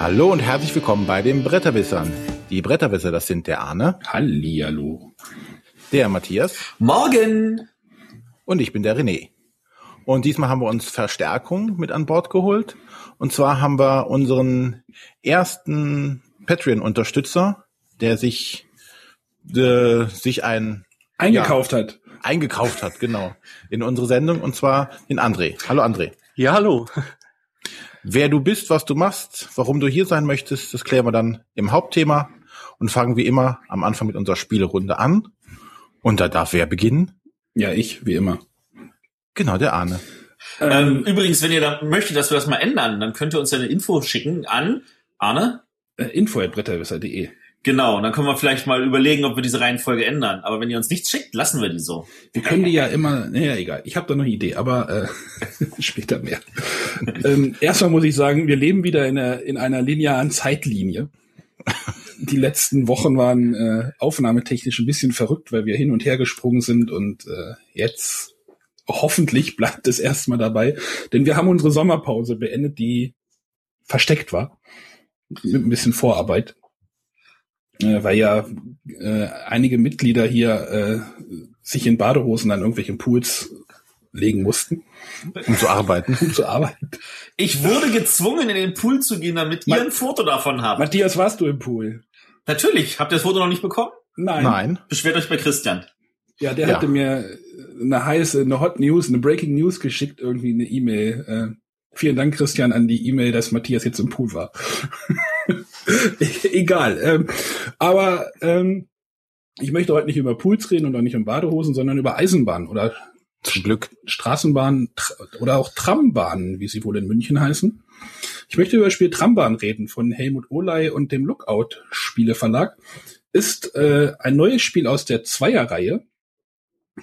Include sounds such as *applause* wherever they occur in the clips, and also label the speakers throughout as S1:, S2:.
S1: Hallo und herzlich willkommen bei den Bretterwissern. Die Bretterwisser, das sind der Arne,
S2: Hallihallo.
S1: der Matthias
S3: Morgen!
S1: und ich bin der René. Und diesmal haben wir uns Verstärkung mit an Bord geholt. Und zwar haben wir unseren ersten Patreon-Unterstützer, der sich, äh, sich ein
S2: Eingekauft hat.
S1: eingekauft hat, genau, in unsere Sendung. Und zwar den André. Hallo André.
S4: Ja, hallo.
S1: Wer du bist, was du machst, warum du hier sein möchtest, das klären wir dann im Hauptthema und fangen wie immer am Anfang mit unserer Spielerunde an. Und da darf wer beginnen?
S2: Ja, ich, wie immer.
S1: Genau, der Arne.
S3: Ähm, übrigens, wenn ihr da möchtet, dass wir das mal ändern, dann könnt ihr uns ja eine Info schicken an Arne.
S2: Äh, info.bretterwisser.de.
S3: Genau, dann können wir vielleicht mal überlegen, ob wir diese Reihenfolge ändern. Aber wenn ihr uns nichts schickt, lassen wir die so.
S2: Wir können die ja immer, naja, egal. Ich habe da noch eine Idee, aber äh, *laughs* später mehr. ähm, erstmal muss ich sagen, wir leben wieder in einer, in einer linearen Zeitlinie. Die letzten Wochen waren äh, aufnahmetechnisch ein bisschen verrückt, weil wir hin und her gesprungen sind und äh, jetzt hoffentlich bleibt es erstmal dabei, denn wir haben unsere Sommerpause beendet, die versteckt war mit ein bisschen Vorarbeit, äh, weil ja äh, einige Mitglieder hier äh, sich in Badehosen an irgendwelchen Pools legen mussten,
S1: Um zu arbeiten. *laughs*
S2: um zu arbeiten.
S3: Ich wurde gezwungen, in den Pool zu gehen, damit ihr
S2: Ma-
S3: ein Foto davon habt.
S2: Matthias, warst du im Pool?
S3: Natürlich. Habt ihr das Foto noch nicht bekommen?
S2: Nein.
S1: Nein.
S3: Beschwert euch bei Christian.
S2: Ja, der
S1: Ja.
S2: hatte mir eine heiße, eine Hot News, eine Breaking News geschickt, irgendwie eine E-Mail. Äh, vielen Dank, Christian, an die E-Mail, dass Matthias jetzt im Pool war. *laughs* *laughs* Egal. Ähm, aber ähm, ich möchte heute nicht über Pools reden und auch nicht um Badehosen, sondern über Eisenbahn oder
S1: Zum Glück.
S2: Straßenbahnen tr- oder auch Trambahnen, wie sie wohl in München heißen. Ich möchte über das Spiel Trambahn reden von Helmut Olay und dem Lookout Spieleverlag. Ist äh, ein neues Spiel aus der Zweierreihe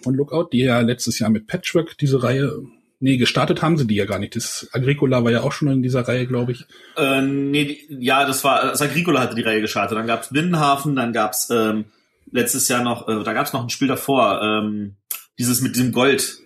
S2: von Lookout, die ja letztes Jahr mit Patchwork diese Reihe, nee, gestartet haben sie die ja gar nicht. Das Agricola war ja auch schon in dieser Reihe, glaube ich.
S3: Äh, nee, die, ja, das war, das Agricola hatte die Reihe gestartet. Dann gab's Binnenhafen, dann gab's ähm, letztes Jahr noch, äh, da gab's noch ein Spiel davor, ähm, dieses mit diesem Gold.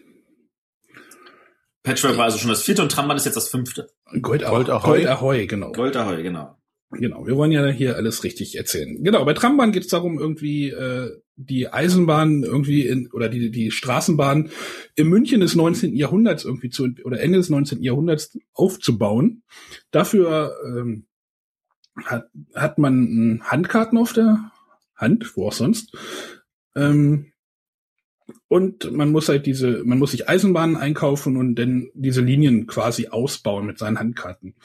S3: Patchwork war also schon das vierte und Trambahn ist jetzt das fünfte.
S2: Gold,
S1: Gold Ahoy.
S2: Gold Ahoy, genau.
S3: Gold Ahoy, genau.
S2: Genau, wir wollen ja hier alles richtig erzählen. Genau, bei Trambahn geht es darum, irgendwie äh, die Eisenbahn irgendwie in oder die die Straßenbahn im München des 19. Jahrhunderts irgendwie zu oder Ende des 19. Jahrhunderts aufzubauen. Dafür ähm, hat, hat man Handkarten auf der Hand, wo auch sonst. Ähm, und man muss halt diese, man muss sich Eisenbahnen einkaufen und dann diese Linien quasi ausbauen mit seinen Handkarten.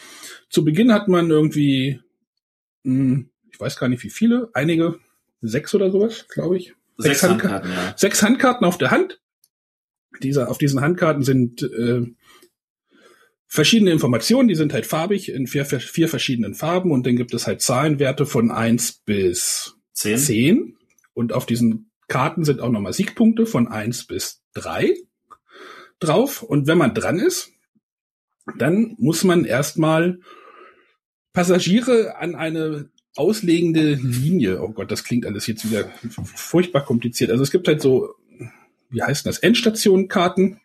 S2: Zu Beginn hat man irgendwie, mh, ich weiß gar nicht wie viele, einige, sechs oder sowas, glaube ich.
S3: Sechs
S2: Handka-
S3: Handkarten, ja.
S2: Sechs Handkarten auf der Hand. Diese, auf diesen Handkarten sind äh, verschiedene Informationen, die sind halt farbig in vier, vier verschiedenen Farben und dann gibt es halt Zahlenwerte von eins bis
S3: Zehn.
S2: 10 und auf diesen Karten sind auch nochmal Siegpunkte von 1 bis 3 drauf. Und wenn man dran ist, dann muss man erstmal Passagiere an eine auslegende Linie, oh Gott, das klingt alles jetzt wieder furchtbar kompliziert. Also es gibt halt so, wie heißt das, Endstationenkarten,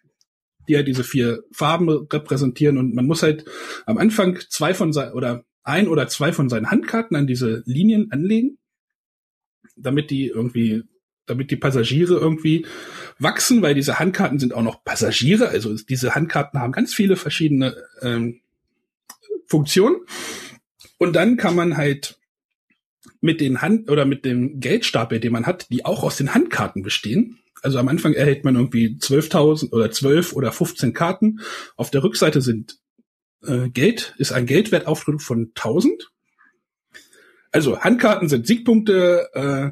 S2: die halt diese vier Farben repräsentieren und man muss halt am Anfang zwei von sein, oder ein oder zwei von seinen Handkarten an diese Linien anlegen damit die irgendwie, damit die Passagiere irgendwie wachsen, weil diese Handkarten sind auch noch Passagiere, also diese Handkarten haben ganz viele verschiedene ähm, Funktionen. Und dann kann man halt mit den Hand oder mit dem Geldstapel, den man hat, die auch aus den Handkarten bestehen. Also am Anfang erhält man irgendwie 12.000 oder 12 oder 15 Karten. Auf der Rückseite sind äh, Geld, ist ein Geldwertaufdruck von 1000. Also Handkarten sind Siegpunkte, äh,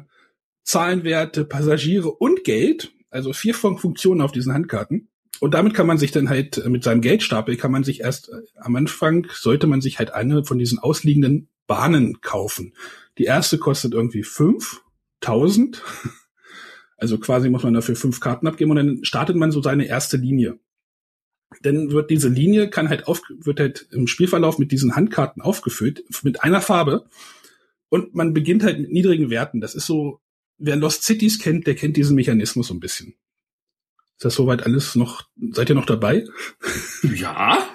S2: Zahlenwerte, Passagiere und Geld. Also vier Fun Funktionen auf diesen Handkarten. Und damit kann man sich dann halt äh, mit seinem Geldstapel kann man sich erst äh, am Anfang sollte man sich halt eine von diesen ausliegenden Bahnen kaufen. Die erste kostet irgendwie 5000. Also quasi muss man dafür fünf Karten abgeben und dann startet man so seine erste Linie. Dann wird diese Linie kann halt auf, wird halt im Spielverlauf mit diesen Handkarten aufgefüllt mit einer Farbe und man beginnt halt mit niedrigen Werten. Das ist so, wer Lost Cities kennt, der kennt diesen Mechanismus so ein bisschen. Ist das soweit alles noch, seid ihr noch dabei?
S3: Ja.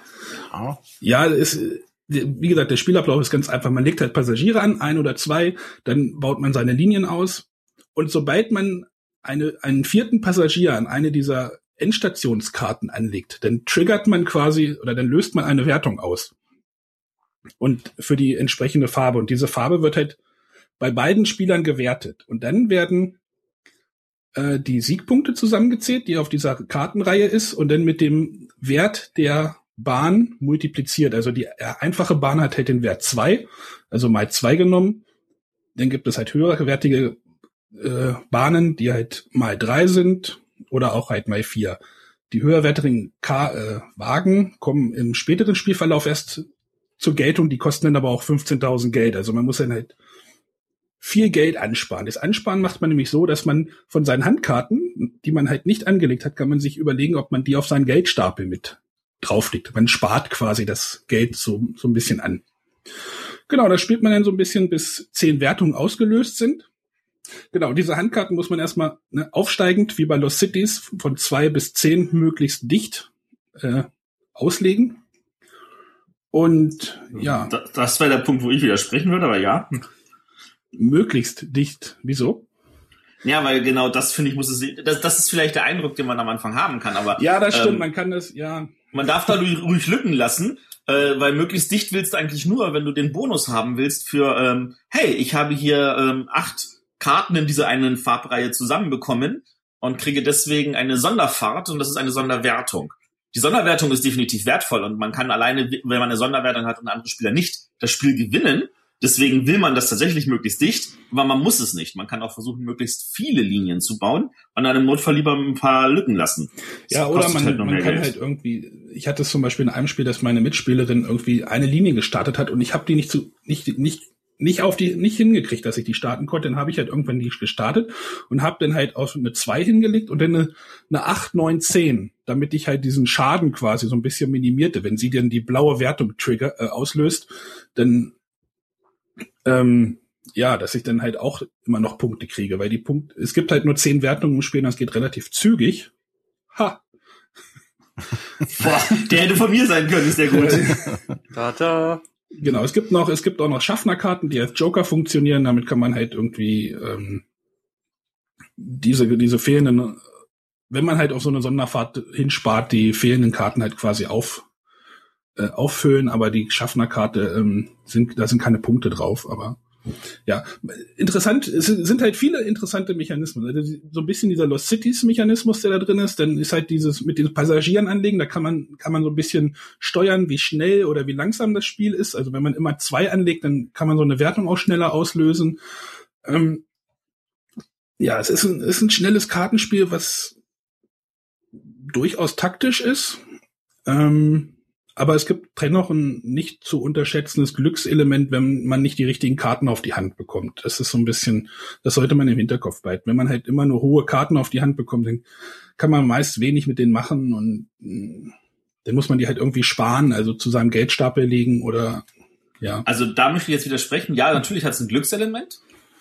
S1: Ja.
S2: Es, wie gesagt, der Spielablauf ist ganz einfach. Man legt halt Passagiere an, ein oder zwei, dann baut man seine Linien aus. Und sobald man eine, einen vierten Passagier an eine dieser Endstationskarten anlegt, dann triggert man quasi oder dann löst man eine Wertung aus. Und für die entsprechende Farbe. Und diese Farbe wird halt bei beiden Spielern gewertet. Und dann werden äh, die Siegpunkte zusammengezählt, die auf dieser Kartenreihe ist, und dann mit dem Wert der Bahn multipliziert. Also die einfache Bahn hat halt den Wert zwei, also mal zwei genommen. Dann gibt es halt höherwertige äh, Bahnen, die halt mal drei sind oder auch halt mal vier. Die höherwertigen K äh, Wagen kommen im späteren Spielverlauf erst zur Geltung, die kosten dann aber auch 15.000 Geld. Also man muss dann halt viel Geld ansparen. Das Ansparen macht man nämlich so, dass man von seinen Handkarten, die man halt nicht angelegt hat, kann man sich überlegen, ob man die auf seinen Geldstapel mit drauflegt. Man spart quasi das Geld so, so ein bisschen an. Genau, da spielt man dann so ein bisschen, bis zehn Wertungen ausgelöst sind. Genau, diese Handkarten muss man erstmal ne, aufsteigend, wie bei Lost Cities, von zwei bis zehn möglichst dicht äh, auslegen. Und ja.
S3: Das, das wäre der Punkt, wo ich widersprechen würde, aber ja.
S2: Möglichst dicht. Wieso?
S3: Ja, weil genau das finde ich muss es das, das ist vielleicht der Eindruck, den man am Anfang haben kann, aber
S2: Ja, das stimmt, ähm, man kann das ja
S3: man darf da ruhig Lücken lassen, äh, weil möglichst dicht willst du eigentlich nur, wenn du den Bonus haben willst für ähm, hey, ich habe hier ähm, acht Karten in dieser einen Farbreihe zusammenbekommen und kriege deswegen eine Sonderfahrt und das ist eine Sonderwertung. Die Sonderwertung ist definitiv wertvoll und man kann alleine, wenn man eine Sonderwertung hat und andere Spieler nicht, das Spiel gewinnen. Deswegen will man das tatsächlich möglichst dicht, aber man muss es nicht. Man kann auch versuchen, möglichst viele Linien zu bauen und im Notfall lieber ein paar Lücken lassen. Das
S2: ja, oder man, halt man kann Geld. halt irgendwie, ich hatte es zum Beispiel in einem Spiel, dass meine Mitspielerin irgendwie eine Linie gestartet hat und ich habe die nicht zu, nicht, nicht nicht auf die nicht hingekriegt, dass ich die starten konnte. Dann habe ich halt irgendwann die gestartet und habe dann halt auf eine 2 hingelegt und dann eine, eine 8, 9, 10, damit ich halt diesen Schaden quasi so ein bisschen minimierte. Wenn sie dann die blaue Wertung trigger äh, auslöst, dann ähm, ja, dass ich dann halt auch immer noch Punkte kriege, weil die Punkte, es gibt halt nur zehn Wertungen im Spiel, das geht relativ zügig. Ha.
S3: Boah, der hätte von mir sein können, ist der gut. *laughs*
S2: da. Genau, es gibt noch, es gibt auch noch Schaffnerkarten, die als Joker funktionieren. Damit kann man halt irgendwie ähm, diese diese fehlenden, wenn man halt auf so eine Sonderfahrt hinspart, die fehlenden Karten halt quasi auf äh, auffüllen. Aber die Schaffnerkarte ähm, sind, da sind keine Punkte drauf. Aber ja, interessant, es sind halt viele interessante Mechanismen. Also so ein bisschen dieser Lost Cities Mechanismus, der da drin ist, dann ist halt dieses mit den Passagieren anlegen, da kann man, kann man so ein bisschen steuern, wie schnell oder wie langsam das Spiel ist. Also wenn man immer zwei anlegt, dann kann man so eine Wertung auch schneller auslösen. Ähm, ja, es ist ein, ist ein schnelles Kartenspiel, was durchaus taktisch ist. Ähm, aber es gibt dennoch ein nicht zu unterschätzendes Glückselement, wenn man nicht die richtigen Karten auf die Hand bekommt. Das ist so ein bisschen, das sollte man im Hinterkopf behalten. Wenn man halt immer nur hohe Karten auf die Hand bekommt, dann kann man meist wenig mit denen machen und mm, dann muss man die halt irgendwie sparen, also zu seinem Geldstapel legen oder ja.
S3: Also da möchte ich jetzt widersprechen. Ja, natürlich hat es ein Glückselement.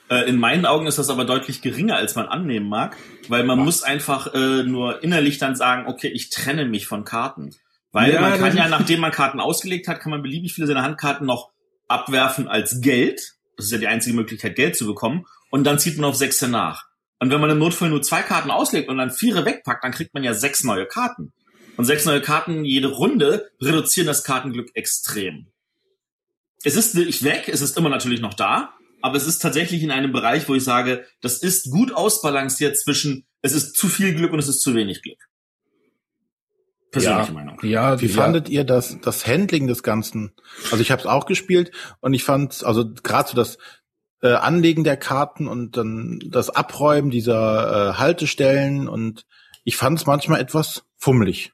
S3: Äh, in meinen Augen ist das aber deutlich geringer, als man annehmen mag, weil man ja. muss einfach äh, nur innerlich dann sagen, okay, ich trenne mich von Karten. Weil ja, man kann ja, nachdem man Karten ausgelegt hat, kann man beliebig viele seiner Handkarten noch abwerfen als Geld. Das ist ja die einzige Möglichkeit, Geld zu bekommen. Und dann zieht man auf Sechse nach. Und wenn man im Notfall nur zwei Karten auslegt und dann Viere wegpackt, dann kriegt man ja sechs neue Karten. Und sechs neue Karten jede Runde reduzieren das Kartenglück extrem. Es ist nicht weg, es ist immer natürlich noch da, aber es ist tatsächlich in einem Bereich, wo ich sage, das ist gut ausbalanciert zwischen, es ist zu viel Glück und es ist zu wenig Glück.
S1: Persönliche ja, Meinung. Ja, wie ja. fandet ihr das, das Handling des Ganzen? Also ich habe es auch gespielt und ich fand, also gerade so das äh, Anlegen der Karten und dann das Abräumen dieser äh, Haltestellen und ich fand es manchmal etwas fummelig.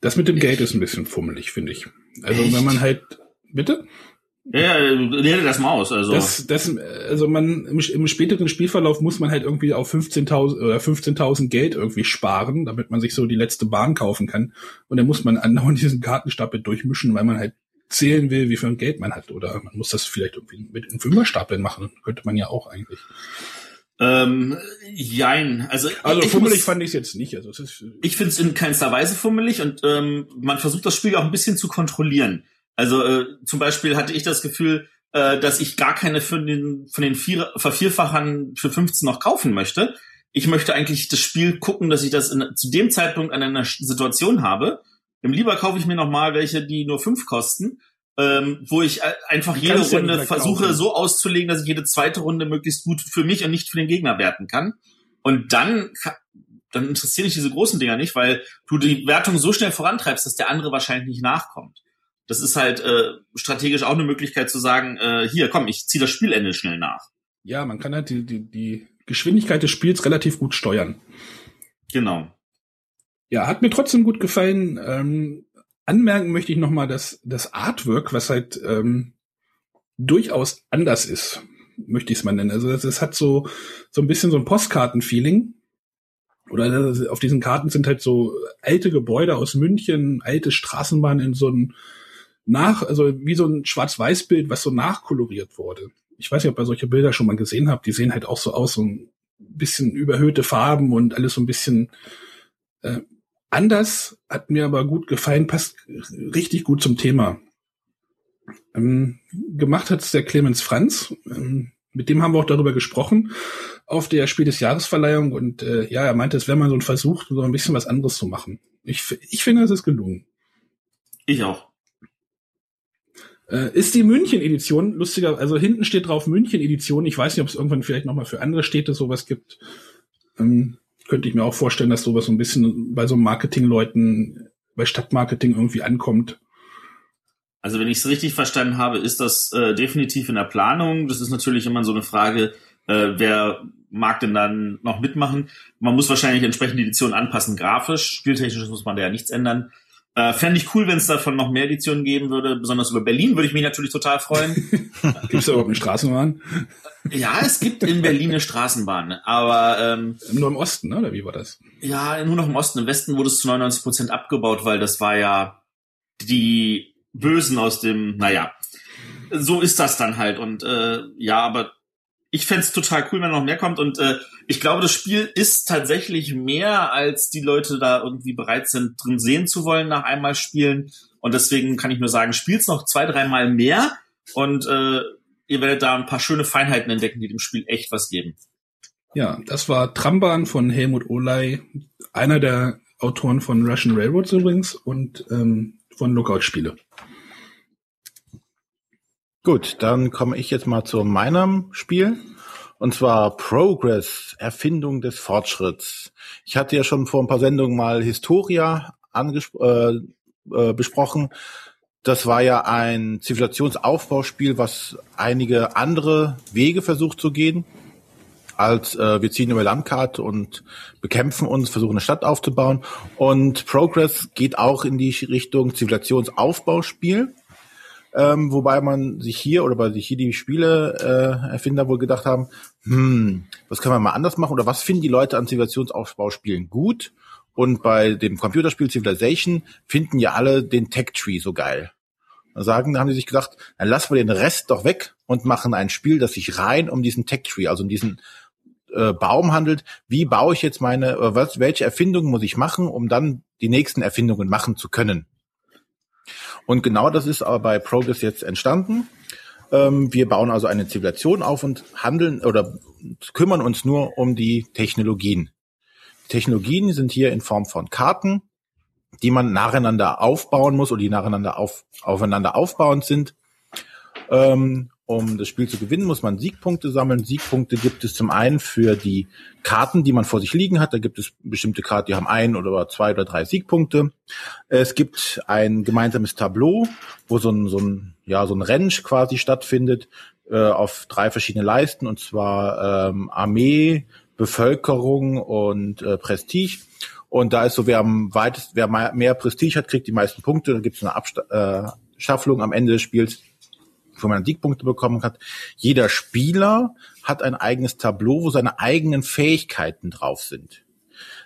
S2: Das mit dem Geld ist ein bisschen fummelig, finde ich. Also Echt? wenn man halt, bitte?
S3: Ja, lerne das mal aus. Also.
S2: Das, das, also man im, im späteren Spielverlauf muss man halt irgendwie auf 15.000 oder 15.000 Geld irgendwie sparen, damit man sich so die letzte Bahn kaufen kann. Und dann muss man andauernd *laughs* diesen Kartenstapel durchmischen, weil man halt zählen will, wie viel Geld man hat. Oder man muss das vielleicht irgendwie mit in Fünferstapeln machen. Könnte man ja auch eigentlich.
S3: Ähm, jein. Also,
S2: also ich fummelig muss, fand ich es jetzt nicht. Also es ist,
S3: ich finde es in keinster Weise fummelig und ähm, man versucht das Spiel auch ein bisschen zu kontrollieren. Also äh, zum Beispiel hatte ich das Gefühl, äh, dass ich gar keine von den, von den vier, Vervierfachern für 15 noch kaufen möchte. Ich möchte eigentlich das Spiel gucken, dass ich das in, zu dem Zeitpunkt an einer Situation habe. Im lieber kaufe ich mir noch mal welche, die nur fünf kosten, ähm, wo ich äh, einfach jede Runde versuche kaufen. so auszulegen, dass ich jede zweite Runde möglichst gut für mich und nicht für den Gegner werten kann. Und dann, dann interessieren dich diese großen Dinger nicht, weil du die Wertung so schnell vorantreibst, dass der andere wahrscheinlich nicht nachkommt. Das ist halt äh, strategisch auch eine Möglichkeit zu sagen, äh, hier, komm, ich ziehe das Spielende schnell nach.
S2: Ja, man kann halt die, die, die Geschwindigkeit des Spiels relativ gut steuern.
S3: Genau.
S2: Ja, hat mir trotzdem gut gefallen. Ähm, anmerken möchte ich nochmal, dass das Artwork, was halt ähm, durchaus anders ist, möchte ich es mal nennen. Also es hat so, so ein bisschen so ein Postkarten-Feeling. Oder auf diesen Karten sind halt so alte Gebäude aus München, alte Straßenbahnen in so ein nach, also wie so ein Schwarz-Weiß-Bild, was so nachkoloriert wurde. Ich weiß nicht, ob ihr solche Bilder schon mal gesehen habt. Die sehen halt auch so aus, so ein bisschen überhöhte Farben und alles so ein bisschen äh, anders. Hat mir aber gut gefallen, passt richtig gut zum Thema. Ähm, gemacht hat es der Clemens Franz. Ähm, mit dem haben wir auch darüber gesprochen auf der Spiel des Jahresverleihung und äh, ja, er meinte, es wäre mal so ein Versuch, so ein bisschen was anderes zu machen. Ich, ich finde, es ist gelungen.
S3: Ich auch.
S2: Äh, ist die München-Edition, lustiger, also hinten steht drauf München-Edition. Ich weiß nicht, ob es irgendwann vielleicht nochmal für andere Städte sowas gibt. Ähm, könnte ich mir auch vorstellen, dass sowas so ein bisschen bei so Marketingleuten, bei Stadtmarketing irgendwie ankommt.
S3: Also wenn ich es richtig verstanden habe, ist das äh, definitiv in der Planung. Das ist natürlich immer so eine Frage, äh, wer mag denn dann noch mitmachen? Man muss wahrscheinlich entsprechend die Edition anpassen, grafisch. Spieltechnisch muss man da ja nichts ändern. Äh, Fände ich cool, wenn es davon noch mehr Editionen geben würde. Besonders über Berlin würde ich mich natürlich total freuen. *laughs*
S2: gibt es da überhaupt eine Straßenbahn?
S3: Ja, es gibt in Berlin eine Straßenbahn, aber ähm,
S2: nur im Osten, ne? oder wie war das?
S3: Ja, nur noch im Osten. Im Westen wurde es zu 99 Prozent abgebaut, weil das war ja die Bösen aus dem, naja, so ist das dann halt. Und äh, ja, aber ich fände total cool, wenn noch mehr kommt. Und äh, ich glaube, das Spiel ist tatsächlich mehr, als die Leute da irgendwie bereit sind, drin sehen zu wollen nach einmal spielen. Und deswegen kann ich nur sagen, spielt's noch zwei, dreimal mehr und äh, ihr werdet da ein paar schöne Feinheiten entdecken, die dem Spiel echt was geben.
S2: Ja, das war Trambahn von Helmut Olay, einer der Autoren von Russian Railroads übrigens und ähm, von Lookout-Spiele.
S1: Gut, dann komme ich jetzt mal zu meinem Spiel. Und zwar Progress, Erfindung des Fortschritts. Ich hatte ja schon vor ein paar Sendungen mal Historia äh, äh, besprochen. Das war ja ein Zivilisationsaufbauspiel, was einige andere Wege versucht zu gehen, als äh, wir ziehen über Landkarte und bekämpfen uns, versuchen eine Stadt aufzubauen. Und Progress geht auch in die Richtung Zivilisationsaufbauspiel. Ähm, wobei man sich hier oder bei sich hier die Spieleerfinder äh, wohl gedacht haben, hm, was können wir mal anders machen oder was finden die Leute an Zivilisationsaufbauspielen gut? Und bei dem Computerspiel Civilization finden ja alle den Tech Tree so geil. Da sagen, da haben sie sich gedacht, dann lassen wir den Rest doch weg und machen ein Spiel, das sich rein um diesen Tech Tree, also um diesen äh, Baum handelt. Wie baue ich jetzt meine, äh, was, welche Erfindungen muss ich machen, um dann die nächsten Erfindungen machen zu können? Und genau das ist aber bei Progress jetzt entstanden. Ähm, wir bauen also eine Zivilisation auf und handeln oder kümmern uns nur um die Technologien. Technologien sind hier in Form von Karten, die man nacheinander aufbauen muss oder die nacheinander auf, aufeinander aufbauend sind. Ähm, um das Spiel zu gewinnen, muss man Siegpunkte sammeln. Siegpunkte gibt es zum einen für die Karten, die man vor sich liegen hat. Da gibt es bestimmte Karten, die haben ein oder zwei oder drei Siegpunkte. Es gibt ein gemeinsames Tableau, wo so ein, so ein, ja, so ein Range quasi stattfindet, äh, auf drei verschiedene Leisten, und zwar ähm, Armee, Bevölkerung und äh, Prestige. Und da ist so, wer am weitesten, wer mehr Prestige hat, kriegt die meisten Punkte. Da gibt es eine Abstaffelung äh, am Ende des Spiels wo man Siegpunkte bekommen hat. Jeder Spieler hat ein eigenes Tableau, wo seine eigenen Fähigkeiten drauf sind.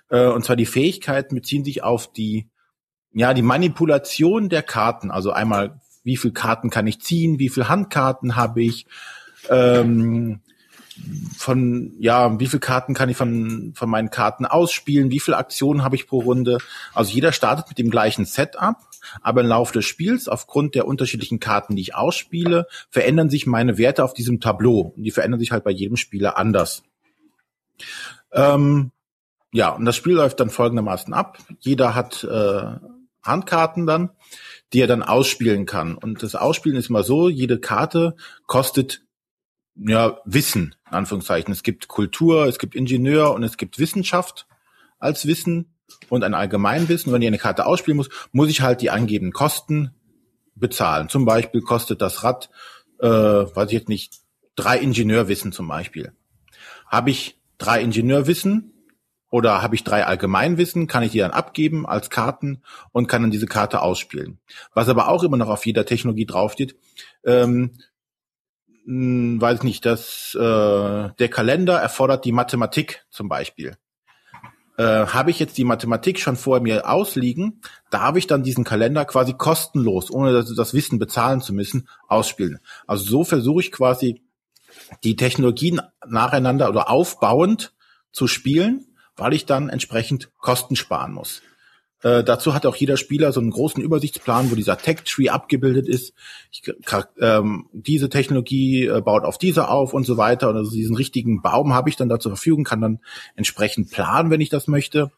S1: Äh, und zwar die Fähigkeiten beziehen sich auf die, ja, die Manipulation der Karten. Also einmal, wie viel Karten kann ich ziehen, wie viel Handkarten habe ich, ähm, von, ja, wie viele Karten kann ich von, von meinen Karten ausspielen, wie viele Aktionen habe ich pro Runde. Also jeder startet mit dem gleichen Setup, aber im Laufe des Spiels, aufgrund der unterschiedlichen Karten, die ich ausspiele, verändern sich meine Werte auf diesem Tableau. Und die verändern sich halt bei jedem Spieler anders. Ähm, ja, und das Spiel läuft dann folgendermaßen ab. Jeder hat äh, Handkarten dann, die er dann ausspielen kann. Und das Ausspielen ist mal so, jede Karte kostet ja Wissen, in Anführungszeichen. Es gibt Kultur, es gibt Ingenieur und es gibt Wissenschaft als Wissen und ein Allgemeinwissen. Wenn ich eine Karte ausspielen muss, muss ich halt die angegebenen Kosten bezahlen. Zum Beispiel kostet das Rad, äh, weiß ich jetzt nicht, drei Ingenieurwissen zum Beispiel. Habe ich drei Ingenieurwissen oder habe ich drei Allgemeinwissen, kann ich die dann abgeben als Karten und kann dann diese Karte ausspielen. Was aber auch immer noch auf jeder Technologie draufsteht, ähm, mh, weiß ich nicht, dass äh, der Kalender erfordert die Mathematik zum Beispiel. Äh, habe ich jetzt die Mathematik schon vor mir ausliegen, darf ich dann diesen Kalender quasi kostenlos, ohne das, das Wissen bezahlen zu müssen, ausspielen. Also so versuche ich quasi die Technologien nacheinander oder aufbauend zu spielen, weil ich dann entsprechend Kosten sparen muss. Äh, dazu hat auch jeder Spieler so einen großen Übersichtsplan, wo dieser Tech-Tree abgebildet ist. Ich, ähm, diese Technologie äh, baut auf diese auf und so weiter. Und also diesen richtigen Baum habe ich dann da zur Verfügung, kann dann entsprechend planen, wenn ich das möchte.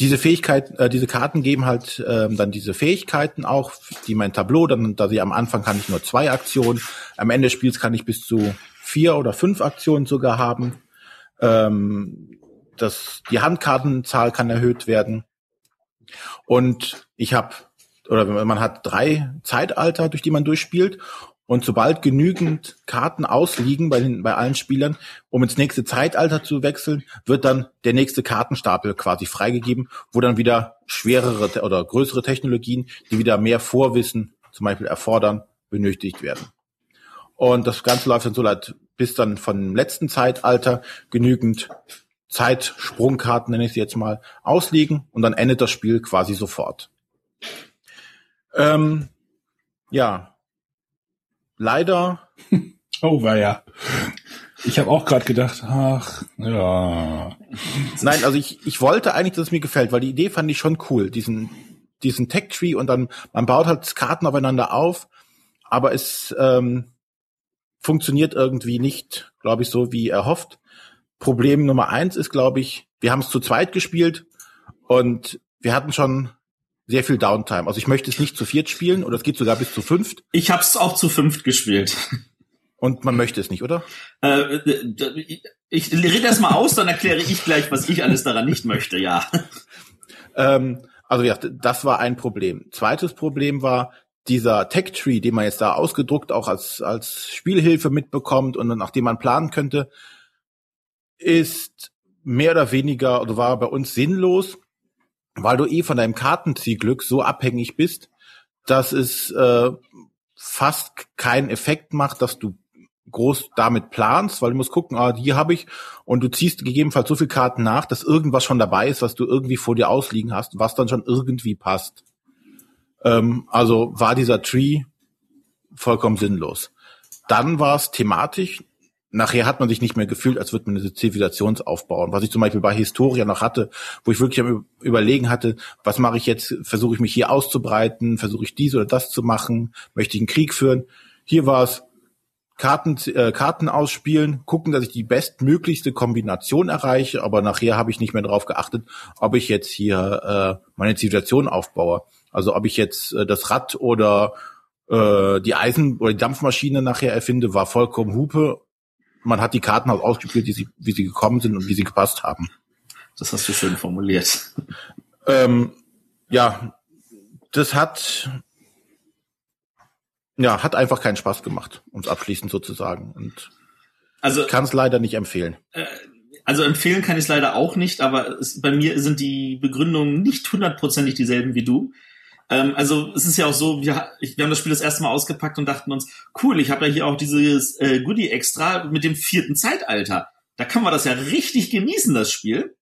S1: Diese Fähigkeit, äh, diese Karten geben halt äh, dann diese Fähigkeiten auch, die mein Tableau, dann, da sie am Anfang kann ich nur zwei Aktionen, am Ende des Spiels kann ich bis zu vier oder fünf Aktionen sogar haben. Ähm, das, die Handkartenzahl kann erhöht werden. Und ich habe, oder man hat drei Zeitalter, durch die man durchspielt. Und sobald genügend Karten ausliegen bei, den, bei allen Spielern, um ins nächste Zeitalter zu wechseln, wird dann der nächste Kartenstapel quasi freigegeben, wo dann wieder schwerere oder größere Technologien, die wieder mehr Vorwissen zum Beispiel erfordern, benötigt werden. Und das Ganze läuft dann so leid, bis dann vom letzten Zeitalter genügend Zeitsprungkarten, nenne ich sie jetzt mal, auslegen und dann endet das Spiel quasi sofort. Ähm, ja, leider. *laughs*
S2: Oh, war ja. Ich habe auch gerade gedacht, ach, ja.
S1: Nein, also ich, ich wollte eigentlich, dass es mir gefällt, weil die Idee fand ich schon cool, diesen, diesen Tech-Tree und dann, man baut halt Karten aufeinander auf, aber es ähm, funktioniert irgendwie nicht, glaube ich, so wie erhofft. Problem Nummer eins ist, glaube ich, wir haben es zu zweit gespielt und wir hatten schon sehr viel Downtime. Also ich möchte es nicht zu viert spielen oder es geht sogar bis zu fünft.
S3: Ich habe es auch zu fünft gespielt.
S1: Und man möchte es nicht, oder?
S3: Äh, ich rede erst mal aus, dann erkläre ich gleich, was ich alles daran nicht möchte, ja.
S1: Ähm, also ja, das war ein Problem. Zweites Problem war dieser Tech-Tree, den man jetzt da ausgedruckt auch als, als Spielhilfe mitbekommt und nachdem man planen könnte, ist mehr oder weniger oder war bei uns sinnlos, weil du eh von deinem Kartenziehglück so abhängig bist, dass es äh, fast keinen Effekt macht, dass du groß damit planst, weil du musst gucken, ah, die habe ich und du ziehst gegebenenfalls so viel Karten nach, dass irgendwas schon dabei ist, was du irgendwie vor dir ausliegen hast, was dann schon irgendwie passt. Ähm, also war dieser Tree vollkommen sinnlos. Dann war es thematisch nachher hat man sich nicht mehr gefühlt, als würde man eine Zivilisation aufbauen. Was ich zum Beispiel bei Historia noch hatte, wo ich wirklich am Überlegen hatte, was mache ich jetzt? Versuche ich mich hier auszubreiten? Versuche ich dies oder das zu machen? Möchte ich einen Krieg führen? Hier war es Karten, äh, Karten ausspielen, gucken, dass ich die bestmöglichste Kombination erreiche, aber nachher habe ich nicht mehr darauf geachtet, ob ich jetzt hier äh, meine Zivilisation aufbaue. Also ob ich jetzt äh, das Rad oder äh, die Eisen- oder die Dampfmaschine nachher erfinde, war vollkommen Hupe man hat die Karten halt ausgespielt, wie sie, wie sie gekommen sind und wie sie gepasst haben.
S3: Das hast du schön formuliert.
S1: Ähm, ja, das hat ja hat einfach keinen Spaß gemacht, es abschließend sozusagen. Und also kann es leider nicht empfehlen.
S3: Äh, also empfehlen kann ich es leider auch nicht, aber es, bei mir sind die Begründungen nicht hundertprozentig dieselben wie du. Ähm, also es ist ja auch so, wir, ich, wir haben das Spiel das erste Mal ausgepackt und dachten uns, cool, ich habe ja hier auch dieses äh, Goodie extra mit dem vierten Zeitalter. Da kann man das ja richtig genießen, das Spiel.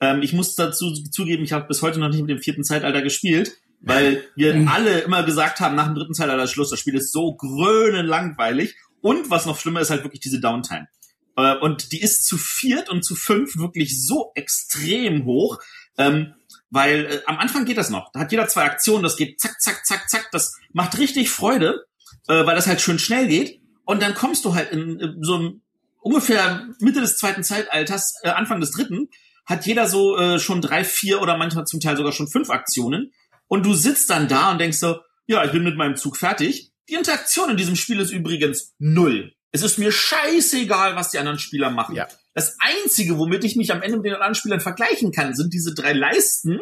S3: Ähm, ich muss dazu zugeben, ich habe bis heute noch nicht mit dem vierten Zeitalter gespielt, weil wir alle immer gesagt haben, nach dem dritten Zeitalter Schluss, das Spiel ist so grönen langweilig Und was noch schlimmer ist halt wirklich diese Downtime. Äh, und die ist zu viert und zu fünf wirklich so extrem hoch, ähm, weil äh, am Anfang geht das noch. Da hat jeder zwei Aktionen, das geht zack, zack, zack, zack. Das macht richtig Freude, äh, weil das halt schön schnell geht. Und dann kommst du halt in, in so ein ungefähr Mitte des zweiten Zeitalters, äh, Anfang des dritten, hat jeder so äh, schon drei, vier oder manchmal zum Teil sogar schon fünf Aktionen. Und du sitzt dann da und denkst so, ja, ich bin mit meinem Zug fertig. Die Interaktion in diesem Spiel ist übrigens null. Es ist mir scheißegal, was die anderen Spieler machen.
S1: Ja.
S3: Das Einzige, womit ich mich am Ende mit den anderen Spielern vergleichen kann, sind diese drei Leisten.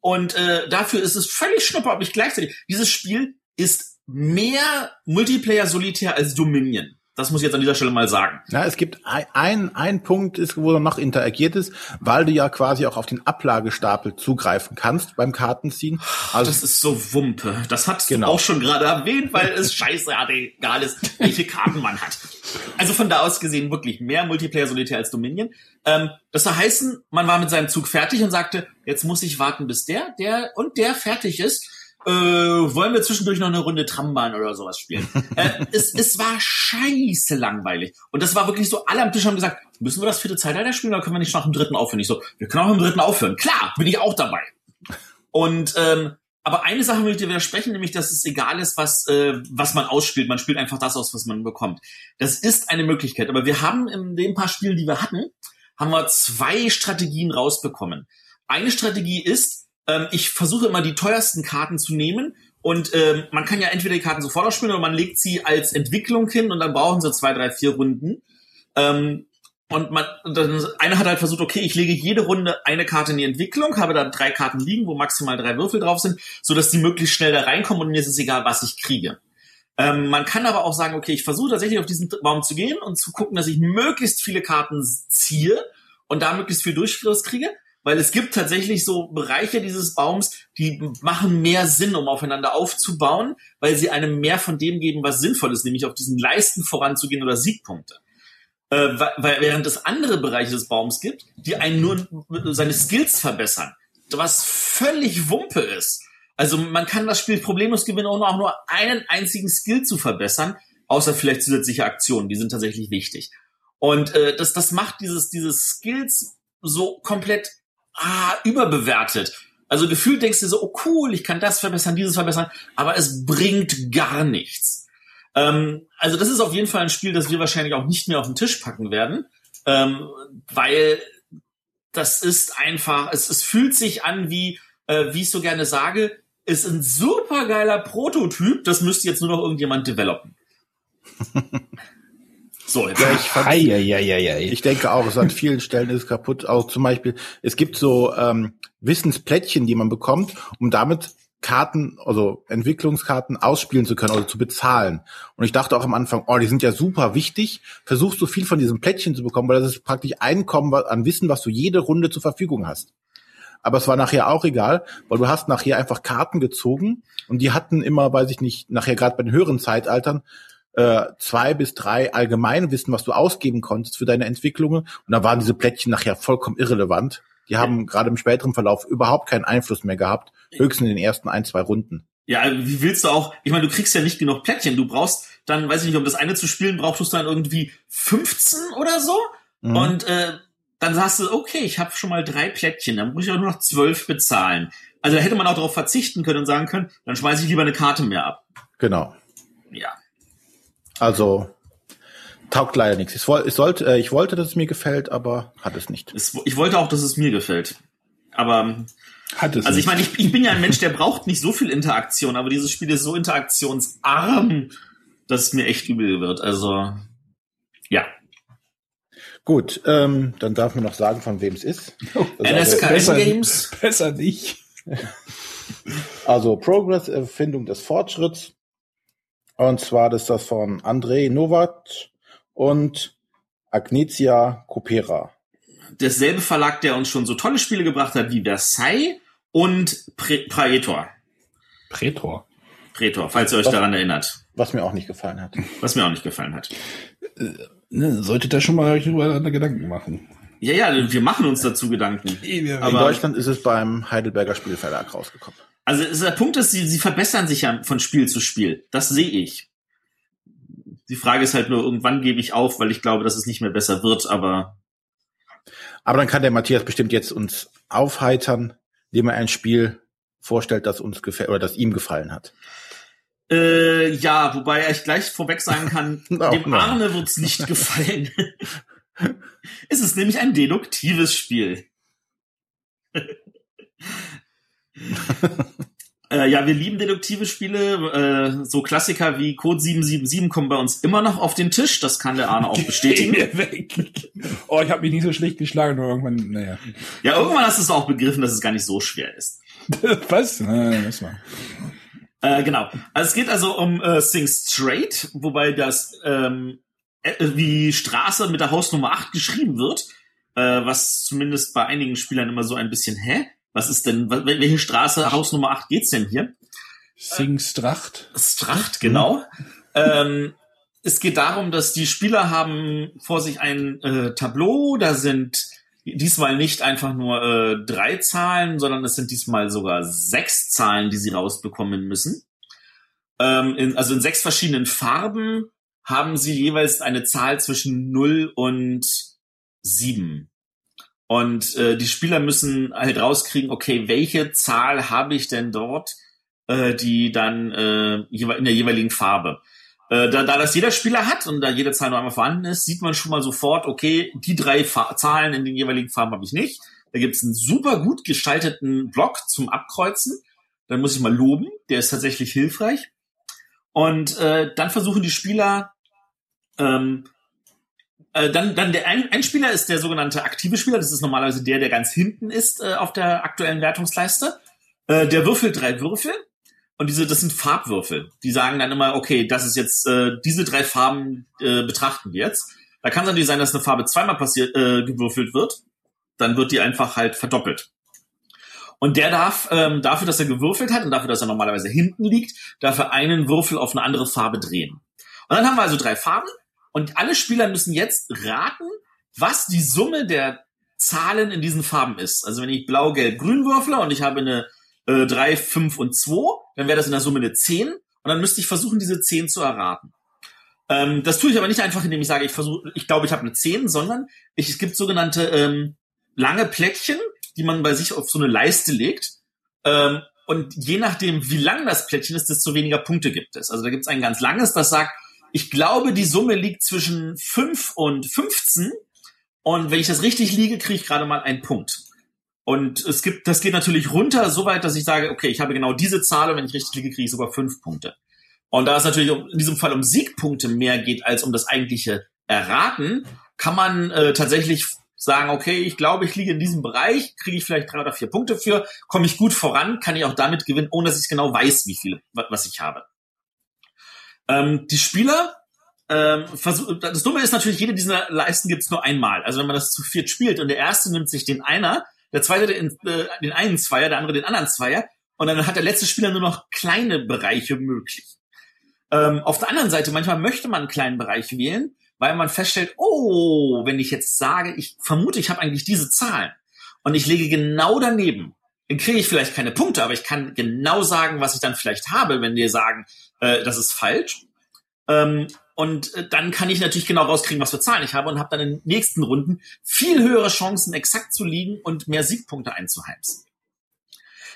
S3: Und äh, dafür ist es völlig schnupper, ob ich gleichzeitig. Dieses Spiel ist mehr Multiplayer-Solitär als Dominion. Das muss ich jetzt an dieser Stelle mal sagen.
S1: Ja, es gibt ein, ein, ein Punkt, ist, wo noch interagiert ist, weil du ja quasi auch auf den Ablagestapel zugreifen kannst beim Kartenziehen.
S3: Also das ist so Wumpe. Das hast
S1: Genau.
S3: du auch schon gerade erwähnt, weil es *laughs* scheiße egal ist, welche Karten man hat. Also von da aus gesehen wirklich mehr Multiplayer-Solitär als Dominion. Ähm, das soll heißen, man war mit seinem Zug fertig und sagte, jetzt muss ich warten, bis der, der und der fertig ist. Äh, wollen wir zwischendurch noch eine Runde Trambahn oder sowas spielen? *laughs* äh, es, es war scheiße langweilig. Und das war wirklich so, alle am Tisch haben gesagt, müssen wir das vierte Zeitalter spielen oder können wir nicht nach dem dritten aufhören? Ich so, wir können auch im dritten aufhören. Klar, bin ich auch dabei. Und ähm, aber eine Sache will ich dir widersprechen, nämlich dass es egal ist, was äh, was man ausspielt. Man spielt einfach das aus, was man bekommt. Das ist eine Möglichkeit. Aber wir haben in den paar Spielen, die wir hatten, haben wir zwei Strategien rausbekommen. Eine Strategie ist, ähm, ich versuche immer die teuersten Karten zu nehmen und ähm, man kann ja entweder die Karten sofort ausspielen oder man legt sie als Entwicklung hin und dann brauchen sie zwei, drei, vier Runden. Ähm, und man, dann, einer hat halt versucht, okay, ich lege jede Runde eine Karte in die Entwicklung, habe da drei Karten liegen, wo maximal drei Würfel drauf sind, so dass die möglichst schnell da reinkommen und mir ist es egal, was ich kriege. Ähm, man kann aber auch sagen, okay, ich versuche tatsächlich auf diesen Baum zu gehen und zu gucken, dass ich möglichst viele Karten ziehe und da möglichst viel Durchfluss kriege, weil es gibt tatsächlich so Bereiche dieses Baums, die machen mehr Sinn, um aufeinander aufzubauen, weil sie einem mehr von dem geben, was sinnvoll ist, nämlich auf diesen Leisten voranzugehen oder Siegpunkte. Äh, weil, während es andere Bereiche des Baums gibt, die einen nur seine Skills verbessern, was völlig Wumpe ist. Also man kann das Spiel problemlos gewinnen, ohne auch nur einen einzigen Skill zu verbessern, außer vielleicht zusätzliche Aktionen, die sind tatsächlich wichtig. Und äh, das, das macht dieses, dieses Skills so komplett ah, überbewertet. Also gefühlt denkst du so, oh cool, ich kann das verbessern, dieses verbessern, aber es bringt gar nichts. Ähm, also das ist auf jeden Fall ein Spiel, das wir wahrscheinlich auch nicht mehr auf den Tisch packen werden, ähm, weil das ist einfach, es, es fühlt sich an wie, äh, wie ich so gerne sage, ist ein super geiler Prototyp, das müsste jetzt nur noch irgendjemand developen. *laughs* so, jetzt
S1: Ja, ich fand,
S2: Eieieiei.
S1: Ich denke auch, es an vielen Stellen ist kaputt. Auch zum Beispiel, es gibt so ähm, Wissensplättchen, die man bekommt, um damit Karten, also Entwicklungskarten ausspielen zu können oder zu bezahlen. Und ich dachte auch am Anfang, oh, die sind ja super wichtig. Versuch so viel von diesem Plättchen zu bekommen, weil das ist praktisch Einkommen an Wissen, was du jede Runde zur Verfügung hast. Aber es war nachher auch egal, weil du hast nachher einfach Karten gezogen und die hatten immer, weiß ich nicht, nachher gerade bei den höheren Zeitaltern äh, zwei bis drei Allgemeinwissen, was du ausgeben konntest für deine Entwicklungen. Und da waren diese Plättchen nachher vollkommen irrelevant. Die haben gerade im späteren Verlauf überhaupt keinen Einfluss mehr gehabt, höchstens in den ersten ein, zwei Runden.
S3: Ja, wie willst du auch, ich meine, du kriegst ja nicht genug Plättchen. Du brauchst dann, weiß ich nicht, um das eine zu spielen, brauchst du dann irgendwie 15 oder so.
S1: Mhm.
S3: Und äh, dann sagst du, okay, ich habe schon mal drei Plättchen, dann muss ich auch nur noch zwölf bezahlen. Also da hätte man auch darauf verzichten können und sagen können, dann schmeiße ich lieber eine Karte mehr ab.
S1: Genau.
S3: Ja.
S1: Also taugt leider nichts. Ich, woll, ich, sollte, äh, ich wollte, dass es mir gefällt, aber hat es nicht.
S3: Es, ich wollte auch, dass es mir gefällt. Aber,
S2: Hat es
S3: also ich
S2: nicht.
S3: meine, ich, ich bin ja ein Mensch, der braucht nicht so viel Interaktion, aber dieses Spiel ist so interaktionsarm, dass es mir echt übel wird. Also, ja.
S1: Gut, ähm, dann darf man noch sagen, von wem es ist. *laughs*
S3: NSKN
S2: besser-
S3: Games. *laughs*
S2: Besser nicht.
S1: Also Progress, Erfindung des Fortschritts. Und zwar ist das von Andrei Nowak und Agnieszka Kopera.
S3: derselbe Verlag, der uns schon so tolle Spiele gebracht hat wie Versailles und Pre Praetor. Praetor, falls ihr euch
S1: Was?
S3: daran erinnert.
S1: Was mir auch nicht gefallen hat.
S3: Was mir auch nicht gefallen hat.
S2: Ne, solltet ihr schon mal euch darüber Gedanken machen.
S3: Ja, ja, wir machen uns dazu Gedanken.
S1: In
S3: Aber-
S1: Deutschland ist es beim Heidelberger Spielverlag rausgekommen.
S3: Also es- der Punkt ist, sie, sie verbessern sich ja von Spiel zu Spiel. Das sehe ich. Die Frage ist halt nur, irgendwann gebe ich auf, weil ich glaube, dass es nicht mehr besser wird, aber.
S1: Aber dann kann der Matthias bestimmt jetzt uns aufheitern, indem er ein Spiel vorstellt, das uns gefällt oder das ihm gefallen hat.
S3: Äh, ja, wobei ich gleich vorweg sagen kann, *laughs* dem. Arne wird's nicht gefallen. *laughs* es ist nämlich ein deduktives Spiel. *laughs* äh, ja, wir lieben deduktive Spiele. Äh, so Klassiker wie Code 777 kommen bei uns immer noch auf den Tisch. Das kann der Arne auch *laughs* bestätigen.
S2: oh, ich habe mich nicht so schlecht geschlagen, nur irgendwann, naja.
S3: Ja, irgendwann hast du es auch begriffen, dass es gar nicht so schwer ist. *laughs*
S2: Was? Nein, das war.
S3: Äh, genau. Also es geht also um äh, Sing Straight, wobei das ähm, äh, wie Straße mit der Hausnummer 8 geschrieben wird, äh, was zumindest bei einigen Spielern immer so ein bisschen, hä? Was ist denn, welche Straße, Hausnummer 8 geht's denn hier?
S2: Sing Stracht.
S3: Stracht, genau. ähm, es geht darum, dass die Spieler haben vor sich ein äh, Tableau, da sind diesmal nicht einfach nur äh, drei Zahlen, sondern es sind diesmal sogar sechs Zahlen, die sie rausbekommen müssen. Ähm, in, also in sechs verschiedenen Farben haben sie jeweils eine Zahl zwischen 0 und 7. Und äh, die Spieler müssen halt rauskriegen, okay, welche Zahl habe ich denn dort, äh, die dann äh, in der jeweiligen Farbe. Äh, da, da das jeder Spieler hat und da jede Zahl nur einmal vorhanden ist, sieht man schon mal sofort, okay, die drei Fa Zahlen in den jeweiligen Farben habe ich nicht. Da gibt's einen super gut gestalteten Block zum Abkreuzen. Dann muss ich mal loben, der ist tatsächlich hilfreich. Und äh, dann versuchen die Spieler, ähm, äh, dann, dann der ein, ist der sogenannte aktive Spieler. Das ist normalerweise der, der ganz hinten ist äh, auf der aktuellen Wertungsleiste. Äh, der würfelt drei Würfel und diese, das sind Farbwürfel. Die sagen dann immer, okay, das ist jetzt, äh, diese drei Farben äh, betrachten wir jetzt. Da kann es natürlich sein, dass eine Farbe zweimal passiert, äh, gewürfelt wird. Dann wird die einfach halt verdoppelt. Und der darf, ähm, dafür, dass er gewürfelt hat und dafür, dass er normalerweise hinten liegt, dafür einen Würfel auf eine andere Farbe drehen. Und dann haben wir also drei Farben und alle Spieler müssen jetzt raten, was die Summe der Zahlen in diesen Farben ist. Also wenn ich blau, gelb, grün würfle und ich habe eine äh, 3, 5 und 2, dann wäre das in der Summe eine 10 und dann müsste ich versuchen, diese 10 zu erraten. Ähm, das tue ich aber nicht einfach, indem ich sage, ich versuche, ich glaube, ich habe eine 10, sondern ich, es gibt sogenannte ähm, lange Plättchen, die man bei sich auf so eine Leiste legt. Ähm, und je nachdem, wie lang das Plättchen ist, desto weniger Punkte gibt es. Also da gibt es ein ganz langes, das sagt, ich glaube, die Summe liegt zwischen 5 und 15. Und wenn ich das richtig liege, kriege ich gerade mal einen Punkt. Und es gibt, das geht natürlich runter, so weit, dass ich sage, okay, ich habe genau diese Zahl und wenn ich richtig liege, kriege ich sogar fünf Punkte. Und da es natürlich in diesem Fall um Siegpunkte mehr geht als um das eigentliche Erraten, kann man äh, tatsächlich sagen, okay, ich glaube, ich liege in diesem Bereich, kriege ich vielleicht drei oder vier Punkte für, komme ich gut voran, kann ich auch damit gewinnen, ohne dass ich genau weiß, wie viel, was ich habe. Ähm, die Spieler, ähm, das Dumme ist natürlich, jede dieser Leisten gibt es nur einmal. Also wenn man das zu viert spielt und der erste nimmt sich den einer, der zweite den, äh, den einen Zweier, der andere den anderen Zweier. Und dann hat der letzte Spieler nur noch kleine Bereiche möglich. Ähm, auf der anderen Seite, manchmal möchte man einen kleinen Bereich wählen, weil man feststellt, oh, wenn ich jetzt sage, ich vermute, ich habe eigentlich diese Zahlen und ich lege genau daneben, dann kriege ich vielleicht keine Punkte, aber ich kann genau sagen, was ich dann vielleicht habe, wenn wir sagen, äh, das ist falsch. Ähm, und äh, dann kann ich natürlich genau rauskriegen, was für Zahlen ich habe und habe dann in den nächsten Runden viel höhere Chancen, exakt zu liegen und mehr Siegpunkte einzuheimsen.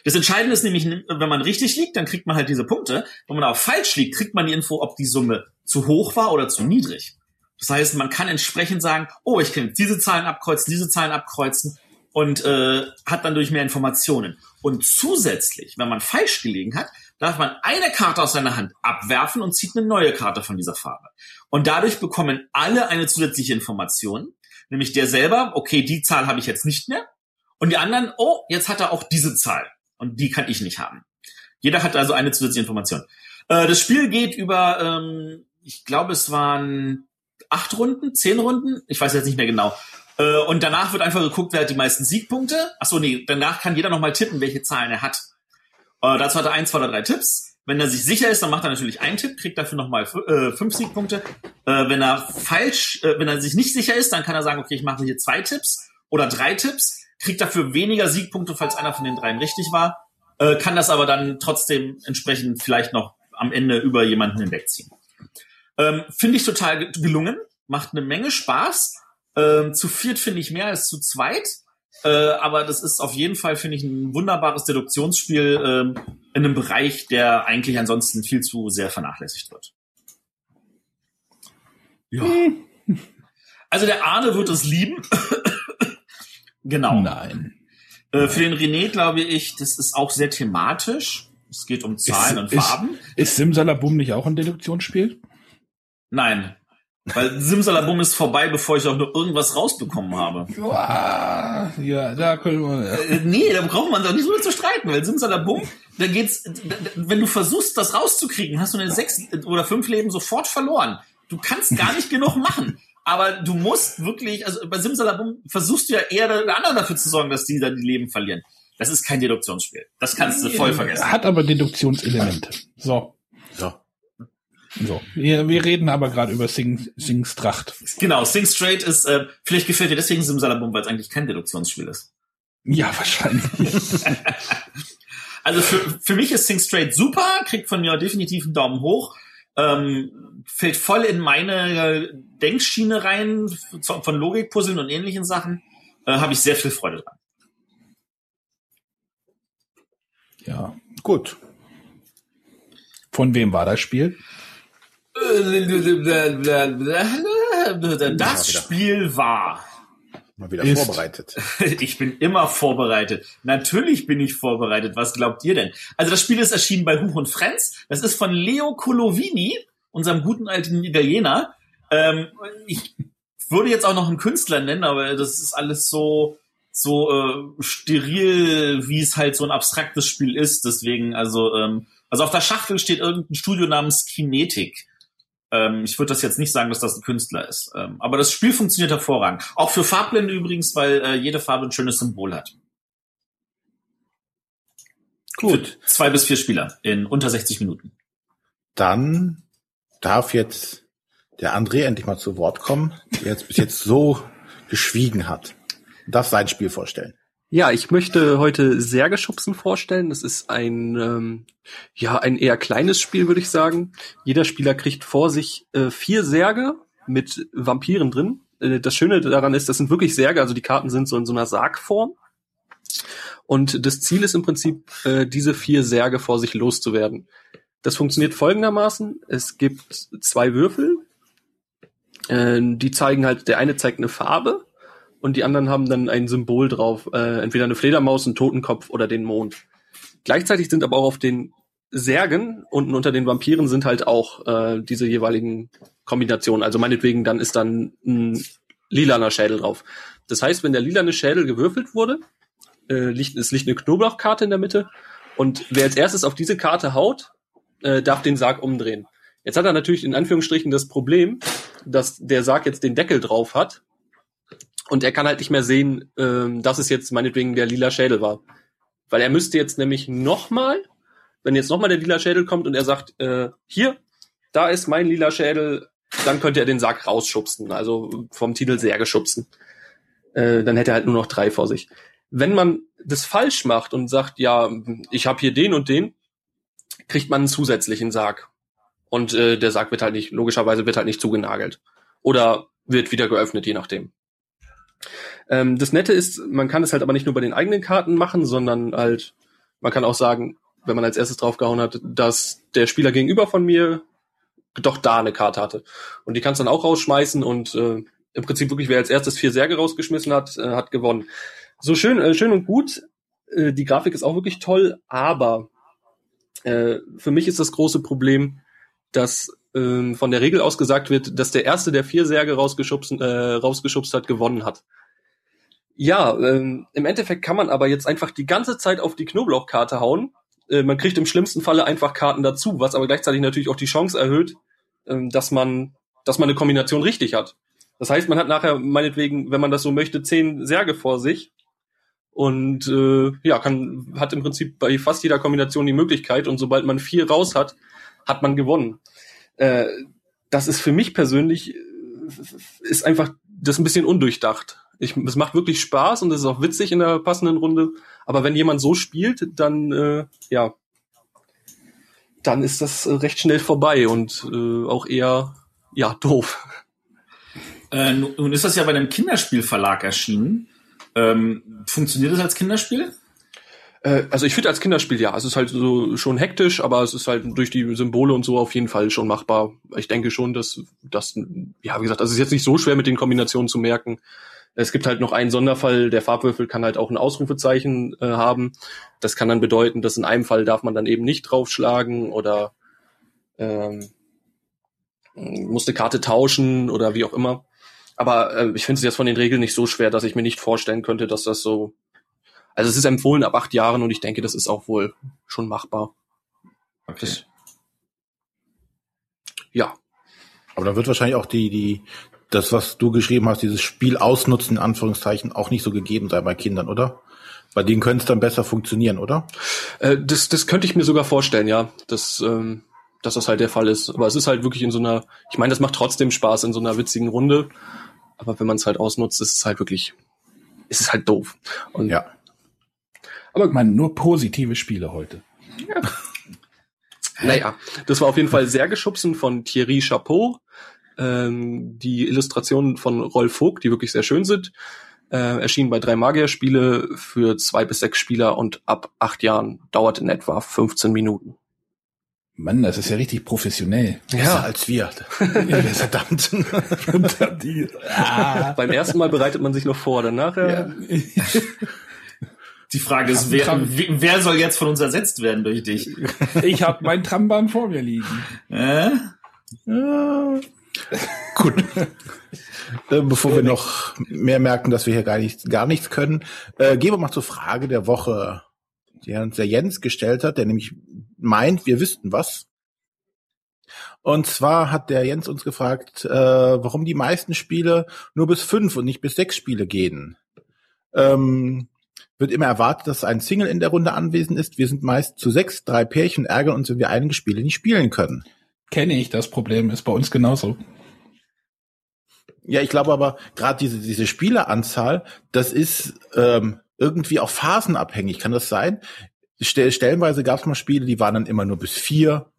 S3: Das Entscheidende ist nämlich, wenn man richtig liegt, dann kriegt man halt diese Punkte. Wenn man auch falsch liegt, kriegt man die Info, ob die Summe zu hoch war oder zu niedrig. Das heißt, man kann entsprechend sagen, oh, ich kann diese Zahlen abkreuzen, diese Zahlen abkreuzen und äh, hat dann durch mehr Informationen. Und zusätzlich, wenn man falsch gelegen hat, darf man eine Karte aus seiner Hand abwerfen und zieht eine neue Karte von dieser Farbe. Und dadurch bekommen alle eine zusätzliche Information, nämlich der selber, okay, die Zahl habe ich jetzt nicht mehr. Und die anderen, oh, jetzt hat er auch diese Zahl. Und die kann ich nicht haben. Jeder hat also eine zusätzliche Information. Äh, das Spiel geht über, ähm, ich glaube, es waren acht Runden, zehn Runden, ich weiß jetzt nicht mehr genau. Äh, und danach wird einfach geguckt, wer hat die meisten Siegpunkte. Ach so, nee, danach kann jeder nochmal tippen, welche Zahlen er hat. Äh, dazu hat er ein, zwei oder drei Tipps. Wenn er sich sicher ist, dann macht er natürlich einen Tipp, kriegt dafür nochmal äh, fünf Siegpunkte. Äh, wenn er falsch, äh, wenn er sich nicht sicher ist, dann kann er sagen, okay, ich mache hier zwei Tipps oder drei Tipps, kriegt dafür weniger Siegpunkte, falls einer von den dreien richtig war, äh, kann das aber dann trotzdem entsprechend vielleicht noch am Ende über jemanden hinwegziehen. Ähm, finde ich total gelungen, macht eine Menge Spaß. Ähm, zu viert finde ich mehr als zu zweit. Äh, aber das ist auf jeden Fall, finde ich, ein wunderbares Deduktionsspiel ähm, in einem Bereich, der eigentlich ansonsten viel zu sehr vernachlässigt wird. Ja. *laughs* Also der Arne wird es lieben. *coughs* genau.
S2: Nein.
S3: Äh, für den René glaube ich, das ist auch sehr thematisch. Es geht um Zahlen
S2: ist,
S3: und Farben.
S2: Ist, ist Simsalabum nicht auch ein Deduktionsspiel?
S3: Nein. Weil Simsalabum ist vorbei, bevor ich auch nur irgendwas rausbekommen habe.
S2: Boah, ja, da können wir.
S3: Äh, nee, da braucht man doch nicht drüber zu streiten, weil Simsalabum, da geht's, wenn du versuchst, das rauszukriegen, hast du in sechs oder fünf Leben sofort verloren. Du kannst gar nicht genug machen. Aber du musst wirklich, also bei Simsalabum versuchst du ja eher den anderen dafür zu sorgen, dass die dann die Leben verlieren. Das ist kein Deduktionsspiel. Das kannst du voll vergessen.
S2: Hat aber Deduktionselemente. So.
S1: So.
S2: So. Wir, wir reden aber gerade über Sing, Sings Tracht.
S3: Genau, Sing Straight ist, äh, vielleicht gefällt dir deswegen Simsalabum, weil es eigentlich kein Deduktionsspiel ist.
S2: Ja, wahrscheinlich. *laughs*
S3: Also für, für mich ist Sing Straight super, kriegt von mir definitiv einen Daumen hoch. Ähm, fällt voll in meine äh, Denkschiene rein, von von Logikpuzzeln und ähnlichen Sachen. Äh, Habe ich sehr viel Freude dran.
S2: ja.
S1: Gut.
S2: Von wem war das Spiel?
S3: Das Spiel war.
S1: Mal wieder
S2: Ist.
S1: vorbereitet. *laughs*
S3: Ich bin immer vorbereitet. Natürlich bin ich vorbereitet. Was glaubt ihr denn? Also das Spiel ist erschienen bei Huch und Friends. Das ist von Leo Colovini, unserem guten alten Italiener. Ähm, ich würde jetzt auch noch einen Künstler nennen, aber das ist alles so so äh, steril, wie es halt so ein abstraktes Spiel ist. Deswegen, also ähm, also auf der Schachtel steht irgendein Studio namens Kinetic. Ähm, ich würde das jetzt nicht sagen, dass das ein Künstler ist. Ähm, aber das Spiel funktioniert hervorragend. Auch für Farbblende übrigens, weil äh, jede Farbe ein schönes Symbol hat.
S1: Gut.
S3: Zwei bis vier Spieler in unter 60 Minuten.
S1: Dann darf jetzt der André endlich mal zu Wort kommen, der jetzt bis jetzt so geschwiegen hat. Darf sein Spiel vorstellen.
S4: Ja, ich möchte heute Särgeschubsen vorstellen. Das ist ein, ähm, ja, ein eher kleines Spiel, würde ich sagen. Jeder Spieler kriegt vor sich äh, vier Särge mit Vampiren drin. Äh, das Schöne daran ist, das sind wirklich Särge, also die Karten sind so in so einer Sargform. Und das Ziel ist im Prinzip, äh, diese vier Särge vor sich loszuwerden. Das funktioniert folgendermaßen. Es gibt zwei Würfel. Äh, die zeigen halt, der eine zeigt eine Farbe und die anderen haben dann ein Symbol drauf, äh, entweder eine Fledermaus, einen Totenkopf oder den Mond. Gleichzeitig sind aber auch auf den Särgen unten unter den Vampiren sind halt auch äh, diese jeweiligen Kombinationen. Also meinetwegen dann ist dann ein lilaner Schädel drauf. Das heißt, wenn der lilane Schädel gewürfelt wurde, äh, liegt, es liegt eine Knoblauchkarte in der Mitte und wer als erstes auf diese Karte haut, äh, darf den Sarg umdrehen. Jetzt hat er natürlich in Anführungsstrichen das Problem, dass der Sarg jetzt den Deckel drauf hat und er kann halt nicht mehr sehen, ähm, dass es jetzt meinetwegen der lila Schädel war. Weil er müsste jetzt nämlich nochmal, wenn jetzt nochmal der lila Schädel kommt und er sagt, äh, hier, da ist mein lila Schädel, dann könnte er den Sarg rausschubsen, also vom Titel sehr geschubsen. Äh, dann hätte er halt nur noch drei vor sich. Wenn man das falsch macht und sagt, ja, ich habe hier den und den, kriegt man einen zusätzlichen Sarg. Und äh, der Sarg wird halt nicht, logischerweise wird halt nicht zugenagelt. Oder wird wieder geöffnet, je nachdem. Ähm, das Nette ist, man kann es halt aber nicht nur bei den eigenen Karten machen, sondern halt, man kann auch sagen, wenn man als erstes draufgehauen hat, dass der Spieler gegenüber von mir doch da eine Karte hatte. Und die kannst du dann auch rausschmeißen und äh, im Prinzip wirklich, wer als erstes vier Särge rausgeschmissen hat, äh, hat gewonnen. So schön, äh, schön und gut. Äh, die Grafik ist auch wirklich toll, aber äh, für mich ist das große Problem, dass ähm, von der Regel aus gesagt wird, dass der erste, der vier Särge rausgeschubst, äh, rausgeschubst hat, gewonnen hat. Ja, ähm, im Endeffekt kann man aber jetzt einfach die ganze Zeit auf die Knoblauchkarte hauen. Äh, man kriegt im schlimmsten Falle einfach Karten dazu, was aber gleichzeitig natürlich auch die Chance erhöht, ähm, dass man, dass man eine Kombination richtig hat. Das heißt, man hat nachher meinetwegen, wenn man das so möchte, zehn Särge vor sich und äh, ja, kann hat im Prinzip bei fast jeder Kombination die Möglichkeit und sobald man vier raus hat, hat man gewonnen. Äh, das ist für mich persönlich äh, ist einfach das ein bisschen undurchdacht. Ich, es macht wirklich Spaß und es ist auch witzig in der passenden Runde. Aber wenn jemand so spielt, dann äh, ja, dann ist das äh, recht schnell vorbei und äh, auch eher ja, doof.
S3: Äh, nun ist das ja bei einem Kinderspielverlag erschienen. Ähm, funktioniert das als Kinderspiel?
S4: Äh, also ich finde als Kinderspiel ja, es ist halt so schon hektisch, aber es ist halt durch die Symbole und so auf jeden Fall schon machbar. Ich denke schon, dass das, ja, wie gesagt, das ist jetzt nicht so schwer mit den Kombinationen zu merken. Es gibt halt noch einen Sonderfall, der Farbwürfel kann halt auch ein Ausrufezeichen äh, haben. Das kann dann bedeuten, dass in einem Fall darf man dann eben nicht draufschlagen oder ähm, muss eine Karte tauschen oder wie auch immer. Aber äh, ich finde es jetzt von den Regeln nicht so schwer, dass ich mir nicht vorstellen könnte, dass das so. Also es ist empfohlen ab acht Jahren und ich denke, das ist auch wohl schon machbar.
S3: Okay.
S4: Das, ja.
S1: Aber da wird wahrscheinlich auch die, die, das, was du geschrieben hast, dieses Spiel ausnutzen, in Anführungszeichen, auch nicht so gegeben sein bei Kindern, oder? Bei denen könnte es dann besser funktionieren, oder?
S4: Äh, das, das könnte ich mir sogar vorstellen, ja. Das, ähm, dass das halt der Fall ist. Aber es ist halt wirklich in so einer, ich meine, das macht trotzdem Spaß in so einer witzigen Runde. Aber wenn man es halt ausnutzt, ist es halt wirklich, ist es halt doof. Und
S1: Ja.
S2: Aber ich meine, nur positive Spiele heute.
S4: Naja, das war auf jeden Fall sehr geschubsen von Thierry Chapeau. Ähm, die Illustrationen von Rolf Vogt, die wirklich sehr schön sind, äh, erschienen bei drei Magier-Spiele für zwei bis sechs Spieler und ab acht Jahren dauert in etwa 15 Minuten.
S2: Mann, das ist ja richtig professionell.
S1: Besser als wir. *laughs* Verdammt.
S2: Die, ah,
S4: Beim ersten Mal bereitet man sich noch vor, danach äh,
S2: ja. *laughs*
S3: Die Frage ist, wer, wer soll jetzt von uns ersetzt werden durch dich?
S2: Ich habe mein Trambahn vor mir liegen.
S3: Äh?
S1: Ja. Gut. Äh, Bevor wir noch mehr merken, dass wir hier gar nichts, gar nichts können, äh, gehen wir mal zur Frage der Woche, die uns der Jens gestellt hat, der nämlich meint, wir wüssten was. Und zwar hat der Jens uns gefragt, äh, warum die meisten Spiele nur bis fünf und nicht bis sechs Spiele gehen. Ähm, wird immer erwartet, dass ein Single in der Runde anwesend ist. Wir sind meist zu sechs, drei Pärchen ärgern uns, wenn wir einige Spiele nicht spielen können.
S2: Kenne ich, das Problem ist bei uns genauso.
S1: Ja, ich glaube aber gerade diese diese Spieleranzahl, das ist ähm, irgendwie auch phasenabhängig. Kann das sein? Stell, stellenweise gab es mal Spiele, die waren dann immer nur bis vier.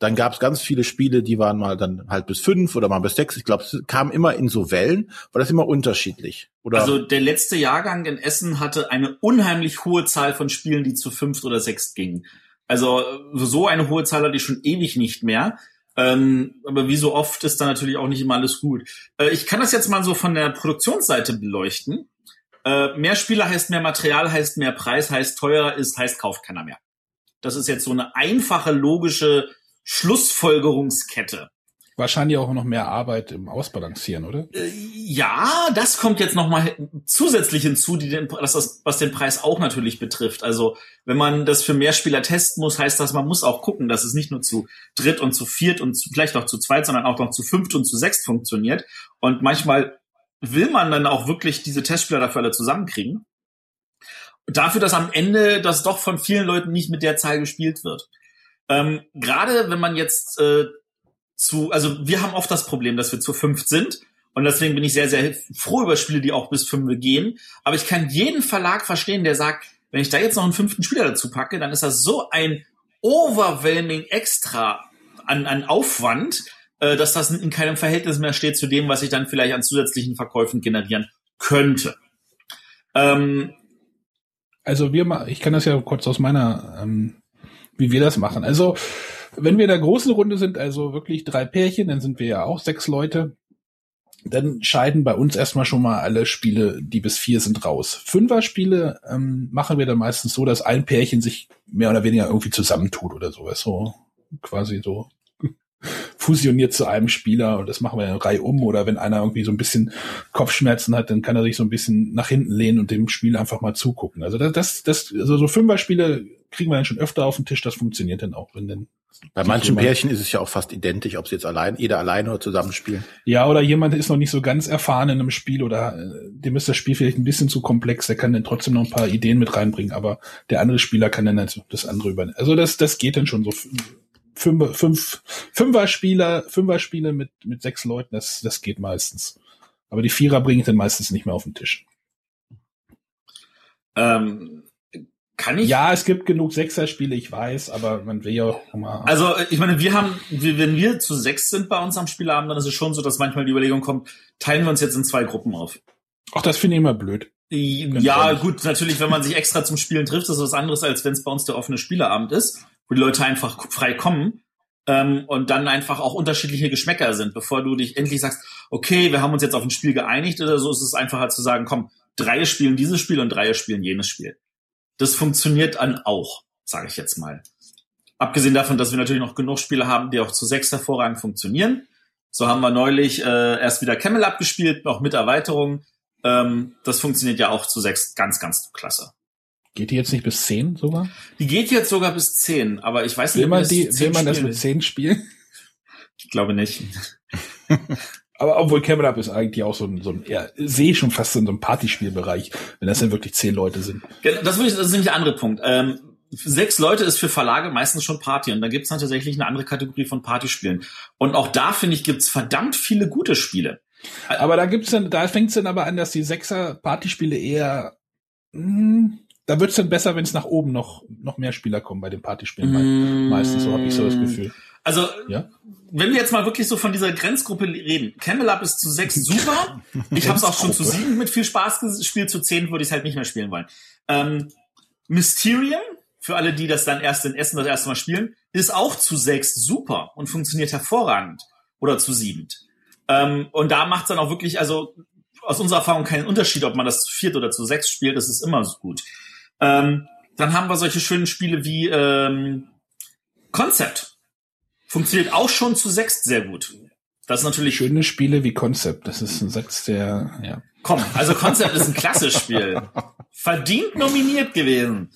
S1: Dann gab es ganz viele Spiele, die waren mal dann halt bis fünf oder mal bis sechs. Ich glaube, es kam immer in so Wellen, war das immer unterschiedlich. Oder
S3: Also der letzte Jahrgang in Essen hatte eine unheimlich hohe Zahl von Spielen, die zu fünft oder sechst gingen. Also so eine hohe Zahl hatte ich schon ewig nicht mehr. Ähm, aber wie so oft ist da natürlich auch nicht immer alles gut. Äh, ich kann das jetzt mal so von der Produktionsseite beleuchten. Äh, mehr Spieler heißt mehr Material, heißt mehr Preis, heißt teurer ist, heißt kauft keiner mehr. Das ist jetzt so eine einfache, logische Schlussfolgerungskette.
S2: Wahrscheinlich auch noch mehr Arbeit im Ausbalancieren, oder?
S3: Äh, Ja, das kommt jetzt nochmal zusätzlich hinzu, die den, das, was den Preis auch natürlich betrifft. Also wenn man das für mehr Spieler testen muss, heißt das, man muss auch gucken, dass es nicht nur zu dritt und zu viert und zu, vielleicht auch zu zweit, sondern auch noch zu fünft und zu sechst funktioniert. Und manchmal will man dann auch wirklich diese Testspieler dafür alle zusammenkriegen. Dafür, dass am Ende das doch von vielen Leuten nicht mit der Zahl gespielt wird. Ähm, Gerade wenn man jetzt äh, zu, also wir haben oft das Problem, dass wir zu fünf sind. Und deswegen bin ich sehr, sehr froh über Spiele, die auch bis fünf gehen. Aber ich kann jeden Verlag verstehen, der sagt, wenn ich da jetzt noch einen fünften Spieler dazu packe, dann ist das so ein overwhelming extra an, an Aufwand, äh, dass das in keinem Verhältnis mehr steht zu dem, was ich dann vielleicht an zusätzlichen Verkäufen generieren könnte. Ähm,
S2: Also wir ma ich kann das ja kurz aus meiner, ähm, wie wir das machen. Also wenn wir in der großen Runde sind, also wirklich drei Pärchen, dann sind wir ja auch sechs Leute. Dann scheiden bei uns erstmal schon mal alle Spiele, die bis vier sind, raus. Fünfer-Spiele ähm, machen wir dann meistens so, dass ein Pärchen sich mehr oder weniger irgendwie zusammentut oder sowas. So quasi so fusioniert zu einem Spieler und das machen wir in Reihe um oder wenn einer irgendwie so ein bisschen Kopfschmerzen hat, dann kann er sich so ein bisschen nach hinten lehnen und dem Spiel einfach mal zugucken. Also das, das, das also so Fünfer-Spiele kriegen wir dann schon öfter auf den Tisch, das funktioniert dann auch, wenn dann
S1: bei manchen Pärchen ist es ja auch fast identisch, ob sie jetzt allein, jeder alleine oder zusammenspielen.
S2: Ja, oder jemand ist noch nicht so ganz erfahren in einem Spiel oder äh, dem ist das Spiel vielleicht ein bisschen zu komplex, der kann dann trotzdem noch ein paar Ideen mit reinbringen, aber der andere Spieler kann dann das andere übernehmen. Also das, das geht dann schon so fünf, fünf, Fünfer-Spieler, Fünfer-Spiele mit, mit sechs Leuten, das, das geht meistens. Aber die Vierer bringe ich dann meistens nicht mehr auf den Tisch.
S3: ähm, Kann ich?
S2: Ja, es gibt genug Sechser-Spiele, ich weiß, aber man will ja auch mal.
S3: Also ich meine, wir haben, wenn wir zu sechs sind bei uns am Spielabend, dann ist es schon so, dass manchmal die Überlegung kommt, teilen wir uns jetzt in zwei Gruppen auf.
S2: Ach, das finde ich immer blöd.
S3: Ja, gut, natürlich, wenn man sich extra zum Spielen trifft, ist das was anderes, als wenn es bei uns der offene Spieleabend ist, wo die Leute einfach frei kommen ähm, und dann einfach auch unterschiedliche Geschmäcker sind. Bevor du dich endlich sagst, okay, wir haben uns jetzt auf ein Spiel geeinigt oder so, ist es einfacher zu sagen, komm, drei spielen dieses Spiel und drei spielen jenes Spiel. Das funktioniert dann auch, sage ich jetzt mal. Abgesehen davon, dass wir natürlich noch genug Spiele haben, die auch zu sechs hervorragend funktionieren. So haben wir neulich äh, erst wieder Camel abgespielt, auch mit Erweiterung. Ähm, das funktioniert ja auch zu sechs ganz, ganz klasse.
S2: Geht die jetzt nicht bis zehn sogar?
S3: Die geht jetzt sogar bis zehn, aber ich weiß nicht,
S2: Will man, die, will man das
S3: spielen
S2: mit zehn spielen?
S3: Ich glaube nicht. *laughs*
S2: Aber obwohl Camel Up ist eigentlich auch so ein, so ein eher, sehe ich schon fast in so einem Partyspielbereich, wenn das dann wirklich zehn Leute sind.
S3: Das, ich, das ist nämlich der andere Punkt. Ähm, sechs Leute ist für Verlage meistens schon Party und dann gibt's dann tatsächlich eine andere Kategorie von Partyspielen. Und auch da, finde ich, gibt's verdammt viele gute Spiele.
S2: Aber da gibt's dann, da fängt's dann aber an, dass die Sechser Partyspiele eher, mh, da wird's dann besser, wenn es nach oben noch, noch mehr Spieler kommen bei den Partyspielen. Me- Meistens, so habe ich so das Gefühl.
S3: Also,
S2: Ja?
S3: wenn wir jetzt mal wirklich so von dieser Grenzgruppe reden, Camel Up ist zu sechs *laughs* super. Ich habe es auch schon zu sieben mit viel Spaß gespielt, zu zehn würde ich es halt nicht mehr spielen wollen. Ähm, Mysterium, für alle, die das dann erst in Essen das erste Mal spielen, ist auch zu sechs super und funktioniert hervorragend. Oder zu sieben. Ähm, und da macht es dann auch wirklich, also aus unserer Erfahrung keinen Unterschied, ob man das zu viert oder zu sechs spielt, das ist immer so gut. Ähm, dann haben wir solche schönen Spiele wie ähm, Concept. Funktioniert auch schon zu sechst sehr gut. Das ist natürlich
S2: Schöne Spiele wie Concept, das ist ein Satz, der, ja.
S3: Komm, also Concept ist ein klasse Spiel. Verdient nominiert gewesen.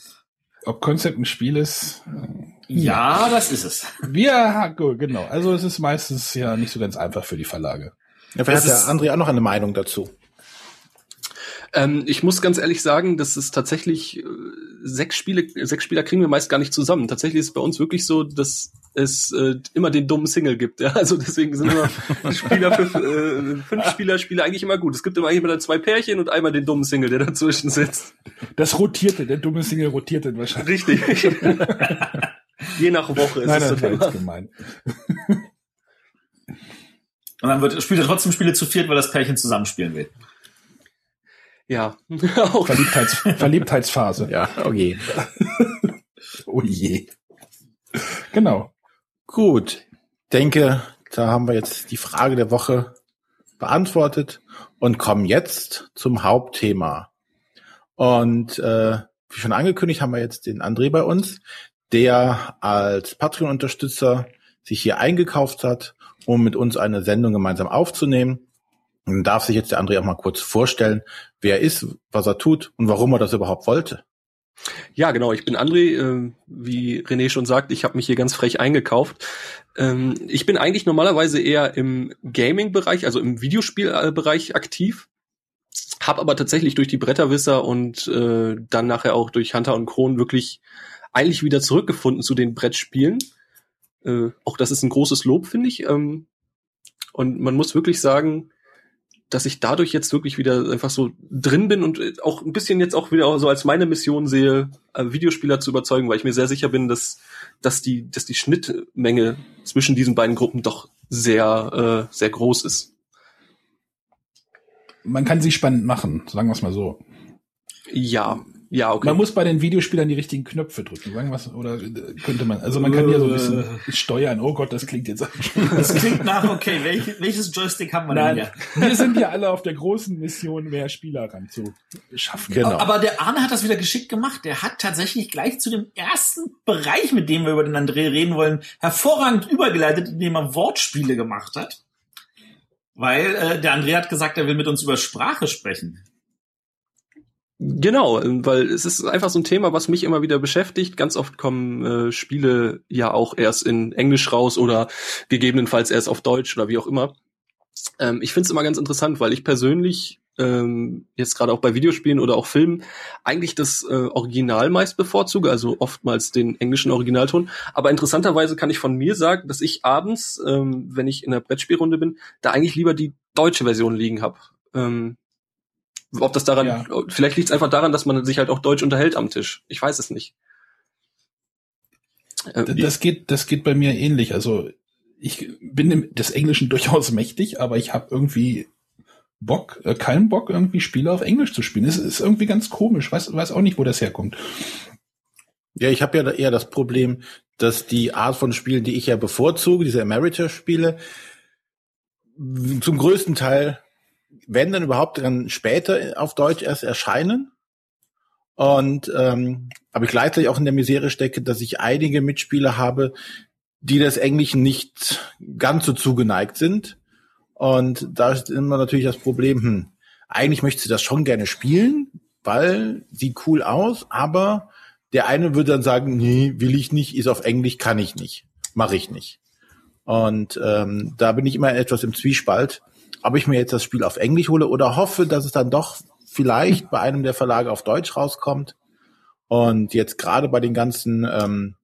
S2: Ob Concept ein Spiel ist, äh,
S3: Ja, das ist es.
S2: wir, gut, genau. Also es ist meistens ja nicht so ganz einfach für die Verlage.
S1: Ja, vielleicht
S3: Das
S1: hat
S3: ist-
S1: der André auch noch eine Meinung dazu.
S4: Ähm, ich muss ganz ehrlich sagen, dass es tatsächlich äh, sechs Spiele, sechs Spieler kriegen wir meist gar nicht zusammen. Tatsächlich ist es bei uns wirklich so, dass es äh, immer den dummen Single gibt. Ja? *laughs* Also deswegen sind immer *laughs* Spieler für äh, fünf Spieler Spiele eigentlich immer gut. Es gibt immer immer zwei Pärchen und einmal den dummen Single, der dazwischen sitzt.
S2: Das rotierte, der dumme Single rotiert dann wahrscheinlich.
S4: Richtig. *laughs* Je nach Woche ist
S2: Nein,
S4: es
S2: das
S4: immer.
S2: jetzt gemein.
S3: Und dann wird, spielt er trotzdem Spiele zu viert, weil das Pärchen zusammenspielen will.
S4: Ja, *laughs* auch
S2: Verliebtheits, Verliebtheitsphase.
S1: Ja, okay. *laughs*
S2: Oh je. Genau.
S1: Gut. Denke, da haben wir jetzt die Frage der Woche beantwortet und kommen jetzt zum Hauptthema. Und äh, wie schon angekündigt, haben wir jetzt den André bei uns, der als Patreon-Unterstützer sich hier eingekauft hat, um mit uns eine Sendung gemeinsam aufzunehmen. Und dann darf sich jetzt der André auch mal kurz vorstellen, wer er ist, was er tut und warum er das überhaupt wollte.
S4: Ja, genau. Ich bin André. Äh, wie René schon sagt, ich habe mich hier ganz frech eingekauft. Ähm, ich bin eigentlich normalerweise eher im Gaming-Bereich, also im Videospielbereich aktiv. Hab aber tatsächlich durch die Bretterwisser und äh, dann nachher auch durch Hunter und Kron wirklich eigentlich wieder zurückgefunden zu den Brettspielen. Äh, auch das ist ein großes Lob, finde ich. Ähm, und man muss wirklich sagen, dass ich dadurch jetzt wirklich wieder einfach so drin bin und äh, auch ein bisschen jetzt auch wieder so als meine Mission sehe, äh, Videospieler zu überzeugen, weil ich mir sehr sicher bin, dass, dass die, dass die Schnittmenge zwischen diesen beiden Gruppen doch sehr, äh, sehr groß ist.
S2: Man kann sie spannend machen, sagen wir es mal so.
S4: Ja, ja, okay.
S2: Man muss bei den Videospielern die richtigen Knöpfe drücken, sagen was oder äh, könnte man. Also man kann ja so ein bisschen steuern. Oh Gott, das klingt jetzt.
S3: Das klingt nach, okay, welch, welches Joystick haben wir denn
S2: Nein,
S3: hier?
S2: wir sind ja alle auf der großen Mission, mehr Spieler ranzuschaffen.
S1: Genau.
S3: Aber der Arne hat das wieder geschickt gemacht. Der hat tatsächlich gleich zu dem ersten Bereich, mit dem wir über den André reden wollen, hervorragend übergeleitet, indem er Wortspiele gemacht hat. Weil äh, der André hat gesagt, er will mit uns über Sprache sprechen.
S4: Genau, weil es ist einfach so ein Thema, was mich immer wieder beschäftigt. Ganz oft kommen äh, Spiele ja auch erst in Englisch raus oder gegebenenfalls erst auf Deutsch oder wie auch immer. Ähm, ich finde es immer ganz interessant, weil ich persönlich ähm, jetzt gerade auch bei Videospielen oder auch Filmen eigentlich das äh, Original meist bevorzuge, also oftmals den englischen Originalton. Aber interessanterweise kann ich von mir sagen, dass ich abends, ähm, wenn ich in der Brettspielrunde bin, da eigentlich lieber die deutsche Version liegen habe. Ähm, Ob das daran,
S2: Ja.
S4: vielleicht liegt es einfach daran, dass man sich halt auch Deutsch unterhält am Tisch. Ich weiß es nicht. Äh,
S2: D- Das geht, das geht bei mir ähnlich. Also ich bin im- des Englischen *laughs* durchaus mächtig, aber ich habe irgendwie Bock, äh, keinen Bock, irgendwie Spiele auf Englisch zu spielen. Es ist irgendwie ganz komisch. Weiß, weiß auch nicht, wo das herkommt.
S1: Ja, ich habe ja da eher das Problem, dass die Art von Spielen, die ich ja bevorzuge, diese Emeritus-Spiele, zum größten Teil, wenn dann überhaupt dann später auf Deutsch erst erscheinen. Und ähm, aber ich gleichzeitig auch in der Misere stecke, dass ich einige Mitspieler habe, die des Englischen nicht ganz so zugeneigt sind. Und da ist immer natürlich das Problem, hm, eigentlich möchtest du das schon gerne spielen, weil sieht cool aus, aber der eine würde dann sagen, nee, will ich nicht, ist auf Englisch, kann ich nicht, mache ich nicht. Und ähm, da bin ich immer etwas im Zwiespalt, ob ich mir jetzt das Spiel auf Englisch hole oder hoffe, dass es dann doch vielleicht bei einem der Verlage auf Deutsch rauskommt. Und jetzt gerade bei den ganzen ähm,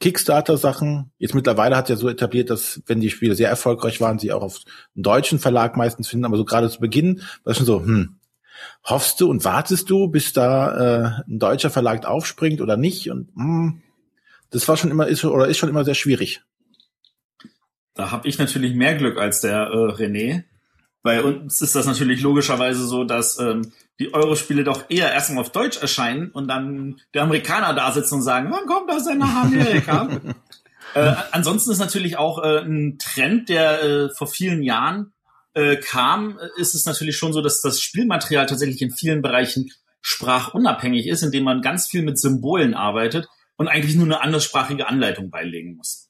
S1: Kickstarter-Sachen, jetzt mittlerweile hat ja so etabliert, dass wenn die Spiele sehr erfolgreich waren, sie auch auf einen deutschen Verlag meistens finden, aber so gerade zu Beginn war es schon so, hm, hoffst du und wartest du, bis da äh, ein deutscher Verlag aufspringt oder nicht? Und hm, das war schon immer ist oder ist schon immer sehr schwierig.
S3: Da habe ich natürlich mehr Glück als der äh, René. Bei uns ist das natürlich logischerweise so, dass ähm, die Eurospiele doch eher erstmal auf Deutsch erscheinen und dann der Amerikaner da sitzt und sagen, wann kommt das denn nach Amerika? *laughs* äh, ansonsten ist natürlich auch äh, ein Trend, der äh, vor vielen Jahren äh, kam, ist es natürlich schon so, dass das Spielmaterial tatsächlich in vielen Bereichen sprachunabhängig ist, indem man ganz viel mit Symbolen arbeitet und eigentlich nur eine anderssprachige Anleitung beilegen muss.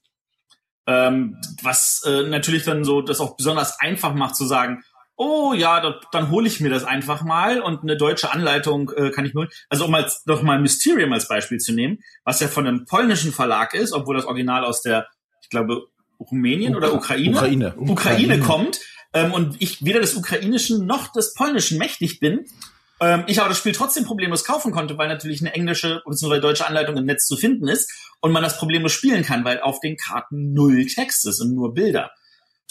S3: Ähm, was äh, natürlich dann so das auch besonders einfach macht zu sagen, oh ja, da, dann hole ich mir das einfach mal und eine deutsche Anleitung äh, kann ich nur. Also um als doch mal Mysterium als Beispiel zu nehmen, was ja von einem polnischen Verlag ist, obwohl das Original aus der, ich glaube, Rumänien oder Ukraine,
S1: Ukraine.
S3: Ukraine kommt ähm, und ich weder des Ukrainischen noch des Polnischen mächtig bin. Ähm, ich aber das Spiel trotzdem problemlos kaufen konnte, weil natürlich eine englische bzw. deutsche Anleitung im Netz zu finden ist und man das problemlos spielen kann, weil auf den Karten null Text ist und nur Bilder.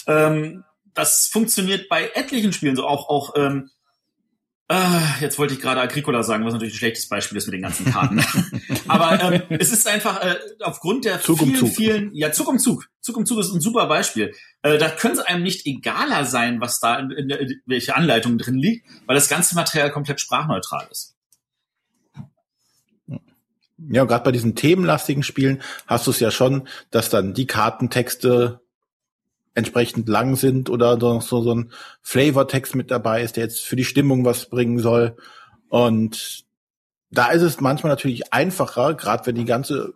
S3: Ähm, das funktioniert bei etlichen Spielen so auch auch ähm, äh, jetzt wollte ich gerade Agricola sagen, was natürlich ein schlechtes Beispiel ist mit den ganzen Karten. *laughs* Aber ähm, es ist einfach äh, aufgrund der
S1: Zug um
S3: vielen,
S1: Zug.
S3: vielen, ja Zug um Zug. Zug um Zug ist ein super Beispiel. Äh, da könnte es einem nicht egaler sein, was da in, in, in welche Anleitung drin liegt, weil das ganze Material komplett sprachneutral ist.
S1: Ja, gerade bei diesen themenlastigen Spielen hast du es ja schon, dass dann die Kartentexte entsprechend lang sind oder so, so, so ein Flavortext mit dabei ist, der jetzt für die Stimmung was bringen soll. Und da ist es manchmal natürlich einfacher, gerade wenn die ganze,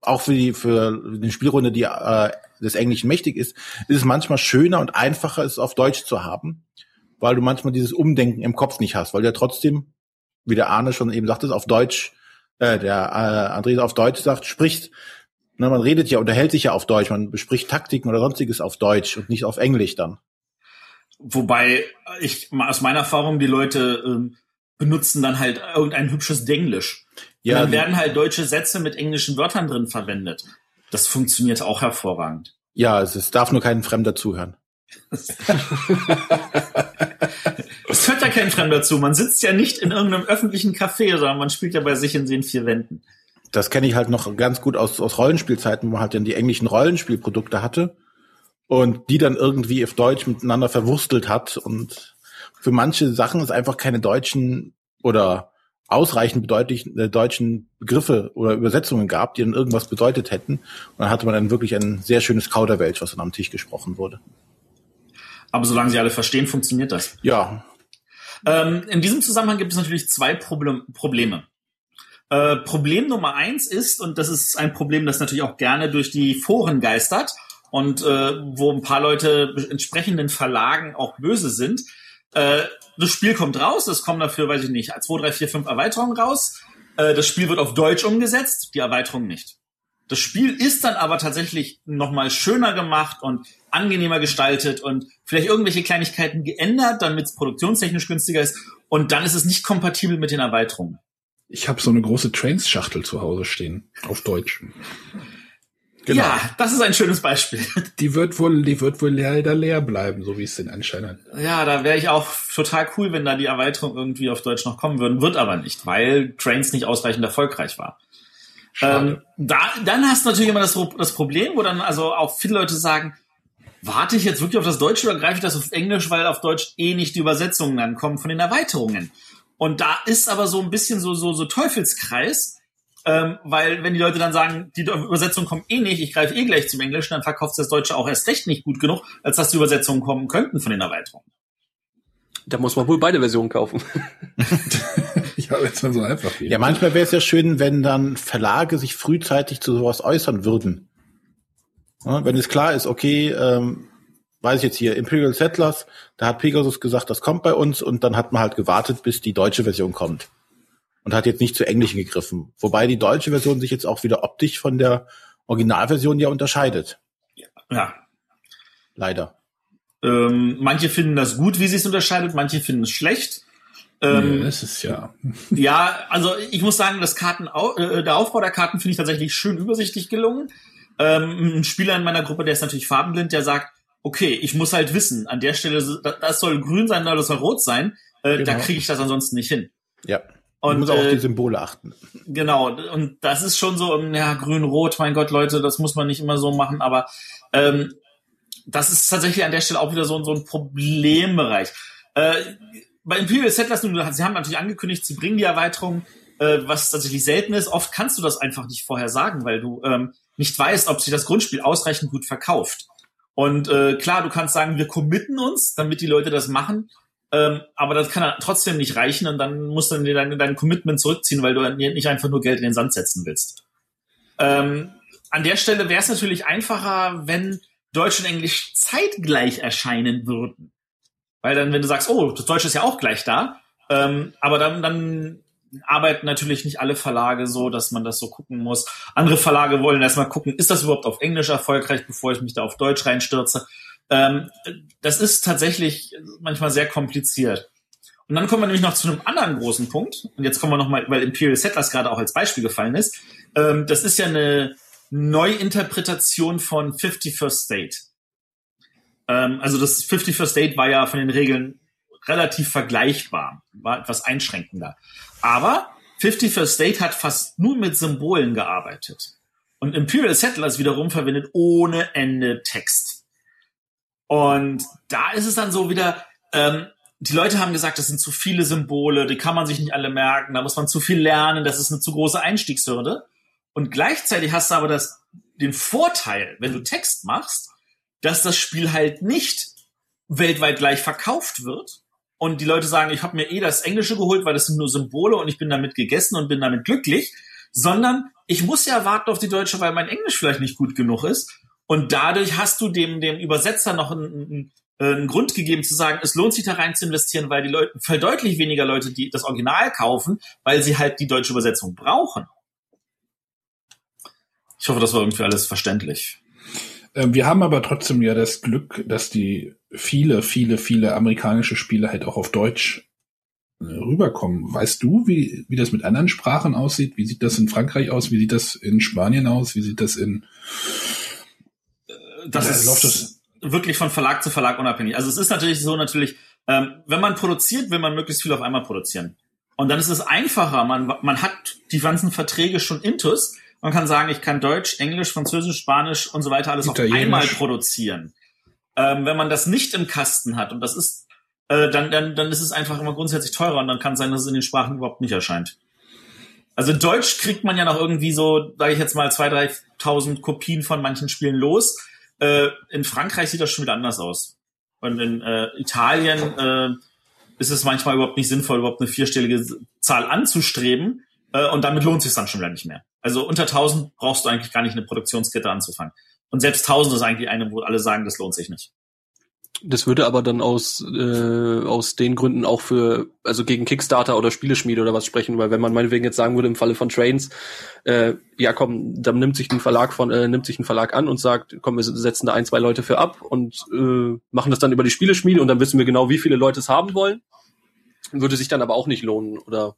S1: auch für die für die Spielrunde, die äh, des Englischen mächtig ist, ist es manchmal schöner und einfacher, es auf Deutsch zu haben, weil du manchmal dieses Umdenken im Kopf nicht hast, weil du ja trotzdem, wie der Arne schon eben sagte, auf Deutsch äh, der äh, Andreas auf Deutsch sagt, spricht, ne, man redet ja, unterhält sich ja auf Deutsch, man bespricht Taktiken oder sonstiges auf Deutsch und nicht auf Englisch dann.
S3: Wobei ich aus meiner Erfahrung die Leute ähm, benutzen dann halt irgendein hübsches Denglisch. Ja, dann
S1: die-
S3: werden halt deutsche Sätze mit englischen Wörtern drin verwendet. Das funktioniert auch hervorragend.
S1: ja, es ist, darf nur kein Fremder zuhören. *laughs*
S3: Es hört ja kein Fremder zu. Man sitzt ja nicht in irgendeinem öffentlichen Café, sondern man spielt ja bei sich in den vier Wänden.
S1: Das kenne ich halt noch ganz gut aus, aus Rollenspielzeiten, wo man halt dann die englischen Rollenspielprodukte hatte und die dann irgendwie auf Deutsch miteinander verwurstelt hat. Und für manche Sachen es einfach keine deutschen oder ausreichend bedeutlichen äh, deutschen Begriffe oder Übersetzungen gab, die dann irgendwas bedeutet hätten. Und dann hatte man dann wirklich ein sehr schönes Kauderwelsch, was dann am Tisch gesprochen wurde.
S3: Aber solange sie alle verstehen, funktioniert das.
S1: Ja,
S3: Ähm, in diesem Zusammenhang gibt es natürlich zwei Problem, Probleme. Äh, Problem Nummer eins ist, und das ist ein Problem, das natürlich auch gerne durch die Foren geistert und äh, wo ein paar Leute entsprechenden Verlagen auch böse sind. Äh, das Spiel kommt raus, es kommen dafür, weiß ich nicht, zwei, drei, vier, fünf Erweiterungen raus. Äh, das Spiel wird auf Deutsch umgesetzt, die Erweiterung nicht. Das Spiel ist dann aber tatsächlich nochmal schöner gemacht und angenehmer gestaltet und vielleicht irgendwelche Kleinigkeiten geändert, damit es produktionstechnisch günstiger ist. Und dann ist es nicht kompatibel mit den Erweiterungen.
S2: Ich habe so eine große Trains-Schachtel zu Hause stehen, auf Deutsch.
S1: Genau.
S3: Ja, das ist ein schönes Beispiel. *laughs*
S2: Die wird wohl, die wird wohl leider leer bleiben, so wie es den Anschein hat.
S3: Ja, da wäre ich auch total cool, wenn da die Erweiterung irgendwie auf Deutsch noch kommen würden. Wird aber nicht, weil Trains nicht ausreichend erfolgreich war. Ähm, da, dann hast du natürlich immer das, das Problem, wo dann also auch viele Leute sagen, warte ich jetzt wirklich auf das Deutsche oder greife ich das auf Englisch, weil auf Deutsch eh nicht die Übersetzungen dann kommen von den Erweiterungen. Und da ist aber so ein bisschen so, so, so Teufelskreis, ähm, weil wenn die Leute dann sagen, die Übersetzungen kommen eh nicht, ich greife eh gleich zum Englischen, dann verkauft das Deutsche auch erst recht nicht gut genug, als dass die Übersetzungen kommen könnten von den Erweiterungen.
S4: Da muss man wohl beide Versionen kaufen. *laughs*
S2: ja, wenn es mal so einfach geht.
S1: Ja, manchmal wäre es ja schön, wenn dann Verlage sich frühzeitig zu sowas äußern würden. Ja, wenn es klar ist, okay, ähm, weiß ich jetzt hier, Imperial Settlers, da hat Pegasus gesagt, das kommt bei uns und dann hat man halt gewartet, bis die deutsche Version kommt. Und hat jetzt nicht zu Englischen gegriffen. Wobei die deutsche Version sich jetzt auch wieder optisch von der Originalversion ja unterscheidet.
S3: Ja.
S1: Leider.
S3: Ähm, manche finden das gut, wie sie es unterscheidet, manche finden es schlecht. Ähm,
S2: ja, das ist ja. *laughs*
S3: Ja, also ich muss sagen, das Karten, äh, der Aufbau der Karten finde ich tatsächlich schön übersichtlich gelungen. Ähm, ein Spieler in meiner Gruppe, der ist natürlich farbenblind, der sagt, okay, ich muss halt wissen, an der Stelle, das soll grün sein oder das soll rot sein, äh,
S1: Genau.
S3: da kriege ich das ansonsten nicht hin.
S1: Ja. Man
S3: Und,
S1: muss auch auf
S3: äh,
S1: die Symbole achten.
S3: Genau, und das ist schon so, ähm, ja, grün-rot, mein Gott, Leute, das muss man nicht immer so machen, aber ähm, das ist tatsächlich an der Stelle auch wieder so, so ein Problembereich. Äh, bei Imperial Settlers, sie haben natürlich angekündigt, sie bringen die Erweiterung, äh, was tatsächlich selten ist. Oft kannst du das einfach nicht vorher sagen, weil du ähm, nicht weißt, ob sich das Grundspiel ausreichend gut verkauft. Und äh, klar, du kannst sagen, wir committen uns, damit die Leute das machen, ähm, aber das kann trotzdem nicht reichen und dann musst du dein, dein Commitment zurückziehen, weil du nicht einfach nur Geld in den Sand setzen willst. Ähm, an der Stelle wäre es natürlich einfacher, wenn Deutsch und Englisch zeitgleich erscheinen würden. Weil dann, wenn du sagst, oh, das Deutsche ist ja auch gleich da, ähm, aber dann, dann arbeiten natürlich nicht alle Verlage so, dass man das so gucken muss. Andere Verlage wollen erstmal gucken, ist das überhaupt auf Englisch erfolgreich, bevor ich mich da auf Deutsch reinstürze. Ähm, das ist tatsächlich manchmal sehr kompliziert. Und dann kommen wir nämlich noch zu einem anderen großen Punkt. Und jetzt kommen wir nochmal, weil Imperial Settlers gerade auch als Beispiel gefallen ist. Ähm, das ist ja eine Neuinterpretation von 51st State. Ähm, also das 51st State war ja von den Regeln relativ vergleichbar, war etwas einschränkender. Aber 51st State hat fast nur mit Symbolen gearbeitet. Und Imperial Settlers wiederum verwendet ohne Ende Text. Und da ist es dann so wieder, ähm, die Leute haben gesagt, das sind zu viele Symbole, die kann man sich nicht alle merken, da muss man zu viel lernen, das ist eine zu große Einstiegshürde. Und gleichzeitig hast du aber das, den Vorteil, wenn du Text machst, dass das Spiel halt nicht weltweit gleich verkauft wird. Und die Leute sagen, ich habe mir eh das Englische geholt, weil das sind nur Symbole und ich bin damit gegessen und bin damit glücklich, sondern ich muss ja warten auf die Deutsche, weil mein Englisch vielleicht nicht gut genug ist. Und dadurch hast du dem, dem Übersetzer noch einen, einen Grund gegeben zu sagen, es lohnt sich da rein zu investieren, weil die Leute, weil deutlich weniger Leute, die das Original kaufen, weil sie halt die deutsche Übersetzung brauchen. Ich hoffe, das war irgendwie alles verständlich.
S2: Ähm, Wir haben aber trotzdem ja das Glück, dass die viele, viele, viele amerikanische Spiele halt auch auf Deutsch äh, rüberkommen. Weißt du, wie, wie das mit anderen Sprachen aussieht? Wie sieht das in Frankreich aus? Wie sieht das in Spanien aus? Wie sieht das in
S3: Das
S2: Ja,
S3: ist
S2: läuft das-
S3: wirklich von Verlag zu Verlag unabhängig. Also es ist natürlich so natürlich, ähm, wenn man produziert, will man möglichst viel auf einmal produzieren. Und dann ist es einfacher. Man, man hat die ganzen Verträge schon intus. Man kann sagen, ich kann Deutsch, Englisch, Französisch, Spanisch und so weiter alles auf einmal produzieren. Ähm, wenn man das nicht im Kasten hat und das ist, äh, dann, dann, dann ist es einfach immer grundsätzlich teurer und dann kann es sein, dass es in den Sprachen überhaupt nicht erscheint. Also in Deutsch kriegt man ja noch irgendwie so, sage ich jetzt mal, 2.000, 3.000 Kopien von manchen Spielen los. Äh, in Frankreich sieht das schon wieder anders aus. Und in äh, Italien äh, ist es manchmal überhaupt nicht sinnvoll, überhaupt eine vierstellige Zahl anzustreben. Äh, und damit lohnt sich dann schon wieder nicht mehr. Also unter 1000 brauchst du eigentlich gar nicht eine Produktionskette anzufangen. Und selbst 1000 ist eigentlich eine, wo alle sagen, das lohnt sich nicht.
S4: Das würde aber dann aus, äh, aus den Gründen auch für, also gegen Kickstarter oder Spieleschmiede oder was sprechen, weil wenn man meinetwegen jetzt sagen würde im Falle von Trains, äh, ja komm, dann nimmt sich ein Verlag von, äh, nimmt sich ein Verlag an und sagt, komm, wir setzen da ein, zwei Leute für ab und äh, machen das dann über die Spieleschmiede und dann wissen wir genau, wie viele Leute es haben wollen. Würde sich dann aber auch nicht lohnen, oder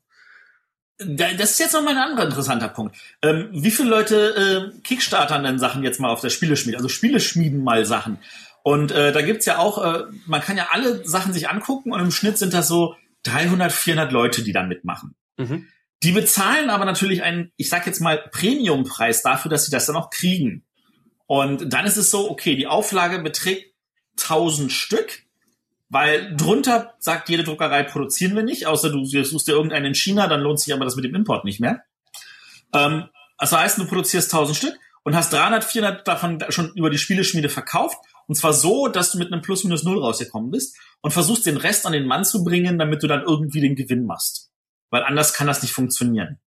S3: Das ist jetzt noch mal ein anderer interessanter Punkt. Ähm, wie viele Leute äh, kickstartern denn Sachen jetzt mal auf der Spieleschmiede? Also Spiele schmieden mal Sachen. Und äh, da gibt's ja auch, äh, man kann ja alle Sachen sich angucken und im Schnitt sind das so 300, 400 Leute, die da mitmachen.
S4: Mhm.
S3: Die bezahlen aber natürlich einen, ich sag jetzt mal, Premiumpreis dafür, dass sie das dann auch kriegen. Und dann ist es so, okay, die Auflage beträgt 1000 Stück, weil drunter sagt jede Druckerei, produzieren wir nicht, außer du suchst dir irgendeinen in China, dann lohnt sich aber das mit dem Import nicht mehr. Ähm, das heißt, du produzierst 1000 Stück und hast 300, 400 davon schon über die Spieleschmiede verkauft. Und zwar so, dass du mit einem Plus minus Null rausgekommen bist und versuchst den Rest an den Mann zu bringen, damit du dann irgendwie den Gewinn machst. Weil anders kann das nicht funktionieren.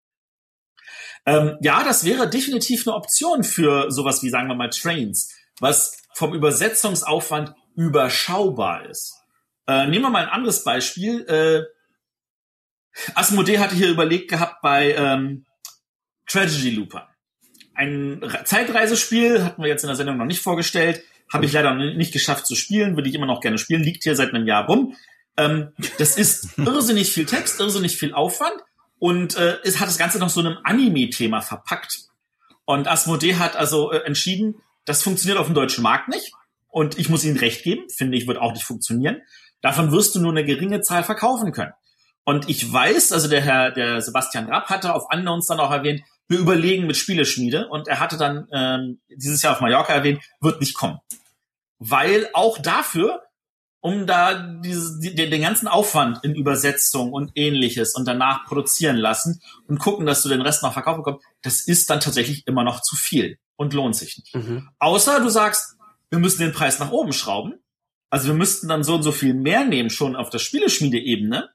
S3: Ähm, ja, das wäre definitiv eine Option für sowas wie, sagen wir mal, Trains, was vom Übersetzungsaufwand überschaubar ist. Äh, nehmen wir mal ein anderes Beispiel. Äh, Asmodee hatte hier überlegt gehabt bei ähm, Tragedy Looper. Ein Re- Zeitreisespiel hatten wir jetzt in der Sendung noch nicht vorgestellt, habe ich leider nicht geschafft zu spielen, würde ich immer noch gerne spielen, liegt hier seit einem Jahr rum. Ähm, das ist *laughs* irrsinnig viel Text, irrsinnig viel Aufwand und äh, es hat das Ganze noch so einem Anime-Thema verpackt. Und Asmodee hat also äh, entschieden, das funktioniert auf dem deutschen Markt nicht. Und ich muss ihnen recht geben, finde ich, wird auch nicht funktionieren. Davon wirst du nur eine geringe Zahl verkaufen können. Und ich weiß, also der Herr, der Sebastian Rapp hatte auf Unknowns dann auch erwähnt, wir überlegen mit Spieleschmiede und er hatte dann ähm, dieses Jahr auf Mallorca erwähnt, wird nicht kommen. Weil auch dafür, um da dieses, die, den ganzen Aufwand in Übersetzung und ähnliches und danach produzieren lassen und gucken, dass du den Rest noch verkaufen bekommst, das ist dann tatsächlich immer noch zu viel und lohnt sich nicht.
S4: Mhm.
S3: Außer du sagst, wir müssen den Preis nach oben schrauben. Also wir müssten dann so und so viel mehr nehmen schon auf der Spieleschmiede-Ebene.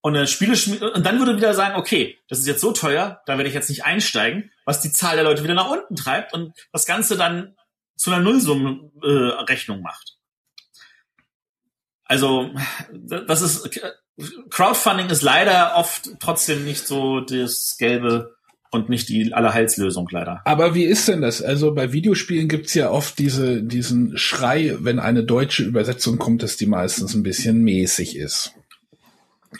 S3: Und, und dann würde wieder sagen, okay, das ist jetzt so teuer, da werde ich jetzt nicht einsteigen, was die Zahl der Leute wieder nach unten treibt und das Ganze dann zu einer Nullsummenrechnung äh, macht. Also das ist Crowdfunding ist leider oft trotzdem nicht so das Gelbe und nicht die Allerheilslösung leider.
S2: Aber wie ist denn das? Also bei Videospielen gibt's ja oft diese, diesen Schrei, wenn eine deutsche Übersetzung kommt, dass die meistens ein bisschen mäßig ist.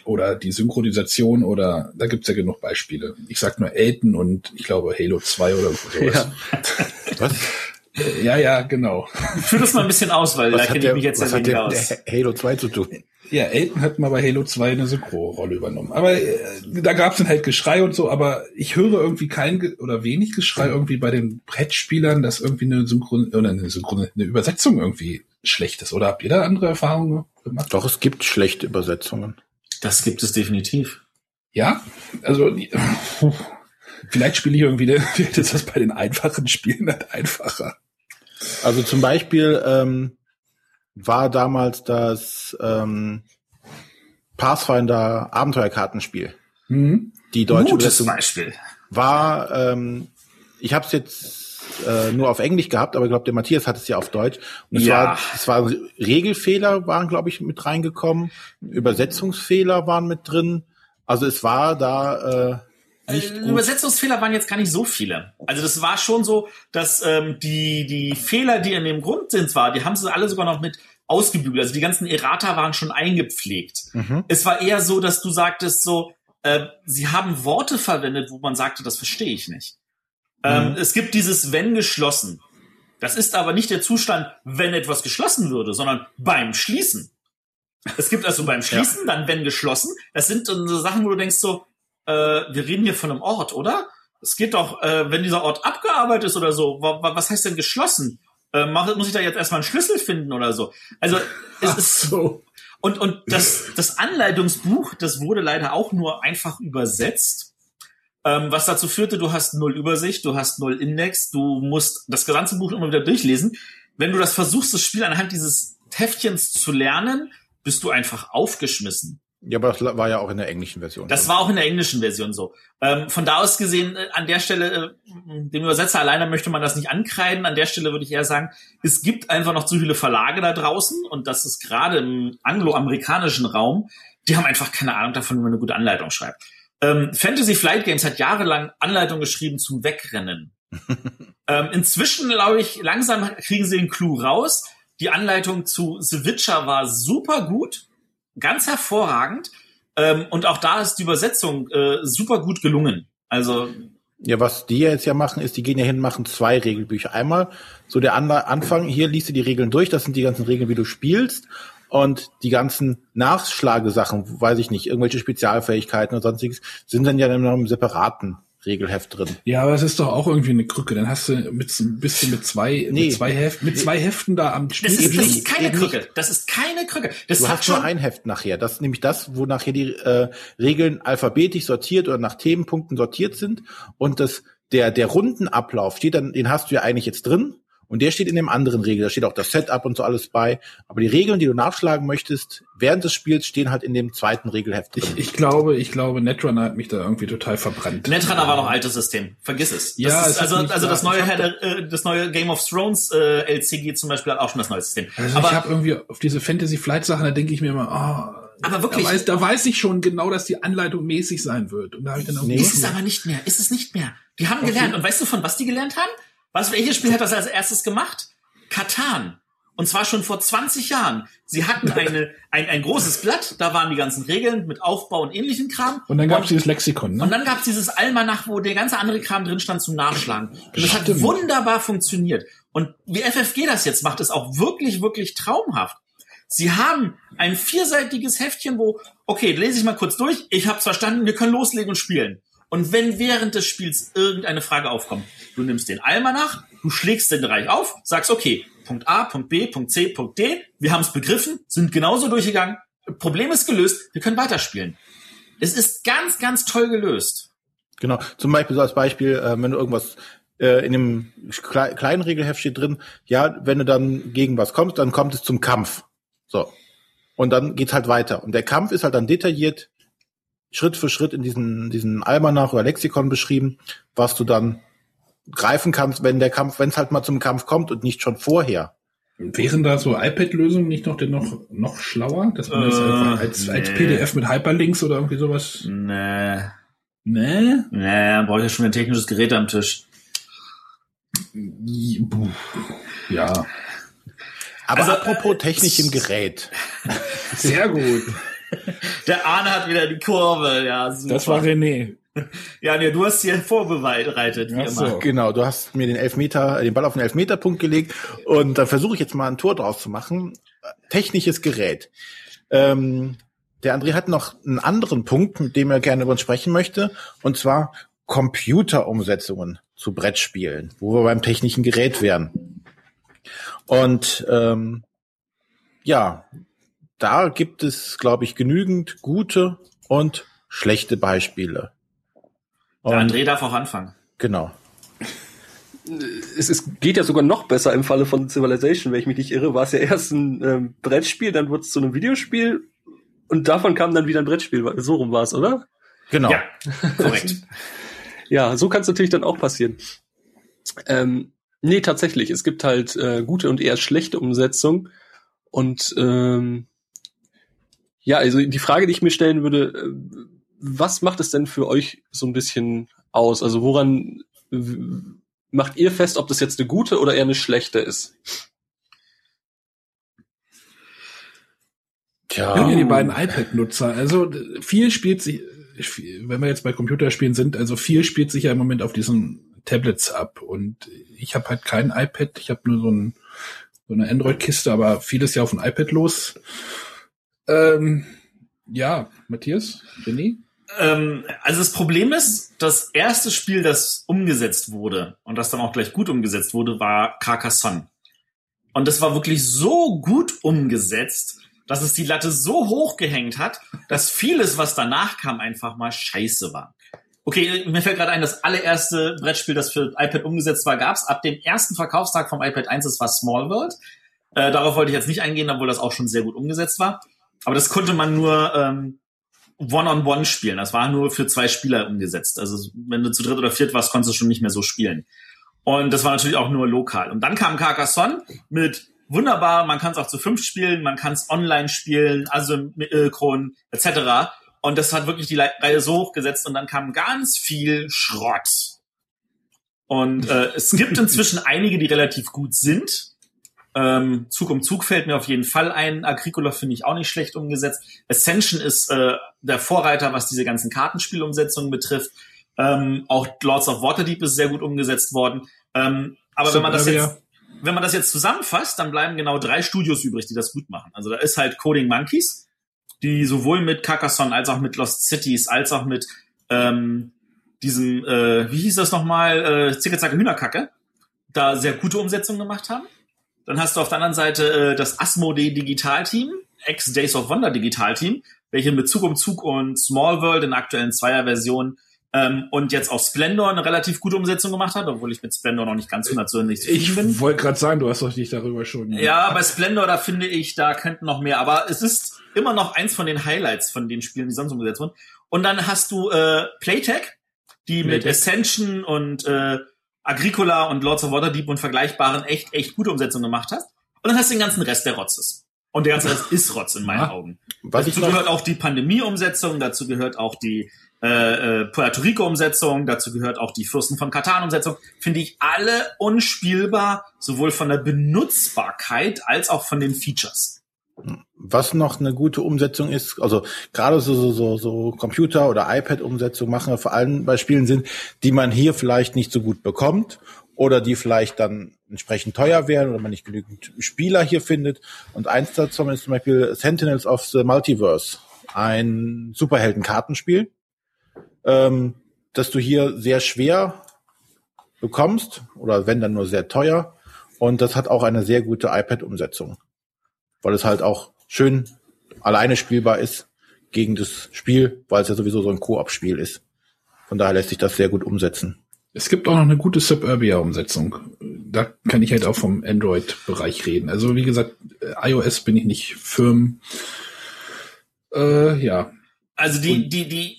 S2: Oder die Synchronisation oder da gibt's ja genug Beispiele. Ich sag nur Elton und ich glaube Halo 2 oder sowas.
S1: Was?
S2: Ja, ja, genau.
S3: Führ das mal ein bisschen aus, weil da
S1: Was
S3: kenne
S1: hat
S3: ich mich jetzt
S1: was
S3: sehr
S1: hat
S3: wenig
S1: der,
S3: aus.
S1: der Halo 2 zu tun?
S2: Ja, Elton hat mal bei Halo 2 eine Synchro-Rolle übernommen. Aber äh, da gab's dann halt Geschrei und so, aber ich höre irgendwie kein Ge oder wenig Geschrei irgendwie bei den Brettspielern, dass irgendwie eine Synchron oder eine Synchron eine Übersetzung irgendwie schlecht ist. Oder habt ihr da andere Erfahrungen gemacht?
S1: Doch, es gibt schlechte Übersetzungen.
S3: Das gibt es definitiv.
S2: Ja, also die, vielleicht spiele ich irgendwie, *laughs* vielleicht ist das bei den einfachen Spielen nicht einfacher.
S1: Also zum Beispiel ähm, war damals das ähm, Pathfinder Abenteuerkartenspiel.
S2: Hm?
S1: Die deutsche
S3: Gutes
S1: Übersetzung
S3: Beispiel.
S1: war, ähm, ich habe es jetzt äh, nur auf Englisch gehabt, aber ich glaube, der Matthias hat es ja auf Deutsch. Und es
S3: Ja.
S1: war, es war Regelfehler waren, glaube ich, mit reingekommen, Übersetzungsfehler waren mit drin. Also es war da äh, nicht
S3: Äh,
S1: gut.
S3: Übersetzungsfehler waren jetzt gar nicht so viele. Also das war schon so, dass ähm, die, die Fehler, die in dem Grundsinn war, die haben sie alle sogar noch mit ausgebügelt. Also die ganzen Errata waren schon eingepflegt.
S1: Mhm.
S3: Es war eher so, dass du sagtest so, äh, sie haben Worte verwendet, wo man sagte, das verstehe ich nicht. Ähm,
S1: Mhm.
S3: es gibt dieses wenn geschlossen. Das ist aber nicht der Zustand, wenn etwas geschlossen würde, sondern beim Schließen. Es gibt also beim Schließen, dann wenn geschlossen. Das sind so Sachen, wo du denkst so, äh, wir reden hier von einem Ort, oder? Es geht doch, äh, wenn dieser Ort abgearbeitet ist oder so, wa wa was heißt denn geschlossen? Äh, muss ich da jetzt erstmal einen Schlüssel finden oder so? Also es ist
S2: So.
S3: und, und das, das Anleitungsbuch, das wurde leider auch nur einfach übersetzt, ähm, was dazu führte, du hast null Übersicht, du hast null Index, du musst das gesamte Buch immer wieder durchlesen. Wenn du das versuchst, das Spiel anhand dieses Heftchens zu lernen, bist du einfach aufgeschmissen.
S1: Ja, aber das war ja auch in der englischen Version.
S3: Das war auch in der englischen Version so. Ähm, von da aus gesehen, äh, an der Stelle, äh, dem Übersetzer alleine möchte man das nicht ankreiden. An der Stelle würde ich eher sagen, es gibt einfach noch zu viele Verlage da draußen und das ist gerade im angloamerikanischen Raum, die haben einfach keine Ahnung davon, wie man eine gute Anleitung schreibt. Ähm, Fantasy Flight Games hat jahrelang Anleitung geschrieben zum Wegrennen. *laughs* ähm, inzwischen, glaube ich, langsam kriegen sie den Clou raus. Die Anleitung zu The Witcher war super gut, ganz hervorragend. Ähm, und auch da ist die Übersetzung äh, super gut gelungen. Also
S1: Ja, was die jetzt ja machen, ist, die gehen ja hin, machen zwei Regelbücher. Einmal so der Anfang, hier liest du die Regeln durch, das sind die ganzen Regeln, wie du spielst. Und die ganzen Nachschlagesachen, weiß ich nicht, irgendwelche Spezialfähigkeiten und sonstiges, sind dann ja in einem separaten Regelheft drin.
S2: Ja, aber es ist doch auch irgendwie eine Krücke. Dann hast du mit, bist du mit zwei,
S1: Nee.
S2: mit zwei Heften, mit zwei Heften da am
S3: das
S2: Spiel.
S3: ist, das
S1: nicht,
S3: ist keine
S1: eben
S3: Krücke. Das ist keine Krücke. Das
S1: Du
S3: hat
S1: hast
S3: schon
S1: nur ein Heft nachher. Das ist nämlich das, wo nachher die äh, Regeln alphabetisch sortiert oder nach Themenpunkten sortiert sind. Und das, der, der Rundenablauf steht dann, den hast du ja eigentlich jetzt drin. Und der steht in dem anderen Regel. Da steht auch das Setup und so alles bei. Aber die Regeln, die du nachschlagen möchtest, während des Spiels, stehen halt in dem zweiten Regelheft drin.
S2: Ich, ich glaube, ich glaube, Netrunner hat mich da irgendwie total verbrannt.
S3: Netrunner war noch altes System. Vergiss es. Das
S2: Ja,
S3: ist, also, also
S2: da-
S3: das neue äh, das neue Game of Thrones äh, LCG zum Beispiel hat auch schon das neue System.
S2: Also
S3: aber
S2: ich habe irgendwie auf diese Fantasy Flight Sachen, da denke ich mir immer, ah,
S3: Aber wirklich-
S2: da weiß, da weiß ich schon genau, dass die Anleitung mäßig sein wird. Und da habe ich dann auch
S1: Nee.
S3: ist es aber nicht mehr. Ist es nicht mehr. Die haben gelernt. Und weißt du, von was die gelernt haben? Was, welches Spiel hat das als erstes gemacht? Katan. Und zwar schon vor 20 Jahren. Sie hatten *laughs* eine, ein, ein großes Blatt, da waren die ganzen Regeln mit Aufbau und ähnlichen Kram.
S2: Und dann gab es dieses Lexikon, ne?
S3: Und dann gab es dieses Almanach, wo der ganze andere Kram drin stand zum Nachschlagen. Und das hat wunderbar funktioniert. Und wie FFG das jetzt macht, ist auch wirklich, wirklich traumhaft. Sie haben ein vierseitiges Heftchen, wo, okay, lese ich mal kurz durch, ich hab's verstanden, wir können loslegen und spielen. Und wenn während des Spiels irgendeine Frage aufkommt, du nimmst den Almanach, du schlägst den Bereich auf, sagst, okay, Punkt A, Punkt B, Punkt C, Punkt D, wir haben es begriffen, sind genauso durchgegangen, Problem ist gelöst, wir können weiterspielen. Es ist ganz, ganz toll gelöst.
S1: Genau. Zum Beispiel so als Beispiel, äh, wenn du irgendwas äh, in dem klei kleinen Regelheft steht drin, ja, wenn du dann gegen was kommst, dann kommt es zum Kampf. So. Und dann geht's halt weiter. Und der Kampf ist halt dann detailliert Schritt für Schritt in diesen, diesen Almanach oder Lexikon beschrieben, was du dann greifen kannst, wenn der Kampf, wenn es halt mal zum Kampf kommt und nicht schon vorher.
S2: Wären da so iPad-Lösungen nicht noch, denn noch, noch schlauer? Dass man das
S3: Äh,
S2: einfach als, als
S3: nee.
S2: PDF mit Hyperlinks oder irgendwie sowas?
S3: Nee,
S2: Nee?
S3: nee, dann brauche ich ja schon ein technisches Gerät am Tisch.
S2: Ja.
S1: Aber
S3: Also,
S1: apropos Technik im Gerät. *laughs*
S2: Sehr gut. *laughs*
S3: Der Arne hat wieder die Kurve, ja, super.
S2: Das war René. *laughs*
S3: ja, nee, du hast hier vorbereitet, wie
S2: so.
S3: immer.
S1: Genau, du hast mir den Elfmeter, den Ball auf den Elfmeterpunkt gelegt und dann versuche ich jetzt mal ein Tor draus zu machen. Technisches Gerät. Ähm, der André hat noch einen anderen Punkt, mit dem er gerne über uns sprechen möchte, und zwar Computerumsetzungen zu Brettspielen, wo wir beim technischen Gerät wären. Und ähm, ja, da gibt es, glaube ich, genügend gute und schlechte Beispiele.
S3: Der
S1: Und-
S3: André darf auch anfangen.
S1: Genau.
S4: es, es geht ja sogar noch besser im Falle von Civilization, wenn ich mich nicht irre, war es ja erst ein ähm, Brettspiel, dann wurde es zu einem Videospiel und davon kam dann wieder ein Brettspiel. So rum war es, oder?
S1: Genau.
S3: Ja, *laughs* korrekt.
S4: Ja, so kann es natürlich dann auch passieren. Ähm, nee, tatsächlich. Es gibt halt äh, gute und eher schlechte Umsetzung. Und ähm, ja, also die Frage, die ich mir stellen würde, äh, was macht es denn für euch so ein bisschen aus? Also woran macht ihr fest, ob das jetzt eine gute oder eher eine schlechte ist?
S1: Tja.
S2: Ja, die beiden iPad-Nutzer. Also viel spielt sich, wenn wir jetzt bei Computerspielen sind, also viel spielt sich ja im Moment auf diesen Tablets ab. Und ich habe halt kein iPad, ich habe nur so, ein, so eine Android-Kiste, aber vieles ja auf dem iPad los. Ähm, ja, Matthias, René?
S3: Ähm, also das Problem ist, das erste Spiel, das umgesetzt wurde und das dann auch gleich gut umgesetzt wurde, war Carcassonne. Und das war wirklich so gut umgesetzt, dass es die Latte so hoch gehängt hat, dass vieles, was danach kam, einfach mal scheiße war. Okay, mir fällt gerade ein, das allererste Brettspiel, das für iPad umgesetzt war, gab's ab dem ersten Verkaufstag vom iPad 1, das war Small World. Äh, darauf wollte ich jetzt nicht eingehen, obwohl das auch schon sehr gut umgesetzt war. Aber das konnte man nur ähm, One-on-One spielen. Das war nur für zwei Spieler umgesetzt. Also wenn du zu dritt oder viert warst, konntest du schon nicht mehr so spielen. Und das war natürlich auch nur lokal. Und dann kam Carcassonne mit wunderbar, man kann es auch zu fünf spielen, man kann es online spielen, Asynchron etc. Und das hat wirklich die Reihe so hochgesetzt und dann kam ganz viel Schrott. Und äh, es gibt inzwischen einige, die relativ gut sind. Ähm, Zug um Zug fällt mir auf jeden Fall ein. Agricola finde ich auch nicht schlecht umgesetzt. Ascension ist äh, der Vorreiter, was diese ganzen Kartenspielumsetzungen betrifft. Ähm, auch Lords of Waterdeep ist sehr gut umgesetzt worden. Ähm, aber wenn man das jetzt, wenn man das jetzt zusammenfasst, dann bleiben genau drei Studios übrig, die das gut machen. Also da ist halt Coding Monkeys, die sowohl mit Carcassonne als auch mit Lost Cities als auch mit ähm, diesem, äh, wie hieß das nochmal, äh, Zicke Hühnerkacke, da sehr gute Umsetzungen gemacht haben. Dann hast du auf der anderen Seite äh, das Asmodee Digitalteam, ex Days of Wonder Digitalteam, welche mit Zug um Zug und Small World in der aktuellen Zweier-Version ähm, und jetzt auch Splendor eine relativ gute Umsetzung gemacht hat, obwohl ich mit Splendor noch nicht ganz hundertprozentig
S2: bin. Ich wollte gerade sagen, du hast doch nicht darüber schon.
S3: Ja, bei Splendor, da finde ich, da könnten noch mehr, aber es ist immer noch eins von den Highlights von den Spielen, die sonst umgesetzt wurden. Und dann hast du äh, Playtech, die Playtech. mit Ascension und äh, Agricola und Lords of Waterdeep und vergleichbaren echt, echt gute Umsetzungen gemacht hast. Und dann hast du den ganzen Rest der Rotzes. Und der ganze Rest ist Rotz in meinen ja. Augen. Was dazu gehört auch die Pandemie-Umsetzung, dazu gehört auch die äh, äh, Puerto Rico-Umsetzung, dazu gehört auch die Fürsten von Katan-Umsetzung, finde ich alle unspielbar, sowohl von der Benutzbarkeit als auch von den Features.
S1: Was noch eine gute Umsetzung ist, also gerade so, so, so, so Computer- oder iPad-Umsetzung machen wir vor allem bei Spielen sind, die man hier vielleicht nicht so gut bekommt oder die vielleicht dann entsprechend teuer wären oder man nicht genügend Spieler hier findet. Und eins davon ist zum Beispiel Sentinels of the Multiverse, ein Superhelden-Kartenspiel ähm, dass du hier sehr schwer bekommst oder wenn dann nur sehr teuer. Und das hat auch eine sehr gute iPad-Umsetzung, weil es halt auch schön alleine spielbar ist gegen das Spiel, weil es ja sowieso so ein Koop-Spiel ist. Von daher lässt sich das sehr gut umsetzen.
S2: Es gibt auch noch eine gute Suburbia-Umsetzung. Da kann ich halt auch vom Android-Bereich reden. Also wie gesagt, iOS bin ich nicht firm. Äh, ja.
S3: Also die, die, die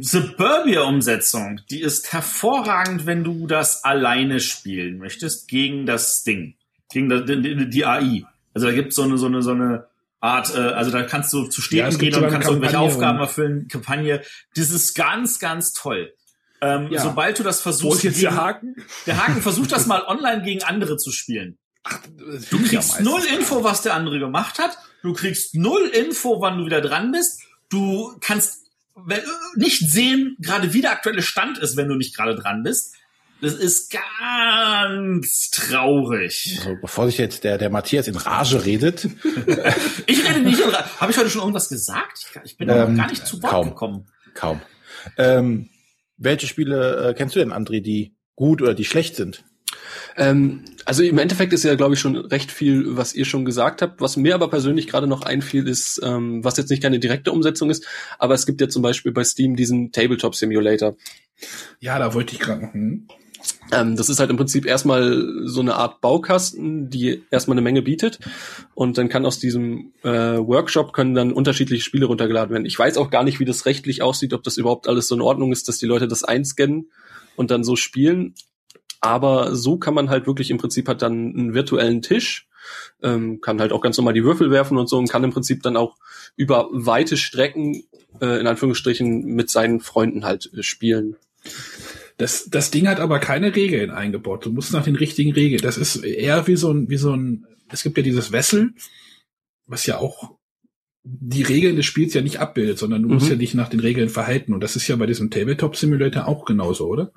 S3: Suburbia-Umsetzung, die ist hervorragend, wenn du das alleine spielen möchtest gegen das Ding, gegen die, die AI. Also da gibt so eine so eine so eine Art, äh, also da kannst du zu Städten ja, gehen und kannst irgendwelche Aufgaben erfüllen, Kampagne. Das ist ganz, ganz toll. Ähm, ja. Sobald du das versuchst, Wo
S2: ist jetzt gegen, der Haken?
S3: Der Haken versucht das *laughs* mal online gegen andere zu spielen. Ach, du kriegst ja null Info, was der andere gemacht hat. Du kriegst null Info, wann du wieder dran bist. Du kannst nicht sehen, gerade wie der aktuelle Stand ist, wenn du nicht gerade dran bist. Das ist ganz traurig.
S1: Also, bevor sich jetzt der, der Matthias in Rage redet. *laughs*
S3: ich rede nicht in Rage. Habe ich heute schon irgendwas gesagt? Ich bin ähm, gar nicht zu Wort
S1: kaum,
S3: gekommen.
S1: Kaum. Ähm, welche Spiele äh, kennst du denn, André, die gut oder die schlecht sind?
S4: Ähm, also im Endeffekt ist ja, glaube ich, schon recht viel, was ihr schon gesagt habt. Was mir aber persönlich gerade noch einfiel, ist, ähm, was jetzt nicht keine direkte Umsetzung ist, aber es gibt ja zum Beispiel bei Steam diesen Tabletop Simulator.
S2: Ja, da wollte ich gerade noch. Hm.
S4: Ähm, das ist halt im Prinzip erstmal so eine Art Baukasten, die erstmal eine Menge bietet. Und dann kann aus diesem äh, Workshop können dann unterschiedliche Spiele runtergeladen werden. Ich weiß auch gar nicht, wie das rechtlich aussieht, ob das überhaupt alles so in Ordnung ist, dass die Leute das einscannen und dann so spielen. Aber so kann man halt wirklich im Prinzip hat dann einen virtuellen Tisch, ähm, kann halt auch ganz normal die Würfel werfen und so und kann im Prinzip dann auch über weite Strecken äh, in Anführungsstrichen mit seinen Freunden halt äh, spielen.
S2: Das, das Ding hat aber keine Regeln eingebaut. Du musst nach den richtigen Regeln. Das ist eher wie so ein, wie so ein, es gibt ja dieses Wessel, was ja auch die Regeln des Spiels ja nicht abbildet, sondern du mhm. musst ja dich nach den Regeln verhalten. Und das ist ja bei diesem Tabletop Simulator auch genauso, oder?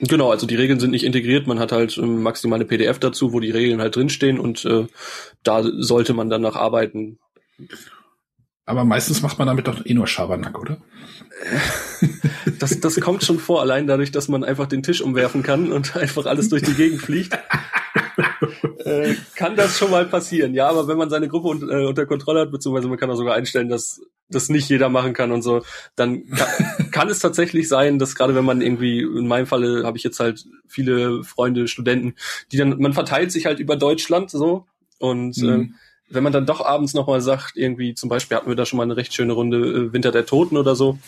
S4: Genau, also die Regeln sind nicht integriert, man hat halt ähm, maximale PDF dazu, wo die Regeln halt drinstehen und äh, da sollte man dann nach arbeiten.
S2: Aber meistens macht man damit doch eh nur Schabernack, oder?
S4: Das, das kommt schon vor, allein dadurch, dass man einfach den Tisch umwerfen kann und einfach alles durch die Gegend fliegt. äh, kann das schon mal passieren. Ja, aber wenn man seine Gruppe un äh, unter Kontrolle hat, beziehungsweise man kann auch sogar einstellen, dass das nicht jeder machen kann und so, dann kann, *laughs* kann es tatsächlich sein, dass gerade wenn man irgendwie, in meinem Falle habe ich jetzt halt viele Freunde, Studenten, die dann, man verteilt sich halt über Deutschland so und mhm. äh, wenn man dann doch abends nochmal sagt, irgendwie zum Beispiel hatten wir da schon mal eine recht schöne Runde äh, Winter der Toten oder so,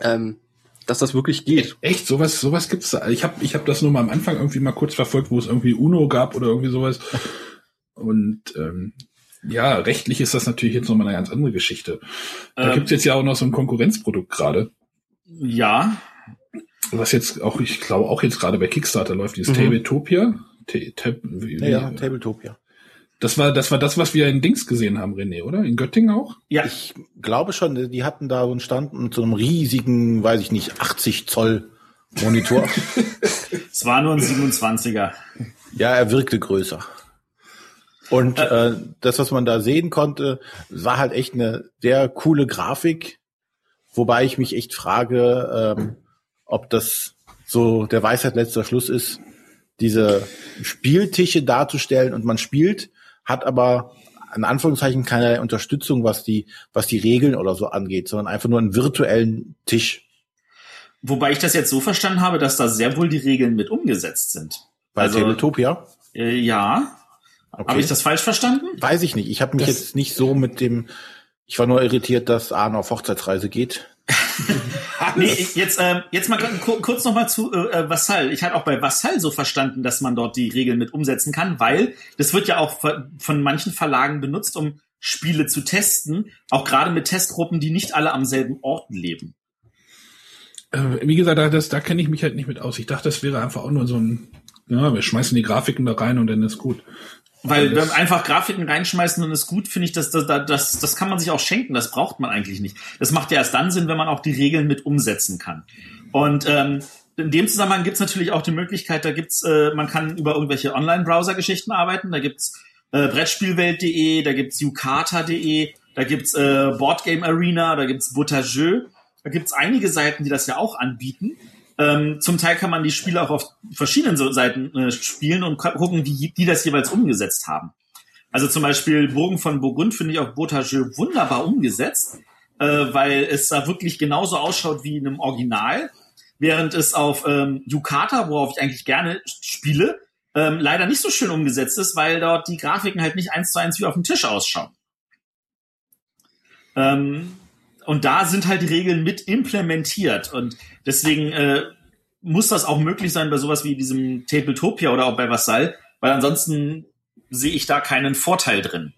S4: ähm, dass das wirklich geht.
S2: Echt, sowas, sowas gibt's da. Ich habe, ich hab das nur mal am Anfang irgendwie mal kurz verfolgt, wo es irgendwie Uno gab oder irgendwie sowas. Und ähm, ja, rechtlich ist das natürlich jetzt nochmal eine ganz andere Geschichte. Da ähm, gibt's jetzt ja auch noch so ein Konkurrenzprodukt gerade.
S3: Ja.
S2: Was jetzt auch, ich glaube, auch jetzt gerade bei Kickstarter läuft, dieses mhm. Tabletopia.
S1: Ta Tab, wie, ja, ja, Tabletopia.
S2: Das war, das war das, was wir in Dings gesehen haben, René, oder? In Göttingen auch?
S1: Ja. Ich glaube schon, die hatten da so einen Stand mit so einem riesigen, weiß ich nicht, 80 Zoll Monitor. *laughs*
S3: es war nur ein 27er.
S1: Ja, er wirkte größer. Und äh, das, was man da sehen konnte, war halt echt eine sehr coole Grafik, wobei ich mich echt frage, ähm, ob das so der Weisheit letzter Schluss ist, diese Spieltische darzustellen und man spielt, hat aber in Anführungszeichen keine Unterstützung, was die, was die Regeln oder so angeht, sondern einfach nur einen virtuellen Tisch.
S3: Wobei ich das jetzt so verstanden habe, dass da sehr wohl die Regeln mit umgesetzt sind.
S1: Bei also, Tabletopia?
S3: Äh, ja. Okay. Habe ich das falsch verstanden?
S1: Weiß ich nicht. Ich habe mich das jetzt nicht so mit dem. Ich war nur irritiert, dass Arne auf Hochzeitsreise geht. *laughs*
S3: nee, jetzt, äh, jetzt mal kurz noch mal zu äh, äh, Vassal. Ich hatte auch bei Vassal so verstanden, dass man dort die Regeln mit umsetzen kann, weil das wird ja auch von manchen Verlagen benutzt, um Spiele zu testen, auch gerade mit Testgruppen, die nicht alle am selben Ort leben.
S2: Äh, wie gesagt, da, das, da kenne ich mich halt nicht mit aus. Ich dachte, das wäre einfach auch nur so ein, ja, wir schmeißen die Grafiken da rein und dann ist gut.
S3: Weil wenn einfach Grafiken reinschmeißen und ist gut, finde ich, das, das, das, das kann man sich auch schenken. Das braucht man eigentlich nicht. Das macht ja erst dann Sinn, wenn man auch die Regeln mit umsetzen kann. Und ähm, in dem Zusammenhang gibt's natürlich auch die Möglichkeit, da gibt's, äh, man kann über irgendwelche Online-Browser-Geschichten arbeiten. Da gibt's äh, Brettspielwelt.de, da gibt's Yukata.de, da gibt's äh, Boardgame Arena, da gibt's Butterjeu. Da gibt's einige Seiten, die das ja auch anbieten. Ähm, zum Teil kann man die Spiele auch auf verschiedenen Seiten äh, spielen und gucken, wie die das jeweils umgesetzt haben. Also zum Beispiel Burgen von Burgund finde ich auf Botageux wunderbar umgesetzt, äh, weil es da wirklich genauso ausschaut wie in einem Original, während es auf ähm, Yukata, worauf ich eigentlich gerne spiele, ähm, leider nicht so schön umgesetzt ist, weil dort die Grafiken halt nicht eins zu eins wie auf dem Tisch ausschauen. Ähm, und da sind halt die Regeln mit implementiert und deswegen äh, muss das auch möglich sein bei sowas wie diesem Tabletopia oder auch bei Vassal, weil ansonsten sehe ich da keinen Vorteil drin.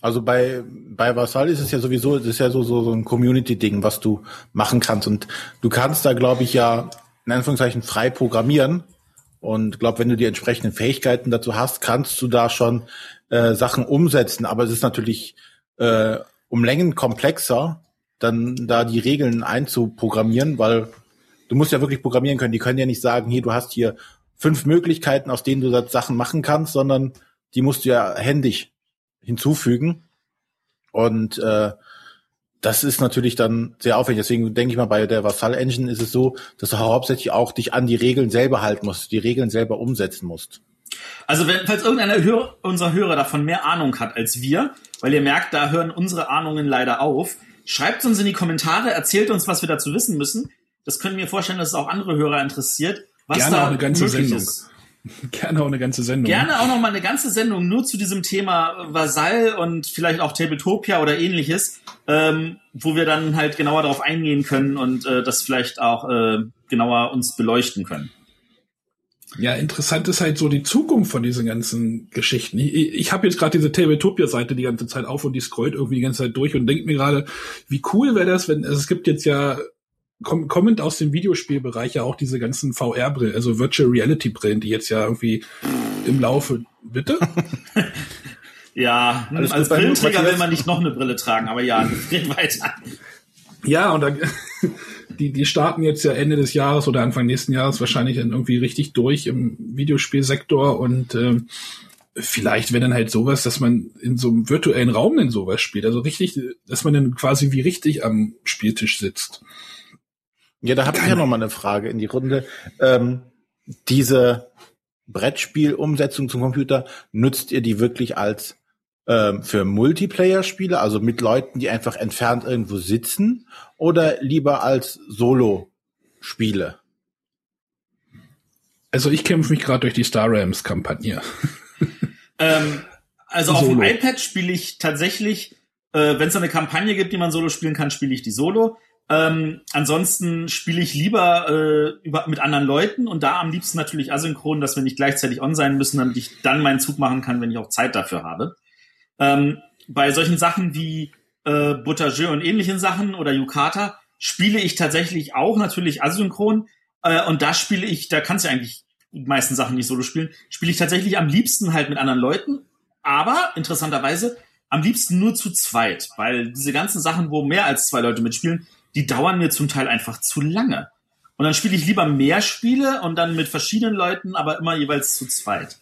S1: Also bei, bei Vassal ist es ja sowieso, es ist ja so, so, so ein Community-Ding, was du machen kannst. Und du kannst da, glaube ich, ja in Anführungszeichen frei programmieren. Und glaube, wenn du die entsprechenden Fähigkeiten dazu hast, kannst du da schon äh, Sachen umsetzen. Aber es ist natürlich äh, um Längen komplexer, dann da die Regeln einzuprogrammieren, weil du musst ja wirklich programmieren können. Die können ja nicht sagen, hier, du hast hier fünf Möglichkeiten, aus denen du Sachen machen kannst, sondern die musst du ja händisch hinzufügen. Und äh, das ist natürlich dann sehr aufwendig. Deswegen denke ich mal, bei der Vassal Engine ist es so, dass du hauptsächlich auch dich an die Regeln selber halten musst, die Regeln selber umsetzen musst.
S3: Also wenn, falls irgendeiner Hörer, unserer Hörer davon mehr Ahnung hat als wir, weil ihr merkt, da hören unsere Ahnungen leider auf, schreibt uns in die Kommentare, erzählt uns, was wir dazu wissen müssen. Das können wir vorstellen, dass es auch andere Hörer interessiert, was
S2: Gerne
S3: da
S2: auch eine ganze Sendung.
S3: ist. *laughs*
S2: Gerne auch eine ganze Sendung.
S3: Gerne auch noch mal eine ganze Sendung nur zu diesem Thema Vasall und vielleicht auch Tabletopia oder ähnliches, ähm, wo wir dann halt genauer darauf eingehen können und äh, das vielleicht auch äh, genauer uns beleuchten können.
S2: Ja, interessant ist halt so die Zukunft von diesen ganzen Geschichten. Ich, ich habe jetzt gerade diese Tabletopia-Seite die ganze Zeit auf und die scrollt irgendwie die ganze Zeit durch und denkt mir gerade, wie cool wäre das, wenn also es gibt jetzt ja kommend aus dem Videospielbereich ja auch diese ganzen VR-Brillen, also Virtual Reality-Brillen, die jetzt ja irgendwie im Laufe bitte. *laughs*
S3: ja, Alles als Brillenträger will man nicht noch eine Brille tragen, aber ja, *laughs* geht weiter.
S2: Ja, und da *laughs* die, die starten jetzt ja Ende des Jahres oder Anfang nächsten Jahres wahrscheinlich dann irgendwie richtig durch im Videospielsektor und äh, vielleicht wäre dann halt sowas, dass man in so einem virtuellen Raum in sowas spielt. Also richtig, dass man dann quasi wie richtig am Spieltisch sitzt.
S1: Ja, da habe ich ja noch mal eine Frage in die Runde. Ähm, diese Brettspielumsetzung zum Computer, nutzt ihr die wirklich als ähm, für Multiplayer-Spiele, also mit Leuten, die einfach entfernt irgendwo sitzen, oder lieber als Solo-Spiele?
S2: Also ich kämpfe mich gerade durch die Star Rams-Kampagne. *laughs*
S3: ähm, also Solo. auf dem iPad spiele ich tatsächlich, äh, wenn es eine Kampagne gibt, die man Solo spielen kann, spiele ich die Solo. Ähm, ansonsten spiele ich lieber äh, über, mit anderen Leuten und da am liebsten natürlich asynchron, dass wir nicht gleichzeitig on sein müssen, damit ich dann meinen Zug machen kann, wenn ich auch Zeit dafür habe. Ähm, bei solchen Sachen wie äh, Butterjeu und ähnlichen Sachen oder Yukata spiele ich tatsächlich auch natürlich asynchron. Äh, und da spiele ich, da kannst du eigentlich die meisten Sachen nicht solo spielen, spiele ich tatsächlich am liebsten halt mit anderen Leuten, aber interessanterweise am liebsten nur zu zweit, weil diese ganzen Sachen, wo mehr als zwei Leute mitspielen, die dauern mir zum Teil einfach zu lange. Und dann spiele ich lieber mehr Spiele und dann mit verschiedenen Leuten, aber immer jeweils zu zweit.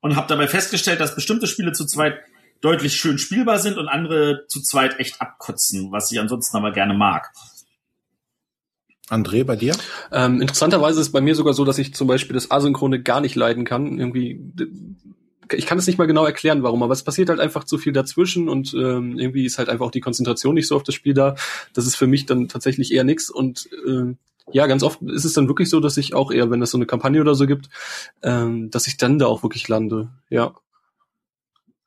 S3: Und habe dabei festgestellt, dass bestimmte Spiele zu zweit deutlich schön spielbar sind und andere zu zweit echt abkotzen, was ich ansonsten aber gerne mag.
S1: André, bei dir?
S4: Ähm, interessanterweise ist es bei mir sogar so, dass ich zum Beispiel das Asynchrone gar nicht leiden kann. Irgendwie, ich kann es nicht mal genau erklären, warum, aber es passiert halt einfach zu viel dazwischen und ähm, irgendwie ist halt einfach auch die Konzentration nicht so auf das Spiel da. Das ist für mich dann tatsächlich eher nix und äh, ja, ganz oft ist es dann wirklich so, dass ich auch eher, wenn es so eine Kampagne oder so gibt, ähm, dass ich dann da auch wirklich lande. Ja.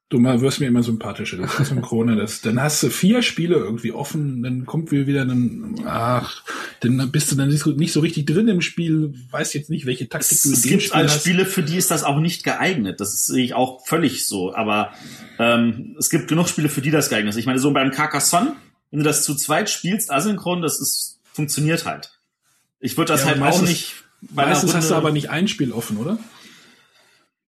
S2: Du mal wirst mir immer sympathischer, das ist Synchrone. Das, dann hast du vier Spiele irgendwie offen, dann kommt wieder ein, ach, dann bist du dann nicht so richtig drin im Spiel, weißt jetzt nicht, welche Taktik
S3: du in Es gibt als Spiele, für die ist das auch nicht geeignet. Das sehe ich auch völlig so. Aber ähm, es gibt genug Spiele, für die das geeignet ist. Ich meine, so beim Carcassonne, wenn du das zu zweit spielst, asynchron, das ist, funktioniert halt. Ich würde das ja, halt auch nicht.
S2: Meistens hast du aber nicht ein Spiel offen, oder?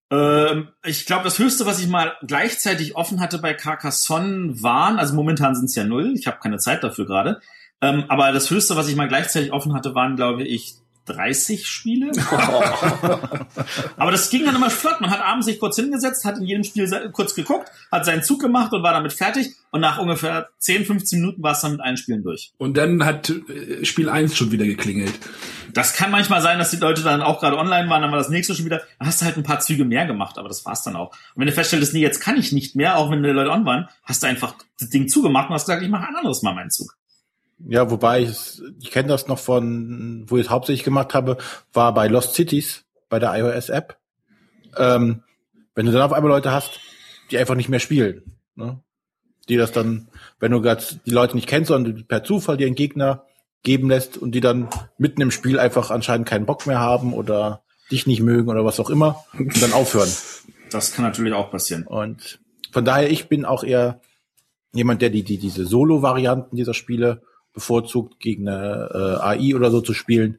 S3: Ähm, ich glaube, das höchste, was ich mal gleichzeitig offen hatte bei Carcassonne waren, also momentan sind es ja null, ich habe keine Zeit dafür gerade, ähm, aber das höchste, was ich mal gleichzeitig offen hatte, waren, glaube ich, 30 Spiele. *laughs* *laughs* Aber das ging dann immer flott. Man hat abends sich kurz hingesetzt, hat in jedem Spiel kurz geguckt, hat seinen Zug gemacht und war damit fertig. Und nach ungefähr 10, 15 Minuten war es dann mit allen Spielen durch.
S2: Und dann hat äh, Spiel 1 schon wieder geklingelt.
S3: Das kann manchmal sein, dass die Leute dann auch gerade online waren, dann war das nächste schon wieder. Dann hast du halt ein paar Züge mehr gemacht, aber das war's dann auch. Und wenn du feststellst, nee, jetzt kann ich nicht mehr, auch wenn die Leute on waren, hast du einfach das Ding zugemacht und hast gesagt, ich mache ein anderes Mal meinen Zug.
S1: Ja, wobei ich, ich kenne das noch von, wo ich es hauptsächlich gemacht habe, war bei Lost Cities, bei der iOS-App. Ähm, wenn du dann auf einmal Leute hast, die einfach nicht mehr spielen, ne? die das dann, wenn du gerade die Leute nicht kennst, sondern per Zufall dir einen Gegner geben lässt und die dann mitten im Spiel einfach anscheinend keinen Bock mehr haben oder dich nicht mögen oder was auch immer und dann aufhören. *laughs*
S3: Das kann natürlich auch passieren.
S1: Und von daher, ich bin auch eher jemand, der die, die diese Solo-Varianten dieser Spiele bevorzugt, gegen eine äh, AI oder so zu spielen.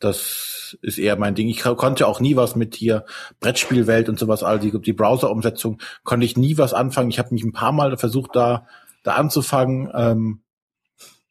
S1: Das ist eher mein Ding. Ich konnte auch nie was mit hier Brettspielwelt und sowas, all die, die Browser-Umsetzung, konnte ich nie was anfangen. Ich habe mich ein paar Mal versucht, da, da anzufangen. Ähm,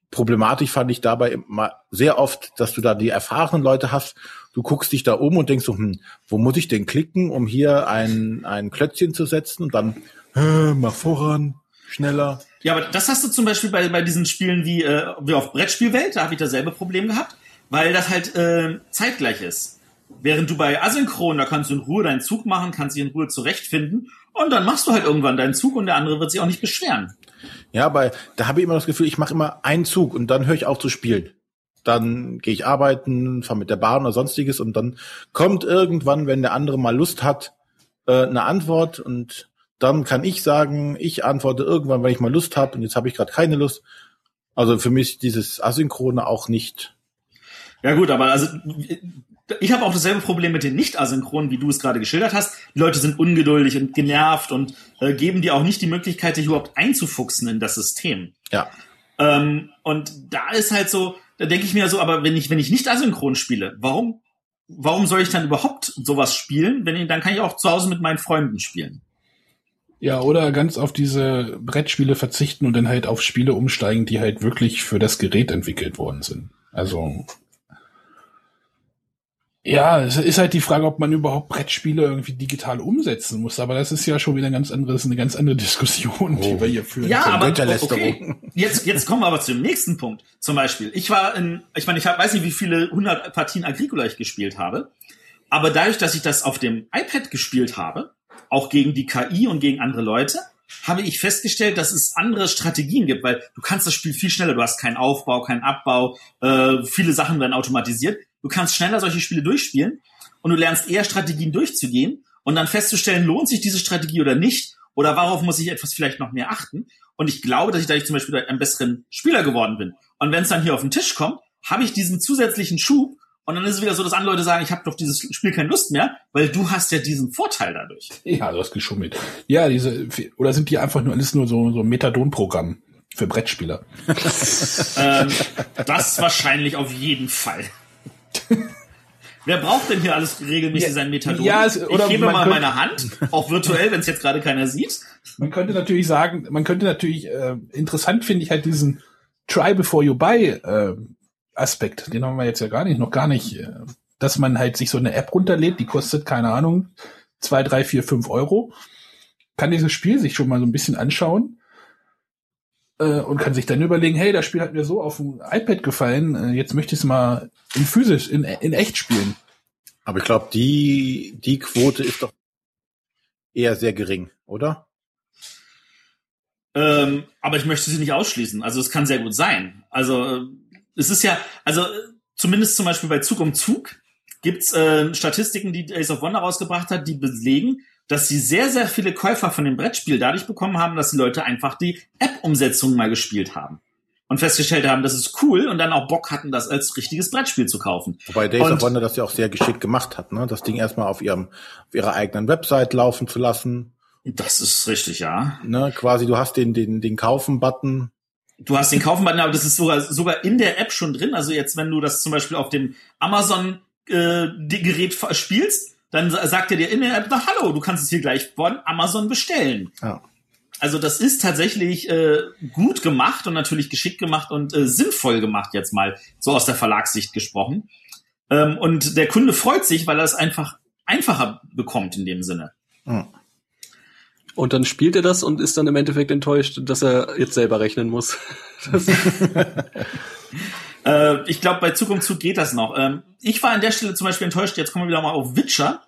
S1: problematisch fand ich dabei immer sehr oft, dass du da die erfahrenen Leute hast. Du guckst dich da um und denkst so, hm, wo muss ich denn klicken, um hier ein, ein Klötzchen zu setzen und dann, mal voran, schneller.
S3: Ja, aber das hast du zum Beispiel bei, bei diesen Spielen wie, äh, wie auf Brettspielwelt, da habe ich dasselbe Problem gehabt, weil das halt äh, zeitgleich ist. Während du bei Asynchron, da kannst du in Ruhe deinen Zug machen, kannst dich in Ruhe zurechtfinden und dann machst du halt irgendwann deinen Zug und der andere wird sich auch nicht beschweren.
S1: Ja, aber da habe ich immer das Gefühl, ich mache immer einen Zug und dann höre ich auf zu spielen. Dann gehe ich arbeiten, fahre mit der Bahn oder sonstiges und dann kommt irgendwann, wenn der andere mal Lust hat, äh, eine Antwort und dann kann ich sagen, ich antworte irgendwann, wenn ich mal Lust habe und jetzt habe ich gerade keine Lust. Also für mich dieses Asynchrone auch nicht.
S3: Ja gut, aber also ich habe auch dasselbe Problem mit den nicht-asynchronen, wie du es gerade geschildert hast. Die Leute sind ungeduldig und genervt und äh, geben dir auch nicht die Möglichkeit, dich überhaupt einzufuchsen in das System.
S1: Ja.
S3: Ähm, und da ist halt so, da denke ich mir so, aber wenn ich wenn ich nicht asynchron spiele, warum warum soll ich dann überhaupt sowas spielen? Wenn ich, dann kann ich auch zu Hause mit meinen Freunden spielen.
S2: Ja, oder ganz auf diese Brettspiele verzichten und dann halt auf Spiele umsteigen, die halt wirklich für das Gerät entwickelt worden sind. Also ja, es ist halt die Frage, ob man überhaupt Brettspiele irgendwie digital umsetzen muss. Aber das ist ja schon wieder ein ganz anderes, eine ganz andere Diskussion, oh. die wir hier führen.
S3: Ja, aber okay. Jetzt, jetzt kommen wir aber zu dem nächsten Punkt. Zum Beispiel, ich war in, ich meine, ich hab, weiß nicht, wie viele hundert Partien Agricola ich gespielt habe. Aber dadurch, dass ich das auf dem iPad gespielt habe, auch gegen die KI und gegen andere Leute, habe ich festgestellt, dass es andere Strategien gibt, weil du kannst das Spiel viel schneller, du hast keinen Aufbau, keinen Abbau, äh, viele Sachen werden automatisiert. Du kannst schneller solche Spiele durchspielen und du lernst eher Strategien durchzugehen und dann festzustellen, lohnt sich diese Strategie oder nicht oder worauf muss ich etwas vielleicht noch mehr achten. Und ich glaube, dass ich dadurch zum Beispiel ein besseren Spieler geworden bin. Und wenn es dann hier auf den Tisch kommt, habe ich diesen zusätzlichen Schub und dann ist es wieder so, dass andere Leute sagen, ich habe doch dieses Spiel keine Lust mehr, weil du hast ja diesen Vorteil dadurch.
S2: Ja, du hast geschummelt. Ja, diese oder sind die einfach nur alles nur so so ein Methadon-Programm für Brettspieler? *laughs* *laughs*
S3: ähm, das wahrscheinlich auf jeden Fall. Wer braucht denn hier alles regelmäßig
S2: Ja,
S3: sein Methadon?
S2: ja, es-
S3: ich gebe mal
S2: könnte-
S3: meine Hand, auch virtuell, wenn es jetzt gerade keiner sieht.
S2: Man könnte natürlich sagen, man könnte natürlich, äh, interessant finde ich halt diesen Try before you buy äh, Aspekt. Den haben wir jetzt ja gar nicht, noch gar nicht, äh, dass man halt sich so eine App runterlädt, die kostet, keine Ahnung, zwei, drei, vier, fünf Euro. Kann dieses Spiel sich schon mal so ein bisschen anschauen äh, und kann sich dann überlegen, hey, das Spiel hat mir so auf dem iPad gefallen, äh, jetzt möchte ich es mal in physisch, in, in echt spielen.
S1: Aber ich glaube, die, die Quote ist doch eher sehr gering, oder?
S3: Ähm, aber ich möchte sie nicht ausschließen. Also es kann sehr gut sein. Also äh, es ist ja, also äh, zumindest zum Beispiel bei Zug um Zug gibt's äh, Statistiken, die Ace of Wonder rausgebracht hat, die belegen, dass sie sehr, sehr viele Käufer von dem Brettspiel dadurch bekommen haben, dass die Leute einfach die App-Umsetzung mal gespielt haben. Und festgestellt haben, das ist cool und dann auch Bock hatten, das als richtiges Brettspiel zu kaufen.
S1: Wobei Days
S3: Und-
S1: of Wonder das ja auch sehr geschickt gemacht hat, ne? Das Ding erstmal auf ihrem, auf ihrer eigenen Website laufen zu lassen.
S3: Das ist richtig, ja.
S1: Ne? Quasi, du hast den, den, den Kaufen-Button.
S3: Du hast den Kaufen-Button, aber das ist sogar, sogar in der App schon drin. Also jetzt, wenn du das zum Beispiel auf dem Amazon äh, spielst, dann sa- sagt er dir in der App, na, hallo, du kannst es hier gleich von Amazon bestellen.
S1: Ja.
S3: Also das ist tatsächlich äh, gut gemacht und natürlich geschickt gemacht und äh, sinnvoll gemacht jetzt mal, so aus der Verlagssicht gesprochen. Ähm, und der Kunde freut sich, weil er es einfach einfacher bekommt in dem Sinne.
S1: Hm.
S4: Und dann spielt er das und ist dann im Endeffekt enttäuscht, dass er jetzt selber rechnen muss. *laughs*
S3: Äh, ich glaube, bei Zug um Zug geht das noch. Ähm, ich war an der Stelle zum Beispiel enttäuscht, jetzt kommen wir wieder mal auf Witcher.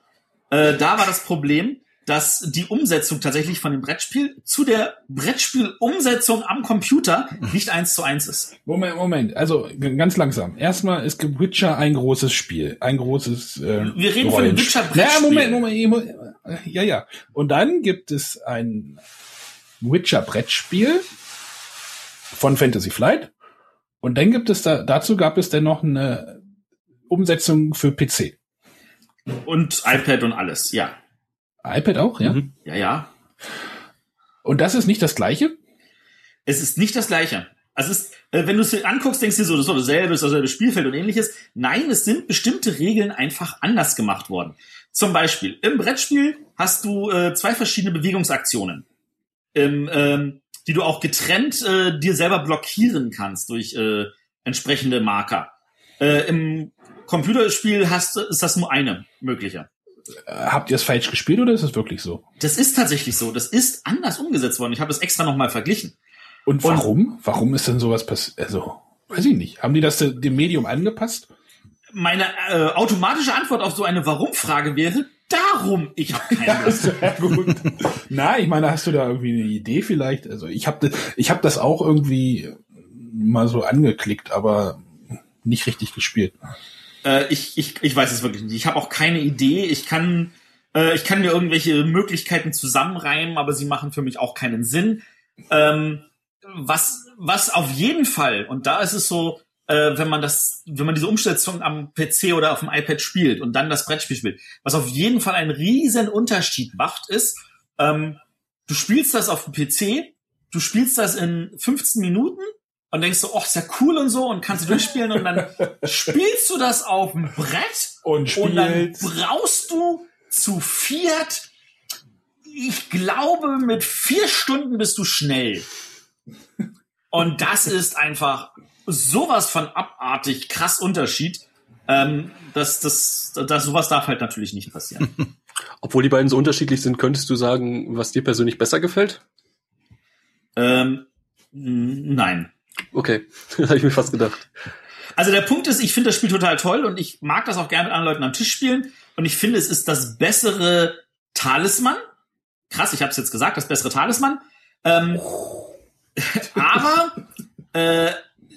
S3: Äh, da war das Problem, dass die Umsetzung tatsächlich von dem Brettspiel zu der Brettspielumsetzung am Computer nicht eins zu eins ist.
S2: Moment, Moment. Also ganz langsam. Erstmal ist Witcher ein großes Spiel, ein großes. Äh,
S3: Wir reden von dem
S2: Rollenspiel.
S3: Witcher-Brettspiel.
S2: Ja, Moment, Moment, Moment. Ja, ja. Und dann gibt es ein Witcher Brettspiel von Fantasy Flight. Und dann gibt es da dazu gab es dann noch eine Umsetzung für PC.
S3: Und iPad und alles, ja.
S2: iPad auch, ja.
S4: Mhm.
S3: Ja, ja.
S2: Und das ist nicht das gleiche.
S3: Es ist nicht das Gleiche. Also es ist, äh, wenn du es dir anguckst, denkst du dir so, das ist doch dasselbe, das ist dasselbe Spielfeld und ähnliches. Nein, es sind bestimmte Regeln einfach anders gemacht worden. Zum Beispiel, im Brettspiel hast du äh, zwei verschiedene Bewegungsaktionen, im, ähm, die du auch getrennt äh, dir selber blockieren kannst durch äh, entsprechende Marker. Äh, Im Computerspiel hast, ist das nur eine mögliche.
S2: Äh, Habt ihr es falsch gespielt oder ist es wirklich so?
S3: Das ist tatsächlich so. Das ist anders umgesetzt worden. Ich habe es extra nochmal verglichen.
S2: Und warum? warum ist denn sowas passiert? Also, weiß ich nicht. Haben die das de- dem Medium angepasst?
S3: Meine äh, automatische Antwort auf so eine Warum-Frage wäre, darum, ich habe keine Lust.
S2: Sehr gut. Na, ich meine, hast du da irgendwie eine Idee vielleicht? Also ich habe ich hab das auch irgendwie mal so angeklickt, aber nicht richtig gespielt.
S3: Äh, ich, ich, ich weiß es wirklich nicht. Ich habe auch keine Idee. Ich kann, äh, ich kann mir irgendwelche Möglichkeiten zusammenreimen, aber sie machen für mich auch keinen Sinn. Ähm, was, was auf jeden Fall, und da ist es so, äh, wenn man das, wenn man diese Umsetzung am PC oder auf dem iPad spielt und dann das Brettspiel spielt, was auf jeden Fall einen riesen Unterschied macht, ist, ähm, du spielst das auf dem PC, du spielst das in 15 Minuten und denkst so, oh, ist ja cool und so und kannst du durchspielen und dann *laughs* spielst du das auf dem Brett
S2: Und
S3: und dann brauchst du zu viert, ich glaube, mit vier Stunden bist du schnell. Und das ist einfach sowas von abartig krass Unterschied. Ähm, das, das, das, sowas darf halt natürlich nicht passieren. *laughs*
S4: obwohl die beiden so unterschiedlich sind, könntest du sagen, was dir persönlich besser gefällt?
S3: ähm, nein.
S4: Okay, *laughs* das habe ich mir fast gedacht.
S3: Also der Punkt ist, ich finde das Spiel total toll und ich mag das auch gerne mit anderen Leuten am Tisch spielen. Und ich finde, es ist das bessere Talisman. Krass, ich habe es jetzt gesagt, das bessere Talisman. Ähm, aber äh,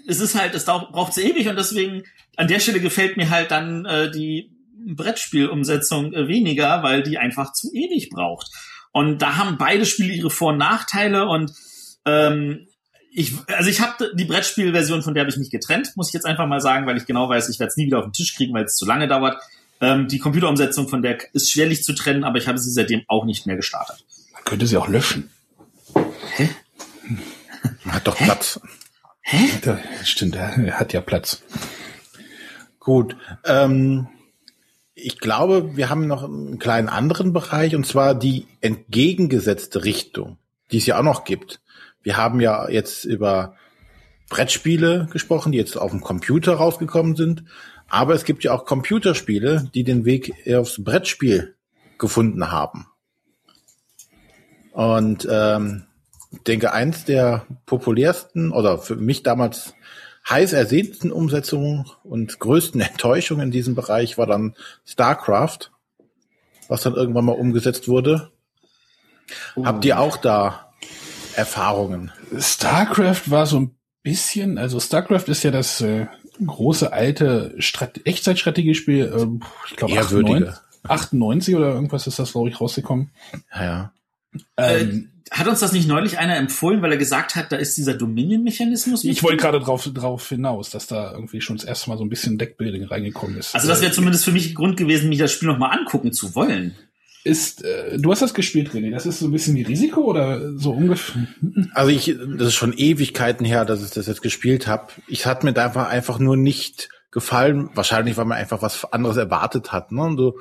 S3: es ist halt, es braucht sehr ewig und deswegen an der Stelle gefällt mir halt dann äh, die Brettspielumsetzung äh, weniger, weil die einfach zu ewig braucht. Und da haben beide Spiele ihre Vor- und Nachteile und ähm, ich, also ich habe die Brettspielversion, von der habe ich mich getrennt, muss ich jetzt einfach mal sagen, weil ich genau weiß, ich werde es nie wieder auf den Tisch kriegen, weil es zu lange dauert. Ähm, die Computerumsetzung von der ist schwerlich zu trennen, aber ich habe sie seitdem auch nicht mehr gestartet.
S2: Man könnte sie auch löschen.
S1: Hat doch Platz.
S2: Da, stimmt, er hat ja Platz.
S1: Gut. Ähm, Ich glaube, wir haben noch einen kleinen anderen Bereich und zwar die entgegengesetzte Richtung, die es ja auch noch gibt. Wir haben ja jetzt über Brettspiele gesprochen, die jetzt auf dem Computer rausgekommen sind. Aber es gibt ja auch Computerspiele, die den Weg aufs Brettspiel gefunden haben. Und ähm, denke, eins der populärsten oder für mich damals heiß ersehnten Umsetzungen und größten *laughs* Enttäuschungen in diesem Bereich war dann StarCraft, was dann irgendwann mal umgesetzt wurde. Oh. Habt ihr auch da Erfahrungen?
S2: StarCraft war so ein bisschen, also StarCraft ist ja das äh, große alte Strat Echtzeitstrategiespiel, äh, ich glaube 98, 98 oder irgendwas ist das, glaube ich, rausgekommen.
S1: Ja, ja.
S3: Ähm, äh, hat uns das nicht neulich einer empfohlen, weil er gesagt hat, da ist dieser Dominion-Mechanismus?
S2: Ich wollte gerade drauf, drauf hinaus, dass da irgendwie schon das erste Mal so ein bisschen Deckbuilding reingekommen ist.
S3: Also das wäre zumindest für mich Grund gewesen, mich das Spiel nochmal angucken zu wollen
S2: ist, äh, du hast das gespielt, René. Das ist so ein bisschen wie Risiko oder so ungefähr? *laughs*
S1: Also ich, das ist schon Ewigkeiten her, dass ich das jetzt gespielt habe. Ich hat mir da einfach, einfach nur nicht gefallen. Wahrscheinlich, weil man einfach was anderes erwartet hat. Ne? Und du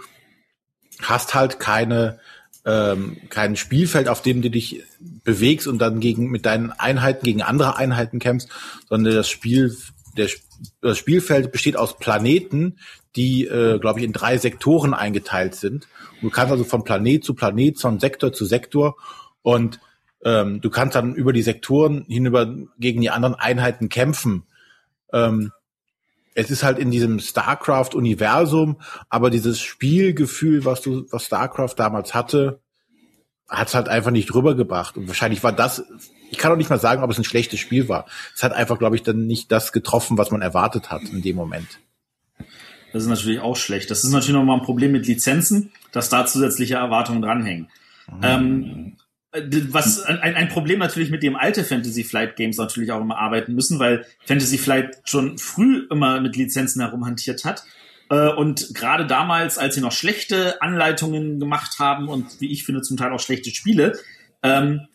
S1: hast halt keine ähm, kein Spielfeld, auf dem du dich bewegst und dann gegen mit deinen Einheiten gegen andere Einheiten kämpfst, sondern das Spiel der, das Spielfeld besteht aus Planeten, die, äh, glaube ich, in drei Sektoren eingeteilt sind. Und du kannst also von Planet zu Planet, von Sektor zu Sektor und ähm, du kannst dann über die Sektoren hinüber gegen die anderen Einheiten kämpfen. Ähm, es ist halt in diesem StarCraft-Universum, aber dieses Spielgefühl, was du, was StarCraft damals hatte, hat es halt einfach nicht rübergebracht. Und wahrscheinlich war das, ich kann auch nicht mal sagen, ob es ein schlechtes Spiel war. Es hat einfach, glaube ich, dann nicht das getroffen, was man erwartet hat in dem Moment.
S3: Das ist natürlich auch schlecht. Das ist natürlich nochmal ein Problem mit Lizenzen, dass da zusätzliche Erwartungen dranhängen. Mhm. Ähm, was ein, ein Problem natürlich mit dem alte Fantasy Flight Games natürlich auch immer arbeiten müssen, weil Fantasy Flight schon früh immer mit Lizenzen herumhantiert hat. Äh, und gerade damals, als sie noch schlechte Anleitungen gemacht haben und wie ich finde zum Teil auch schlechte Spiele, ähm,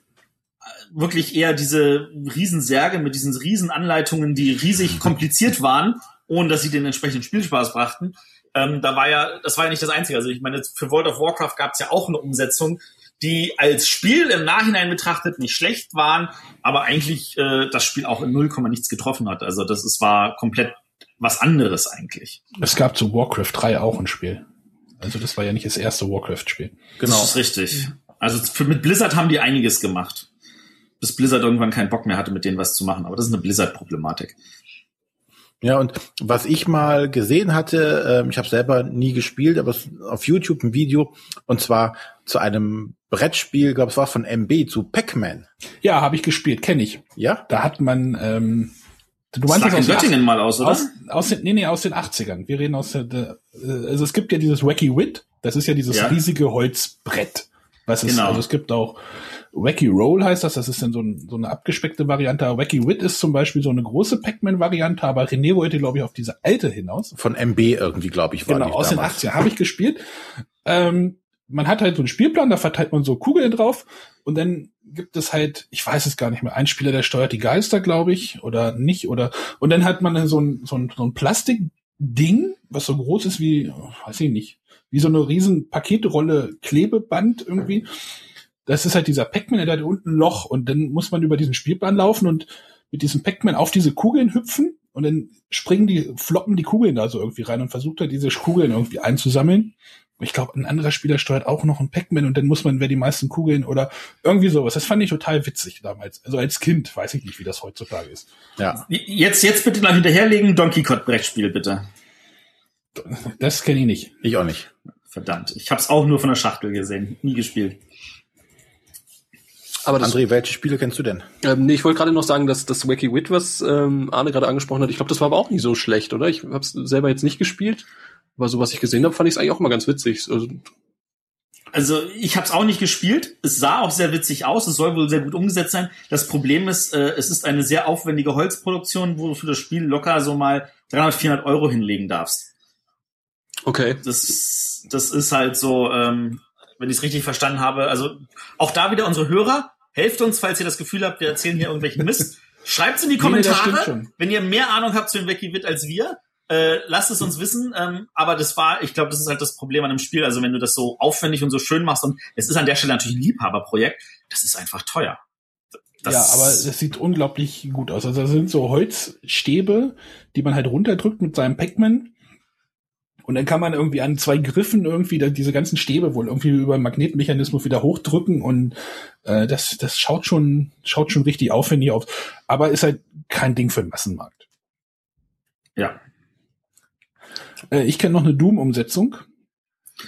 S3: wirklich eher diese Riesensärge mit diesen Riesenanleitungen, die riesig kompliziert waren ohne dass sie den entsprechenden Spielspaß brachten. Ähm, da war ja, das war ja nicht das Einzige. Also ich meine, für World of Warcraft gab es ja auch eine Umsetzung, die als Spiel im Nachhinein betrachtet nicht schlecht waren, aber eigentlich äh, das Spiel auch in 0, nichts getroffen hat. Also das ist, war komplett was anderes eigentlich.
S2: Es gab zu Warcraft 3 auch ein Spiel. Also das war ja nicht das erste Warcraft-Spiel.
S3: Genau. Das ist richtig. Also für, mit Blizzard haben die einiges gemacht. Bis Blizzard irgendwann keinen Bock mehr hatte, mit denen was zu machen. Aber das ist eine Blizzard-Problematik.
S1: Ja, und was ich mal gesehen hatte, äh, ich habe selber nie gespielt, aber auf YouTube ein Video, und zwar zu einem Brettspiel, glaube es war von MB zu Pac-Man.
S2: Ja, habe ich gespielt, kenne ich.
S1: Ja?
S2: Da hat man ähm,
S3: Du meinst das aus Göttingen mal aus, oder?
S2: Aus, aus den, nee, nee, aus den 80ern. Wir reden aus der, der also es gibt ja dieses Wacky Wit, das ist ja dieses ja. riesige Holzbrett. Was genau. also es gibt auch Wacky Roll heißt das, das ist dann so, ein, so eine abgespeckte Variante. Wacky Wit ist zum Beispiel so eine große Pac-Man-Variante, aber René wollte, glaube ich, auf diese alte hinaus.
S1: Von MB irgendwie, glaube ich,
S2: war Genau, aus damals. den 80ern habe ich gespielt. Ähm, man hat halt so einen Spielplan, da verteilt man so Kugeln drauf und dann gibt es halt, ich weiß es gar nicht mehr, ein Spieler, der steuert die Geister, glaube ich, oder nicht, oder und dann hat man dann so ein, so ein, so ein Plastikding, was so groß ist wie, weiß ich nicht, wie so eine riesen Paketrolle Klebeband irgendwie das ist halt dieser Pac-Man, der hat unten ein Loch und dann muss man über diesen Spielplan laufen und mit diesem Pac-Man auf diese Kugeln hüpfen und dann springen die, floppen die Kugeln da so irgendwie rein und versucht halt diese Kugeln irgendwie einzusammeln. Ich glaube, ein anderer Spieler steuert auch noch ein Pac-Man und dann muss man, wer die meisten Kugeln oder irgendwie sowas. Das fand ich total witzig damals. Also als Kind weiß ich nicht, wie das heutzutage ist.
S3: Ja. Jetzt, jetzt bitte mal hinterherlegen, Donkey Kong Brettspiel bitte.
S2: Das kenne ich nicht.
S1: Ich auch nicht.
S3: Verdammt. Ich habe es auch nur von der Schachtel gesehen, nie gespielt.
S1: Aber das, André, welche Spiele kennst du denn?
S4: Ähm, nee, ich wollte gerade noch sagen, dass das Wacky Wit, was ähm, Arne gerade angesprochen hat, ich glaube, das war aber auch nicht so schlecht, oder? Ich habe es selber jetzt nicht gespielt, aber so was ich gesehen habe, fand ich es eigentlich auch mal ganz witzig.
S3: Also, also ich habe es auch nicht gespielt. Es sah auch sehr witzig aus. Es soll wohl sehr gut umgesetzt sein. Das Problem ist, äh, es ist eine sehr aufwendige Holzproduktion, wo du für das Spiel locker so mal 300, 400 Euro hinlegen darfst.
S4: Okay.
S3: Das, das ist halt so, ähm, wenn ich es richtig verstanden habe. Also auch da wieder unsere Hörer. Helft uns, falls ihr das Gefühl habt, wir erzählen hier irgendwelchen Mist. *laughs* Schreibt's in die Kommentare, nee, wenn ihr mehr Ahnung habt zu dem Wiki Wit als wir. Äh, lasst es uns wissen. Ähm, aber das war, ich glaube, das ist halt das Problem an dem Spiel. Also wenn du das so aufwendig und so schön machst und es ist an der Stelle natürlich ein Liebhaberprojekt, das ist einfach teuer.
S2: Das ja, aber es sieht unglaublich gut aus. Also das sind so Holzstäbe, die man halt runterdrückt mit seinem Pac-Man. Und dann kann man irgendwie an zwei Griffen irgendwie diese ganzen Stäbe wohl irgendwie über einen Magnetmechanismus wieder hochdrücken und äh, das, das schaut schon, schaut schon richtig aufwendig aus. Aber ist halt kein Ding für den Massenmarkt.
S3: Ja.
S2: Äh, ich kenne noch eine Doom-Umsetzung,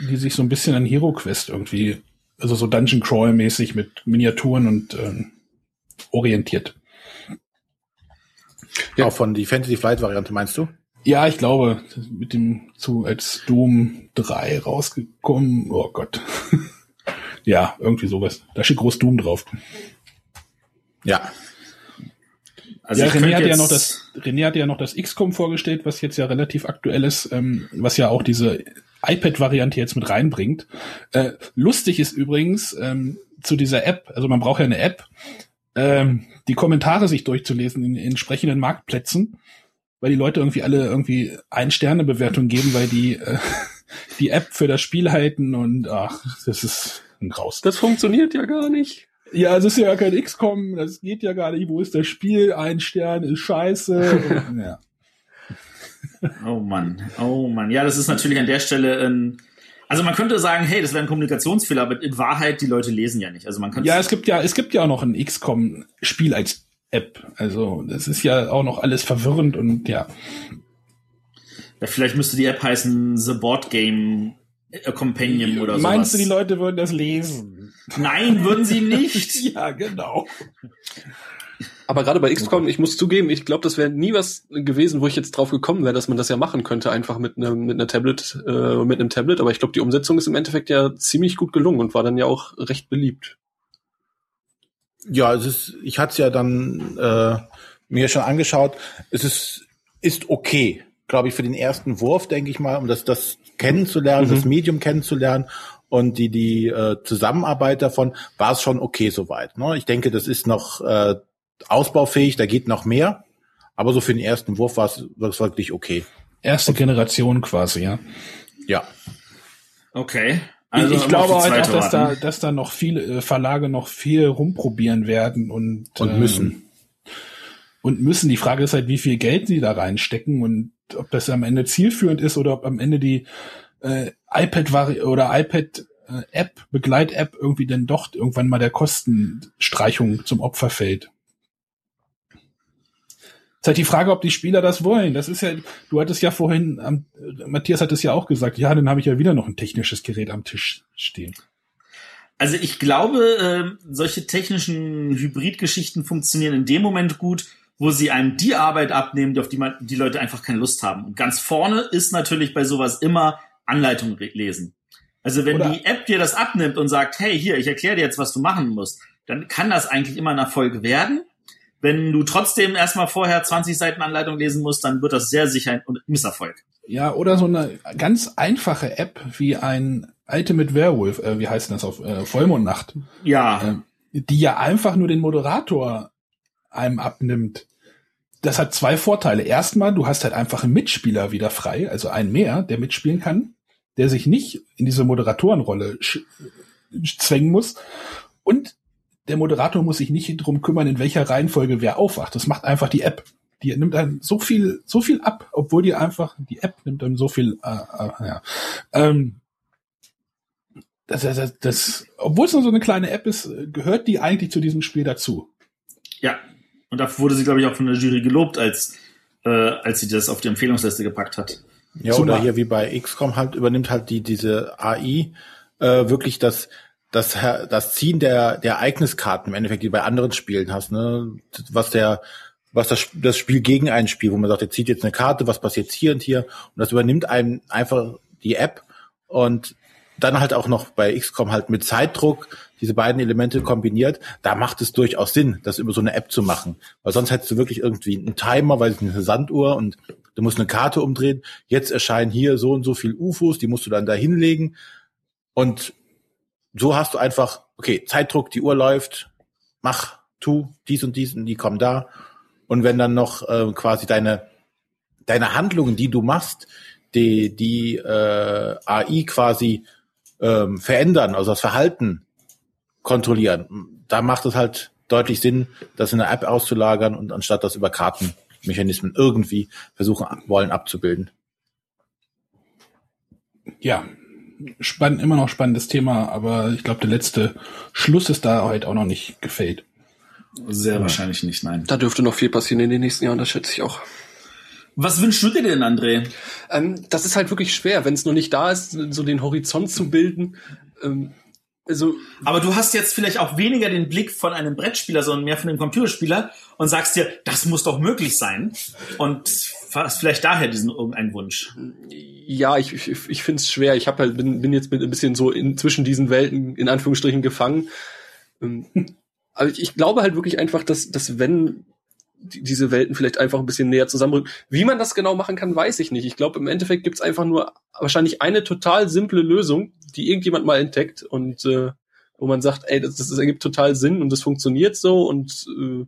S2: die sich so ein bisschen an Hero Quest irgendwie, also so Dungeon Crawl mäßig mit Miniaturen und äh, orientiert.
S1: Ja, von die Fantasy Flight Variante meinst du?
S2: Ja, ich glaube, mit dem zu als Doom 3 rausgekommen. Oh Gott. *laughs* ja, irgendwie sowas. Da steht groß Doom drauf.
S1: Ja.
S2: Also ja, René hat ja noch das René hat ja noch das XCOM vorgestellt, was jetzt ja relativ aktuell ist, ähm, was ja auch diese iPad-Variante jetzt mit reinbringt. Äh, lustig ist übrigens ähm, zu dieser App, also man braucht ja eine App, ähm, die Kommentare sich durchzulesen in, in entsprechenden Marktplätzen, weil die Leute irgendwie alle irgendwie ein Sterne Bewertung geben, weil die äh, *laughs* die App für das Spiel halten und ach, das ist ein Graus.
S4: Das funktioniert ja gar nicht.
S2: Ja, es ist ja kein XCOM, das geht ja gar nicht. Wo ist das Spiel? Ein Stern ist scheiße. und, *laughs* ja.
S3: Oh Mann, oh Mann. Ja, das ist natürlich an der Stelle ein also man könnte sagen, hey, das wäre ein Kommunikationsfehler, aber in Wahrheit, die Leute lesen ja nicht. Also man könnte
S2: Ja, es gibt ja, es gibt ja auch noch ein XCOM-Spiel als App. Also das ist ja auch noch alles verwirrend und ja.
S3: ja vielleicht müsste die App heißen The Board Game Companion oder so.
S2: Meinst sowas. du, die Leute würden das lesen?
S3: Nein, würden sie nicht. *laughs*
S2: ja, genau.
S4: Aber gerade bei XCOM, ich muss zugeben, ich glaube, das wäre nie was gewesen, wo ich jetzt drauf gekommen wäre, dass man das ja machen könnte, einfach mit einem mit einer Tablet, äh, mit einem Tablet. Aber ich glaube, die Umsetzung ist im Endeffekt ja ziemlich gut gelungen und war dann ja auch recht beliebt.
S1: Ja, es ist, ich hatte es ja dann äh, mir schon angeschaut. Es ist ist okay, glaube ich, für den ersten Wurf, denke ich mal, um das das kennenzulernen, mhm. das Medium kennenzulernen und die die äh, Zusammenarbeit davon war es schon okay soweit. Ne? Ich denke, das ist noch äh, ausbaufähig, da geht noch mehr. Aber so für den ersten Wurf war es wirklich okay.
S2: Erste Generation quasi, ja.
S1: Ja.
S3: Okay.
S2: Also ich, glaube halt auch, dass da, dass da noch viele äh, Verlage noch viel rumprobieren werden und,
S1: und müssen. Ähm,
S2: und müssen. Die Frage ist halt, wie viel Geld sie da reinstecken und ob das am Ende zielführend ist oder ob am Ende die äh, iPad oder iPad äh, App, Begleit-App irgendwie denn doch irgendwann mal der Kostenstreichung zum Opfer fällt ist halt die Frage, ob die Spieler das wollen. Das ist ja, du hattest ja vorhin, ähm, Matthias hat es ja auch gesagt, ja, dann habe ich ja wieder noch ein technisches Gerät am Tisch stehen.
S3: Also ich glaube, äh, solche technischen Hybridgeschichten funktionieren in dem Moment gut, wo sie einem die Arbeit abnehmen, auf die man, die Leute einfach keine Lust haben. Und ganz vorne ist natürlich bei sowas immer Anleitung lesen. Also wenn Oder die App dir das abnimmt und sagt, hey, hier, ich erkläre dir jetzt, was du machen musst, dann kann das eigentlich immer ein Erfolg werden. Wenn du trotzdem erstmal vorher 20 Seiten Anleitung lesen musst, dann wird das sehr sicher ein Misserfolg.
S2: Ja, oder so eine ganz einfache App wie ein Ultimate Werewolf, äh, wie heißt das auf äh, Vollmondnacht?
S3: Ja.
S2: Äh, die ja einfach nur den Moderator einem abnimmt. Das hat zwei Vorteile. Erstmal, du hast halt einfach einen Mitspieler wieder frei, also einen mehr, der mitspielen kann, der sich nicht in diese Moderatorenrolle zwängen muss. Und der Moderator muss sich nicht drum kümmern, in welcher Reihenfolge wer aufwacht. Das macht einfach die App. Die nimmt dann so viel, so viel ab, obwohl die einfach, die App nimmt dann so viel, äh, äh, ja. Ähm, das, das, das, obwohl es nur so eine kleine App ist, gehört die eigentlich zu diesem Spiel dazu.
S3: Ja. Und da wurde sie, glaube ich, auch von der Jury gelobt, als, äh, als sie das auf die Empfehlungsliste gepackt hat.
S1: Ja, Zumal. oder hier wie bei XCOM halt übernimmt halt die, diese AI, äh, wirklich das, das, das Ziehen der, der Ereigniskarten im Endeffekt, die du bei anderen Spielen hast, ne, was der, was das, das Spiel gegen ein Spiel, wo man sagt, er zieht jetzt eine Karte, was passiert hier und hier, und das übernimmt einem einfach die App und dann halt auch noch bei XCOM halt mit Zeitdruck diese beiden Elemente kombiniert, da macht es durchaus Sinn, das über so eine App zu machen. Weil sonst hättest du wirklich irgendwie einen Timer, weil es eine Sanduhr und du musst eine Karte umdrehen. Jetzt erscheinen hier so und so viel UFOs, die musst du dann da hinlegen. Und so hast du einfach, okay, Zeitdruck, die Uhr läuft, mach, tu dies und dies und die kommen da. Und wenn dann noch äh, quasi deine deine Handlungen, die du machst, die, die äh, AI quasi ähm, verändern, also das Verhalten kontrollieren. Da macht es halt deutlich Sinn, das in der App auszulagern und anstatt das über Kartenmechanismen irgendwie versuchen wollen abzubilden.
S2: Ja, spannend, immer noch spannendes Thema, aber ich glaube, der letzte Schluss ist da heute auch noch nicht gefällt.
S3: Sehr ja. wahrscheinlich nicht, nein.
S4: Da dürfte noch viel passieren in den nächsten Jahren, das schätze ich auch.
S3: Was wünschst du dir denn, André?
S4: Ähm, das ist halt wirklich schwer, wenn es noch nicht da ist, so den Horizont zu bilden. Ähm,
S3: also, aber du hast jetzt vielleicht auch weniger den Blick von einem Brettspieler, sondern mehr von einem Computerspieler und sagst dir, das muss doch möglich sein. Und hast vielleicht daher diesen irgendeinen Wunsch.
S4: Ja, ich, ich, ich finde es schwer. Ich hab halt, bin, bin jetzt mit ein bisschen so in, zwischen diesen Welten in Anführungsstrichen gefangen. Ähm, *laughs* aber ich, ich glaube halt wirklich einfach, dass, dass wenn diese Welten vielleicht einfach ein bisschen näher zusammenrücken. Wie man das genau machen kann, weiß ich nicht. Ich glaube, im Endeffekt gibt's einfach nur wahrscheinlich eine total simple Lösung, die irgendjemand mal entdeckt und äh, wo man sagt, ey, das, das ergibt total Sinn und das funktioniert so und äh,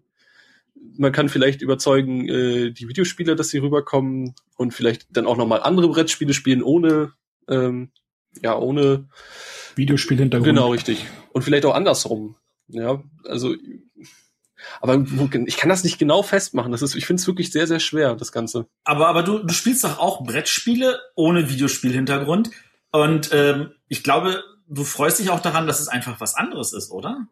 S4: man kann vielleicht überzeugen äh, die Videospieler, dass sie rüberkommen und vielleicht dann auch nochmal andere Brettspiele spielen ohne ähm, ja ohne
S2: Videospielhintergrund.
S4: Genau, richtig. Und vielleicht auch andersrum. Ja, also aber ich kann das nicht genau festmachen. Das ist, ich finde es wirklich sehr, sehr schwer, das Ganze.
S3: Aber, aber du, du spielst doch auch Brettspiele ohne Videospielhintergrund. Und ähm, ich glaube, du freust dich auch daran, dass es einfach was anderes ist, oder?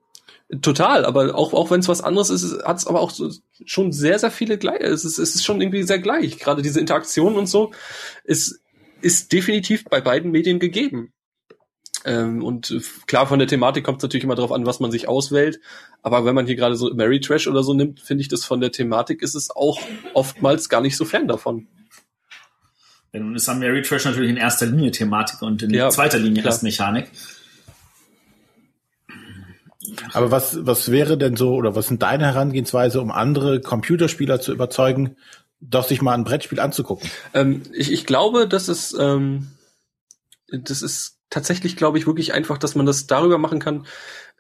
S4: Total, aber auch, auch wenn es was anderes ist, hat es aber auch so, schon sehr, sehr viele gleich. Es ist, es ist schon irgendwie sehr gleich. Gerade diese Interaktion und so ist, ist definitiv bei beiden Medien gegeben. Ähm, und klar, von der Thematik kommt es natürlich immer darauf an, was man sich auswählt. Aber wenn man hier gerade so Mary Trash oder so nimmt, finde ich das von der Thematik ist es auch oftmals gar nicht so fern davon.
S3: Ja, nun ist Mary Trash natürlich in erster Linie Thematik und in ja, zweiter Linie klar. erst Mechanik.
S1: Aber was, was wäre denn so, oder was sind deine Herangehensweise, um andere Computerspieler zu überzeugen, doch sich mal ein Brettspiel anzugucken?
S4: Ähm, ich, ich glaube, dass es, ähm, das ist tatsächlich, glaube ich, wirklich einfach, dass man das darüber machen kann,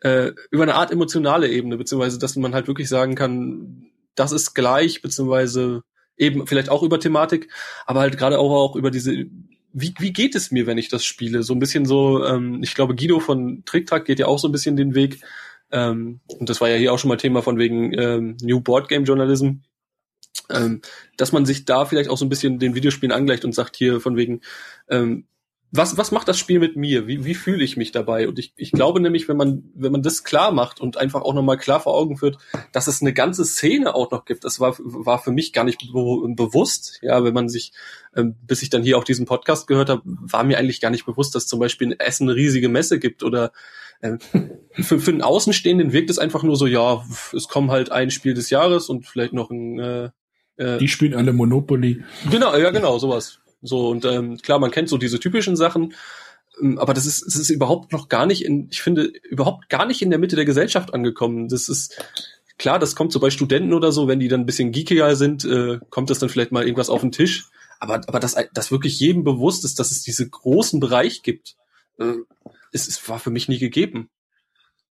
S4: äh, über eine Art emotionale Ebene, beziehungsweise dass man halt wirklich sagen kann, das ist gleich, beziehungsweise eben vielleicht auch über Thematik, aber halt gerade auch, auch über diese, wie, wie geht es mir, wenn ich das spiele? So ein bisschen so, ähm, ich glaube, Guido von TrickTrack geht ja auch so ein bisschen den Weg, ähm, und das war ja hier auch schon mal Thema von wegen ähm, New Board Game Journalism, ähm, dass man sich da vielleicht auch so ein bisschen den Videospielen angleicht und sagt hier von wegen, ähm, was, was macht das Spiel mit mir? Wie, wie fühle ich mich dabei? Und ich, ich glaube nämlich, wenn man, wenn man das klar macht und einfach auch nochmal klar vor Augen führt, dass es eine ganze Szene auch noch gibt, das war, war für mich gar nicht be bewusst. Ja, wenn man sich, ähm, bis ich dann hier auch diesen Podcast gehört habe, war mir eigentlich gar nicht bewusst, dass zum Beispiel in Essen eine riesige Messe gibt oder ähm, für, für einen Außenstehenden wirkt es einfach nur so, ja, es kommen halt ein Spiel des Jahres und vielleicht noch ein äh,
S2: äh die spielen alle Monopoly.
S4: Genau, ja, genau, sowas. So, und ähm, klar, man kennt so diese typischen Sachen, ähm, aber das ist, das ist überhaupt noch gar nicht in, ich finde, überhaupt gar nicht in der Mitte der Gesellschaft angekommen. Das ist klar, das kommt so bei Studenten oder so, wenn die dann ein bisschen geekiger sind, äh, kommt das dann vielleicht mal irgendwas auf den Tisch. Aber, aber dass, dass wirklich jedem bewusst ist, dass es diese großen Bereich gibt, äh, es, es war für mich nie gegeben.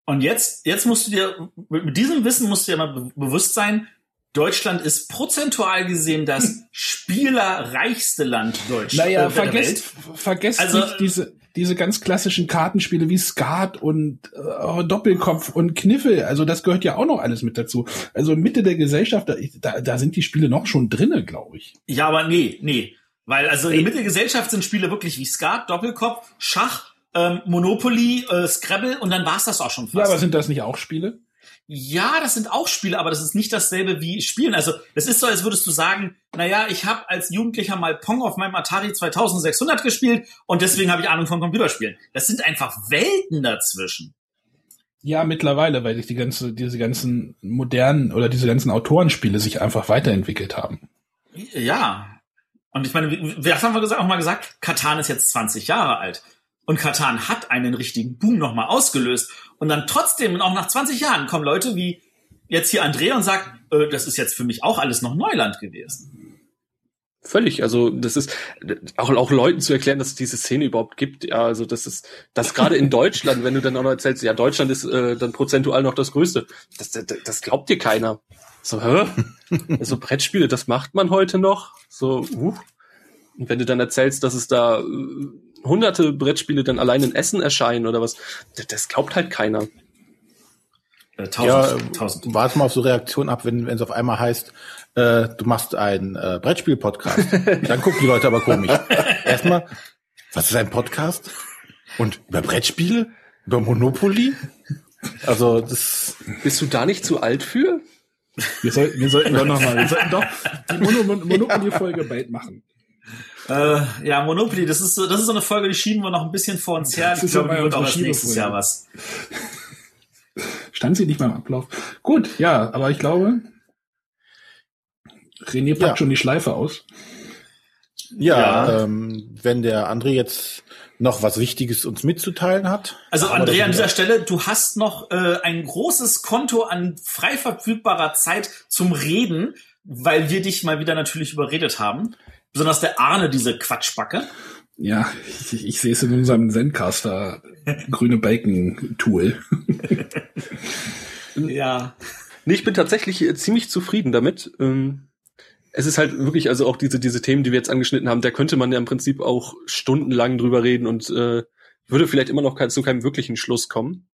S3: Und jetzt, jetzt musst du dir, mit diesem Wissen musst du dir mal bewusst sein, Deutschland ist prozentual gesehen das *laughs* spielerreichste Land Deutschlands.
S2: Naja, äh, vergesst, vergesst also, nicht diese, diese ganz klassischen Kartenspiele wie Skat und äh, Doppelkopf und Kniffel. Also das gehört ja auch noch alles mit dazu. Also Mitte der Gesellschaft, da, da sind die Spiele noch schon drinne, glaube ich.
S3: Ja, aber nee, nee. Weil also in der Mitte der Gesellschaft sind Spiele wirklich wie Skat, Doppelkopf, Schach, ähm, Monopoly, äh, Scrabble und dann war's das auch schon fast.
S2: Ja, aber sind das nicht auch Spiele?
S3: Ja, das sind auch Spiele, aber das ist nicht dasselbe wie Spielen. Also das ist so, als würdest du sagen, naja, ich habe als Jugendlicher mal Pong auf meinem Atari 2600 gespielt und deswegen habe ich Ahnung von Computerspielen. Das sind einfach Welten dazwischen.
S2: Ja, mittlerweile, weil sich die ganze, diese ganzen modernen oder diese ganzen Autorenspiele sich einfach weiterentwickelt haben.
S3: Ja. Und ich meine, wir haben wir auch mal gesagt, Katan ist jetzt 20 Jahre alt. Und Katan hat einen richtigen Boom nochmal ausgelöst. Und dann trotzdem, auch nach 20 Jahren, kommen Leute wie jetzt hier Andrea und sagt, äh, das ist jetzt für mich auch alles noch Neuland gewesen.
S4: Völlig, also das ist auch, auch Leuten zu erklären, dass es diese Szene überhaupt gibt. Ja, also das ist das gerade in Deutschland, wenn du dann auch noch erzählst, ja, Deutschland ist äh, dann prozentual noch das Größte. Das, das, das glaubt dir keiner. So, hä? so Brettspiele, das macht man heute noch? So, uh. Und wenn du dann erzählst, dass es da äh, hunderte Brettspiele dann allein in Essen erscheinen oder was, das, das glaubt halt keiner.
S1: Äh, tausend, ja, tausend. warte mal auf so Reaktion ab, wenn es auf einmal heißt, äh, du machst einen äh, Brettspiel-Podcast. *laughs* Dann gucken die Leute aber komisch. Erstmal, was ist ein Podcast? Und über Brettspiele? Über Monopoly? Also das.
S4: Bist du da nicht zu alt für?
S2: Wir sollten, wir sollten doch nochmal, wir sollten doch die Mono *laughs* Monopoly-Folge bald machen.
S3: Äh, ja, Monopoly, das ist so, das ist so eine Folge, die schieben wir noch ein bisschen vor uns her.
S2: Das ich glaube, ja wird auch als nächstes Jahr was. Stand sie nicht beim Ablauf. Gut, ja, aber ich glaube, René packt ja. schon die Schleife aus.
S1: Ja, ja. Ähm, wenn der André jetzt noch was Wichtiges uns mitzuteilen hat.
S3: Also André, an dieser Stelle, du hast noch äh, ein großes Konto an frei verfügbarer Zeit zum Reden, weil wir dich mal wieder natürlich überredet haben. Besonders der Arne, diese Quatschbacke.
S2: Ja, ich, ich sehe es in unserem Zencaster grüne Bacon Tool. *laughs*
S4: ja. Nee, ich bin tatsächlich äh, ziemlich zufrieden damit. Ähm, es ist halt wirklich, also auch diese, diese Themen, die wir jetzt angeschnitten haben, da könnte man ja im Prinzip auch stundenlang drüber reden und äh, würde vielleicht immer noch zu keinem wirklichen Schluss kommen.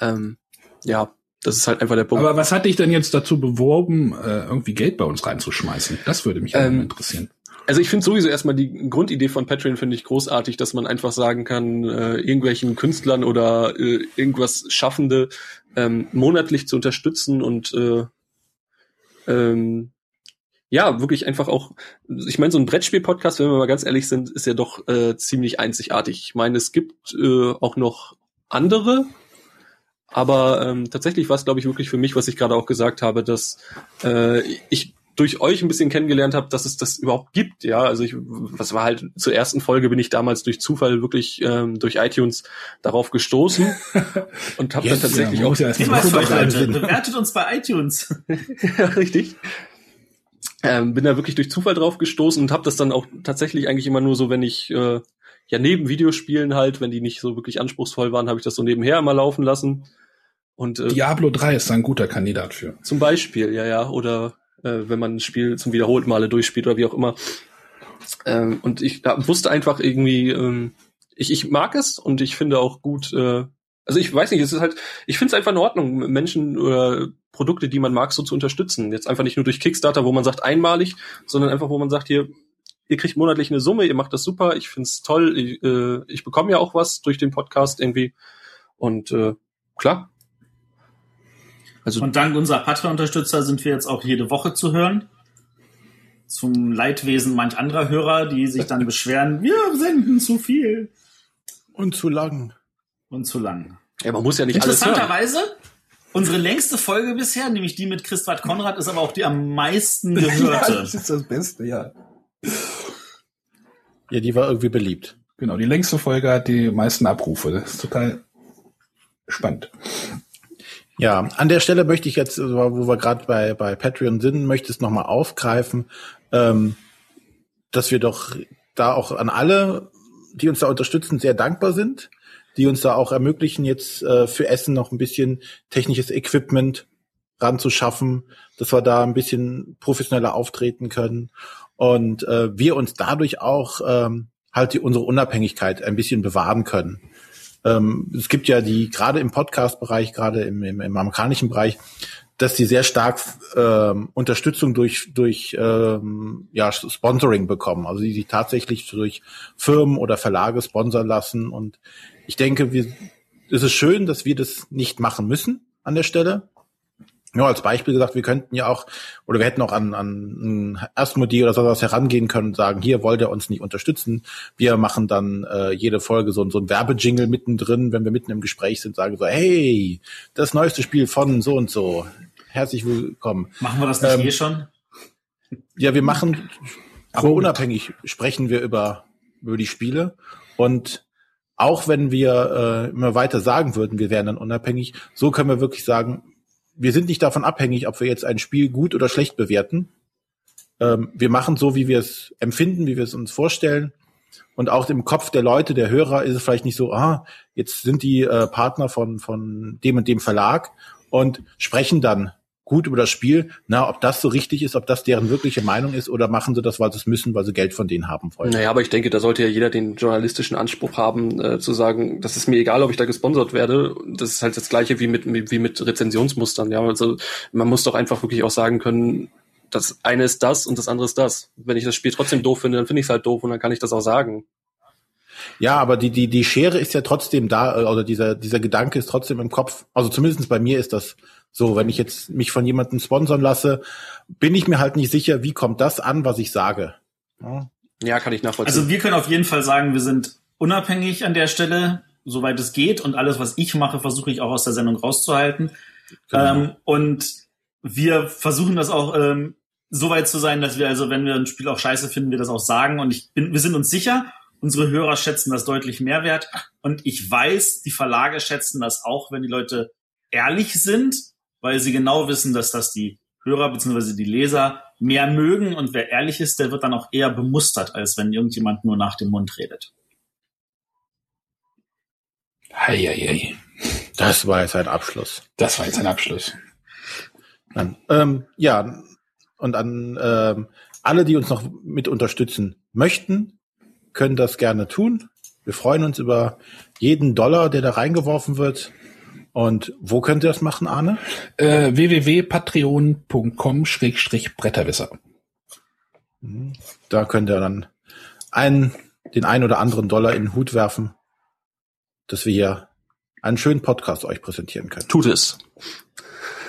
S4: Ähm, ja, das ist halt einfach der Punkt.
S2: Aber was hat dich denn jetzt dazu beworben, äh, irgendwie Geld bei uns reinzuschmeißen? Das würde mich ähm, interessieren.
S4: Also ich finde sowieso erstmal die Grundidee von Patreon finde ich großartig, dass man einfach sagen kann, äh, irgendwelchen Künstlern oder äh, irgendwas Schaffende ähm, monatlich zu unterstützen und äh, ähm, ja, wirklich einfach auch, ich meine, so ein Brettspiel-Podcast, wenn wir mal ganz ehrlich sind, ist ja doch äh, ziemlich einzigartig. Ich meine, es gibt äh, auch noch andere, aber ähm, tatsächlich war es, glaube ich, wirklich für mich, was ich gerade auch gesagt habe, dass äh, ich durch euch ein bisschen kennengelernt habe, dass es das überhaupt gibt. Ja, also ich, was war halt zur ersten Folge bin ich damals durch Zufall wirklich ähm, durch iTunes darauf gestoßen *laughs* und habe yes, dann tatsächlich ja, auch
S3: ja bewertet uns bei iTunes. *laughs*
S4: ja, richtig. Ähm, bin da wirklich durch Zufall drauf gestoßen und habe das dann auch tatsächlich eigentlich immer nur so, wenn ich äh, ja neben Videospielen halt, wenn die nicht so wirklich anspruchsvoll waren, habe ich das so nebenher immer laufen lassen. Und
S2: äh, Diablo 3 ist ein guter Kandidat für.
S4: Zum Beispiel, ja, ja. Oder äh, wenn man ein Spiel zum wiederholten Male durchspielt oder wie auch immer. Ähm, und ich da, wusste einfach irgendwie, ähm, ich, ich mag es und ich finde auch gut, äh, also ich weiß nicht, es ist halt, ich finde es einfach in Ordnung, Menschen oder Produkte, die man mag, so zu unterstützen. Jetzt einfach nicht nur durch Kickstarter, wo man sagt einmalig, sondern einfach, wo man sagt, hier, ihr kriegt monatlich eine Summe, ihr macht das super, ich find's toll, ich, äh, ich bekomme ja auch was durch den Podcast irgendwie. Und äh, klar.
S3: Also, und dank unserer Patreon-Unterstützer sind wir jetzt auch jede Woche zu hören. Zum Leidwesen manch anderer Hörer, die sich dann *laughs* beschweren, wir senden zu viel.
S1: Und zu lang.
S3: Und zu lang.
S4: Ja, man muss ja nicht alles
S3: hören. Interessanterweise, Unsere längste Folge bisher, nämlich die mit Christoph Konrad, ist aber auch die am meisten gehörte. *laughs*
S2: ja, das ist das Beste, ja.
S1: Ja, die war irgendwie beliebt.
S2: Genau, die längste Folge hat die meisten Abrufe. Das ist total spannend.
S1: Ja, an der Stelle möchte ich jetzt, wo wir gerade bei, bei Patreon sind, möchte es nochmal aufgreifen, ähm, dass wir doch da auch an alle, die uns da unterstützen, sehr dankbar sind die uns da auch ermöglichen, jetzt äh, für Essen noch ein bisschen technisches Equipment ranzuschaffen, dass wir da ein bisschen professioneller auftreten können und äh, wir uns dadurch auch ähm, halt die, unsere Unabhängigkeit ein bisschen bewahren können. Ähm, es gibt ja die, gerade im Podcast-Bereich, gerade im, im, im amerikanischen Bereich, dass die sehr stark ähm, Unterstützung durch durch ähm, ja Sponsoring bekommen, also die sich tatsächlich durch Firmen oder Verlage sponsern lassen und ich denke, wir, es ist schön, dass wir das nicht machen müssen an der Stelle. Nur als Beispiel gesagt, wir könnten ja auch, oder wir hätten auch an, an Erstmodell oder sowas herangehen können und sagen, hier wollt ihr uns nicht unterstützen. Wir machen dann äh, jede Folge so, so ein Werbejingle mittendrin, wenn wir mitten im Gespräch sind, sagen so, hey, das neueste Spiel von so und so. Herzlich willkommen.
S3: Machen wir das nicht ähm, eh schon?
S1: Ja, wir machen, aber unabhängig sprechen wir über, über die Spiele und auch wenn wir äh, immer weiter sagen würden, wir wären dann unabhängig, so können wir wirklich sagen, wir sind nicht davon abhängig, ob wir jetzt ein Spiel gut oder schlecht bewerten. Ähm, wir machen so, wie wir es empfinden, wie wir es uns vorstellen. Und auch im Kopf der Leute, der Hörer, ist es vielleicht nicht so, ah, jetzt sind die äh, Partner von, von dem und dem Verlag und sprechen dann gut über das Spiel. Na, ob das so richtig ist, ob das deren wirkliche Meinung ist oder machen sie das, weil sie es müssen, weil sie Geld von denen haben wollen.
S4: Naja, aber ich denke, da sollte ja jeder den journalistischen Anspruch haben, äh, zu sagen, das ist mir egal, ob ich da gesponsert werde. Das ist halt das gleiche wie mit, wie mit Rezensionsmustern. Ja, also man muss doch einfach wirklich auch sagen können, das eine ist das und das andere ist das. Wenn ich das Spiel trotzdem doof finde, dann finde ich es halt doof und dann kann ich das auch sagen.
S1: Ja, aber die, die, die Schere ist ja trotzdem da, äh, oder dieser, dieser Gedanke ist trotzdem im Kopf. Also zumindest bei mir ist das so. Wenn ich jetzt mich von jemandem sponsern lasse, bin ich mir halt nicht sicher, wie kommt das an, was ich sage.
S4: Ja, ja kann ich nachvollziehen.
S3: Also wir können auf jeden Fall sagen, wir sind unabhängig an der Stelle, soweit es geht. Und alles, was ich mache, versuche ich auch aus der Sendung rauszuhalten. Genau. Ähm, und wir versuchen das auch ähm, so weit zu sein, dass wir also, wenn wir ein Spiel auch scheiße finden, wir das auch sagen. Und ich bin, wir sind uns sicher, Unsere Hörer schätzen das deutlich mehr wert. Und ich weiß, die Verlage schätzen das auch, wenn die Leute ehrlich sind, weil sie genau wissen, dass das die Hörer bzw. die Leser mehr mögen. Und wer ehrlich ist, der wird dann auch eher bemustert, als wenn irgendjemand nur nach dem Mund redet.
S1: Heieiei. Das war jetzt ein Abschluss.
S2: Das war jetzt ein Abschluss.
S1: Dann, ähm, ja, und an ähm, alle, die uns noch mit unterstützen möchten, können das gerne tun. Wir freuen uns über jeden Dollar, der da reingeworfen wird. Und wo könnt ihr das machen, Arne?
S2: Äh, www.patreon.com-bretterwisser.
S1: Mhm. Da könnt ihr dann einen, den ein oder anderen Dollar in den Hut werfen, dass wir hier einen schönen Podcast euch präsentieren können.
S4: Tut es.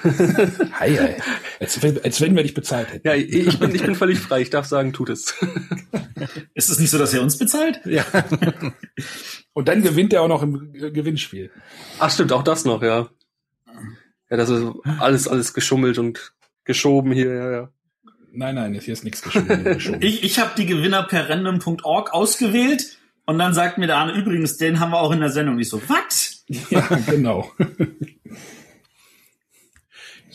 S2: Hi, hi. Als, als wenn wir dich bezahlt hätten.
S4: Ja, ich bin, ich bin völlig frei. Ich darf sagen, tut es. *laughs*
S3: Ist es nicht so, dass er uns bezahlt?
S1: Ja.
S2: Und dann gewinnt er auch noch im Gewinnspiel.
S4: Ach stimmt, auch das noch, ja. Ja, das ist alles, alles geschummelt und geschoben hier, ja, ja.
S2: Nein, nein, hier ist nichts geschoben. *laughs*
S3: ich ich habe die Gewinner per random.org ausgewählt und dann sagt mir der Arne, übrigens, den haben wir auch in der Sendung. Ich so, was?
S2: Ja, genau.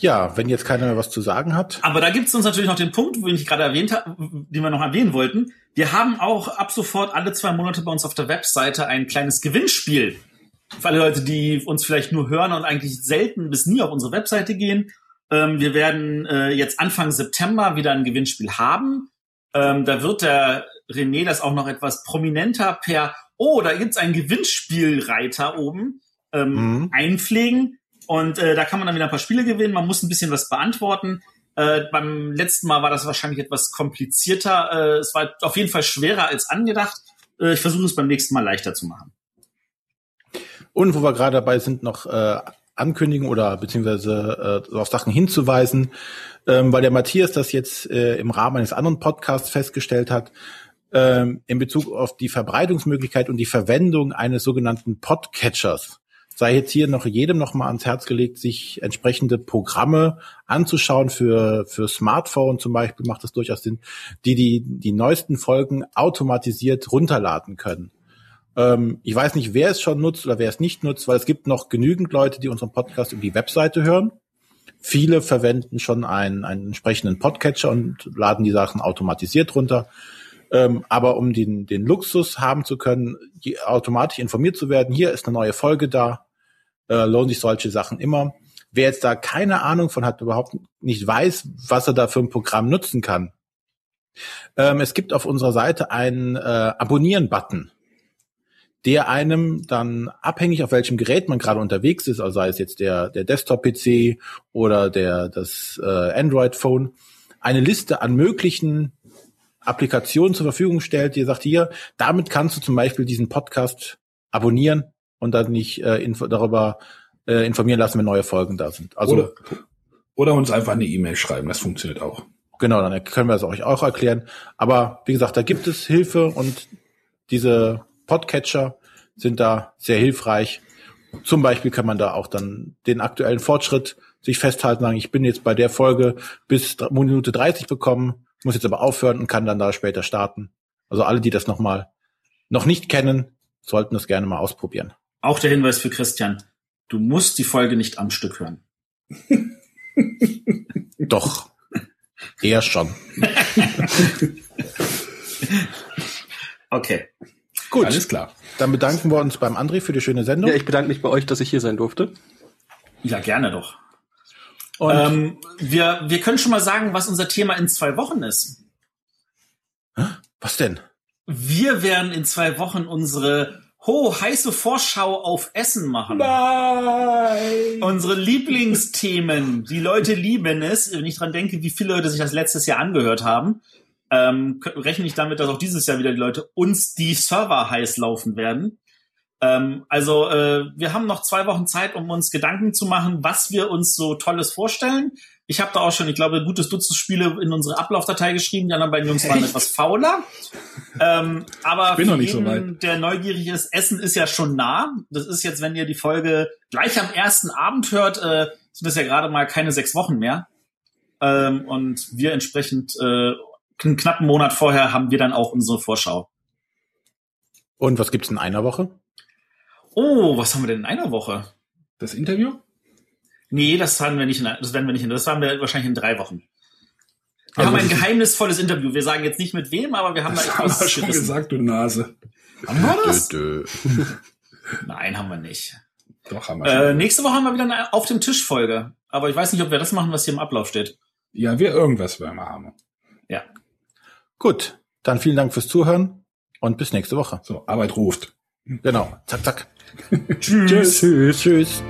S1: Ja, wenn jetzt keiner mehr was zu sagen hat.
S3: Aber da gibt es uns natürlich noch den Punkt, den ich gerade erwähnt habe, den wir noch erwähnen wollten. Wir haben auch ab sofort alle zwei Monate bei uns auf der Webseite ein kleines Gewinnspiel. Für alle Leute, die uns vielleicht nur hören und eigentlich selten bis nie auf unsere Webseite gehen. Ähm, wir werden äh, jetzt Anfang September wieder ein Gewinnspiel haben. Ähm, da wird der René das auch noch etwas prominenter per, oh, da gibt's einen Gewinnspielreiter oben ähm, mhm. einpflegen. Und äh, da kann man dann wieder ein paar Spiele gewinnen. Man muss ein bisschen was beantworten. Äh, beim letzten Mal war das wahrscheinlich etwas komplizierter. Äh, es war auf jeden Fall schwerer als angedacht. Äh, ich versuche es beim nächsten Mal leichter zu machen.
S1: Und wo wir gerade dabei sind, noch äh, ankündigen oder beziehungsweise äh, auf Sachen hinzuweisen, ähm, weil der Matthias das jetzt äh, im Rahmen eines anderen Podcasts festgestellt hat, ähm, in Bezug auf die Verbreitungsmöglichkeit und die Verwendung eines sogenannten Podcatchers sei jetzt hier noch jedem noch mal ans Herz gelegt, sich entsprechende Programme anzuschauen für, für Smartphone zum Beispiel macht es durchaus Sinn, die, die die neuesten Folgen automatisiert runterladen können. Ähm, ich weiß nicht, wer es schon nutzt oder wer es nicht nutzt, weil es gibt noch genügend Leute, die unseren Podcast über die Webseite hören. Viele verwenden schon einen, einen entsprechenden Podcatcher und laden die Sachen automatisiert runter. Ähm, aber um den, den Luxus haben zu können, automatisch informiert zu werden, hier ist eine neue Folge da, äh, lohnen sich solche Sachen immer. Wer jetzt da keine Ahnung von hat, überhaupt nicht weiß, was er da für ein Programm nutzen kann. Ähm, es gibt auf unserer Seite einen äh, Abonnieren-Button, der einem dann abhängig auf welchem Gerät man gerade unterwegs ist, also sei es jetzt der, der Desktop-PC oder der, das äh, Android-Phone, eine Liste an möglichen Applikationen zur Verfügung stellt, die sagt hier, damit kannst du zum Beispiel diesen Podcast abonnieren und dann nicht äh, info darüber äh, informieren lassen, wenn neue Folgen da sind. Also
S2: oder, oder uns einfach eine E-Mail schreiben, das funktioniert auch.
S1: Genau, dann können wir es euch auch erklären. Aber wie gesagt, da gibt es Hilfe und diese Podcatcher sind da sehr hilfreich. Zum Beispiel kann man da auch dann den aktuellen Fortschritt sich festhalten, sagen, ich bin jetzt bei der Folge bis Minute 30 bekommen, muss jetzt aber aufhören und kann dann da später starten. Also alle, die das nochmal noch nicht kennen, sollten das gerne mal ausprobieren.
S3: Auch der Hinweis für Christian. Du musst die Folge nicht am Stück hören. *laughs*
S1: Doch. Eher schon. *laughs*
S3: okay.
S1: Gut. Alles klar. Dann bedanken wir uns beim André für die schöne Sendung.
S4: Ja, ich bedanke mich bei euch, dass ich hier sein durfte.
S3: Ja, gerne doch.
S1: Und
S3: Ähm, wir, wir können schon mal sagen, was unser Thema in zwei Wochen ist.
S1: was denn?
S3: Wir werden in zwei Wochen unsere ho heiße Vorschau auf Essen machen.
S2: Nein!
S3: Unsere Lieblingsthemen. Die Leute lieben es. Wenn ich dran denke, wie viele Leute sich das letztes Jahr angehört haben, ähm, rechne ich damit, dass auch dieses Jahr wieder die Leute uns die Server heiß laufen werden. Ähm, also äh, wir haben noch zwei Wochen Zeit, um uns Gedanken zu machen, was wir uns so Tolles vorstellen. Ich habe da auch schon, ich glaube, ein gutes Dutzend Spiele in unsere Ablaufdatei geschrieben. Die anderen beiden Jungs waren etwas fauler. Ähm, aber
S2: Ich bin
S3: für
S2: noch nicht so
S3: jeden, der neugierig ist, Essen ist ja schon nah. Das ist jetzt, wenn ihr die Folge gleich am ersten Abend hört, äh, sind das ja gerade mal keine sechs Wochen mehr. Ähm, und wir entsprechend äh, einen knappen Monat vorher haben wir dann auch unsere Vorschau.
S1: Und was gibt's in einer Woche?
S3: Oh, was haben wir denn in einer Woche?
S2: Das Interview?
S3: Nee, das haben wir nicht in, das werden wir nicht in, das haben wir wahrscheinlich in drei Wochen. Wir
S1: Also
S3: haben ein geheimnisvolles Interview. Wir sagen jetzt nicht mit wem, aber wir haben da
S2: Das haben wir
S3: etwas
S2: schon gesagt, du Nase.
S3: Haben wir das?
S1: Dö, dö. *laughs*
S3: Nein, haben wir nicht.
S2: Doch, haben wir
S3: Äh,
S2: schon.
S3: nächste Woche haben wir wieder eine Auf dem Tisch Folge. Aber ich weiß nicht, ob wir das machen, was hier im Ablauf steht.
S2: Ja, wir irgendwas werden wir haben.
S3: Ja.
S1: Gut, dann vielen Dank fürs Zuhören und bis nächste Woche.
S2: So, Arbeit ruft.
S1: Genau. Zack, zack. *laughs*
S3: Tschüss.
S1: Tschüss. Tschüss.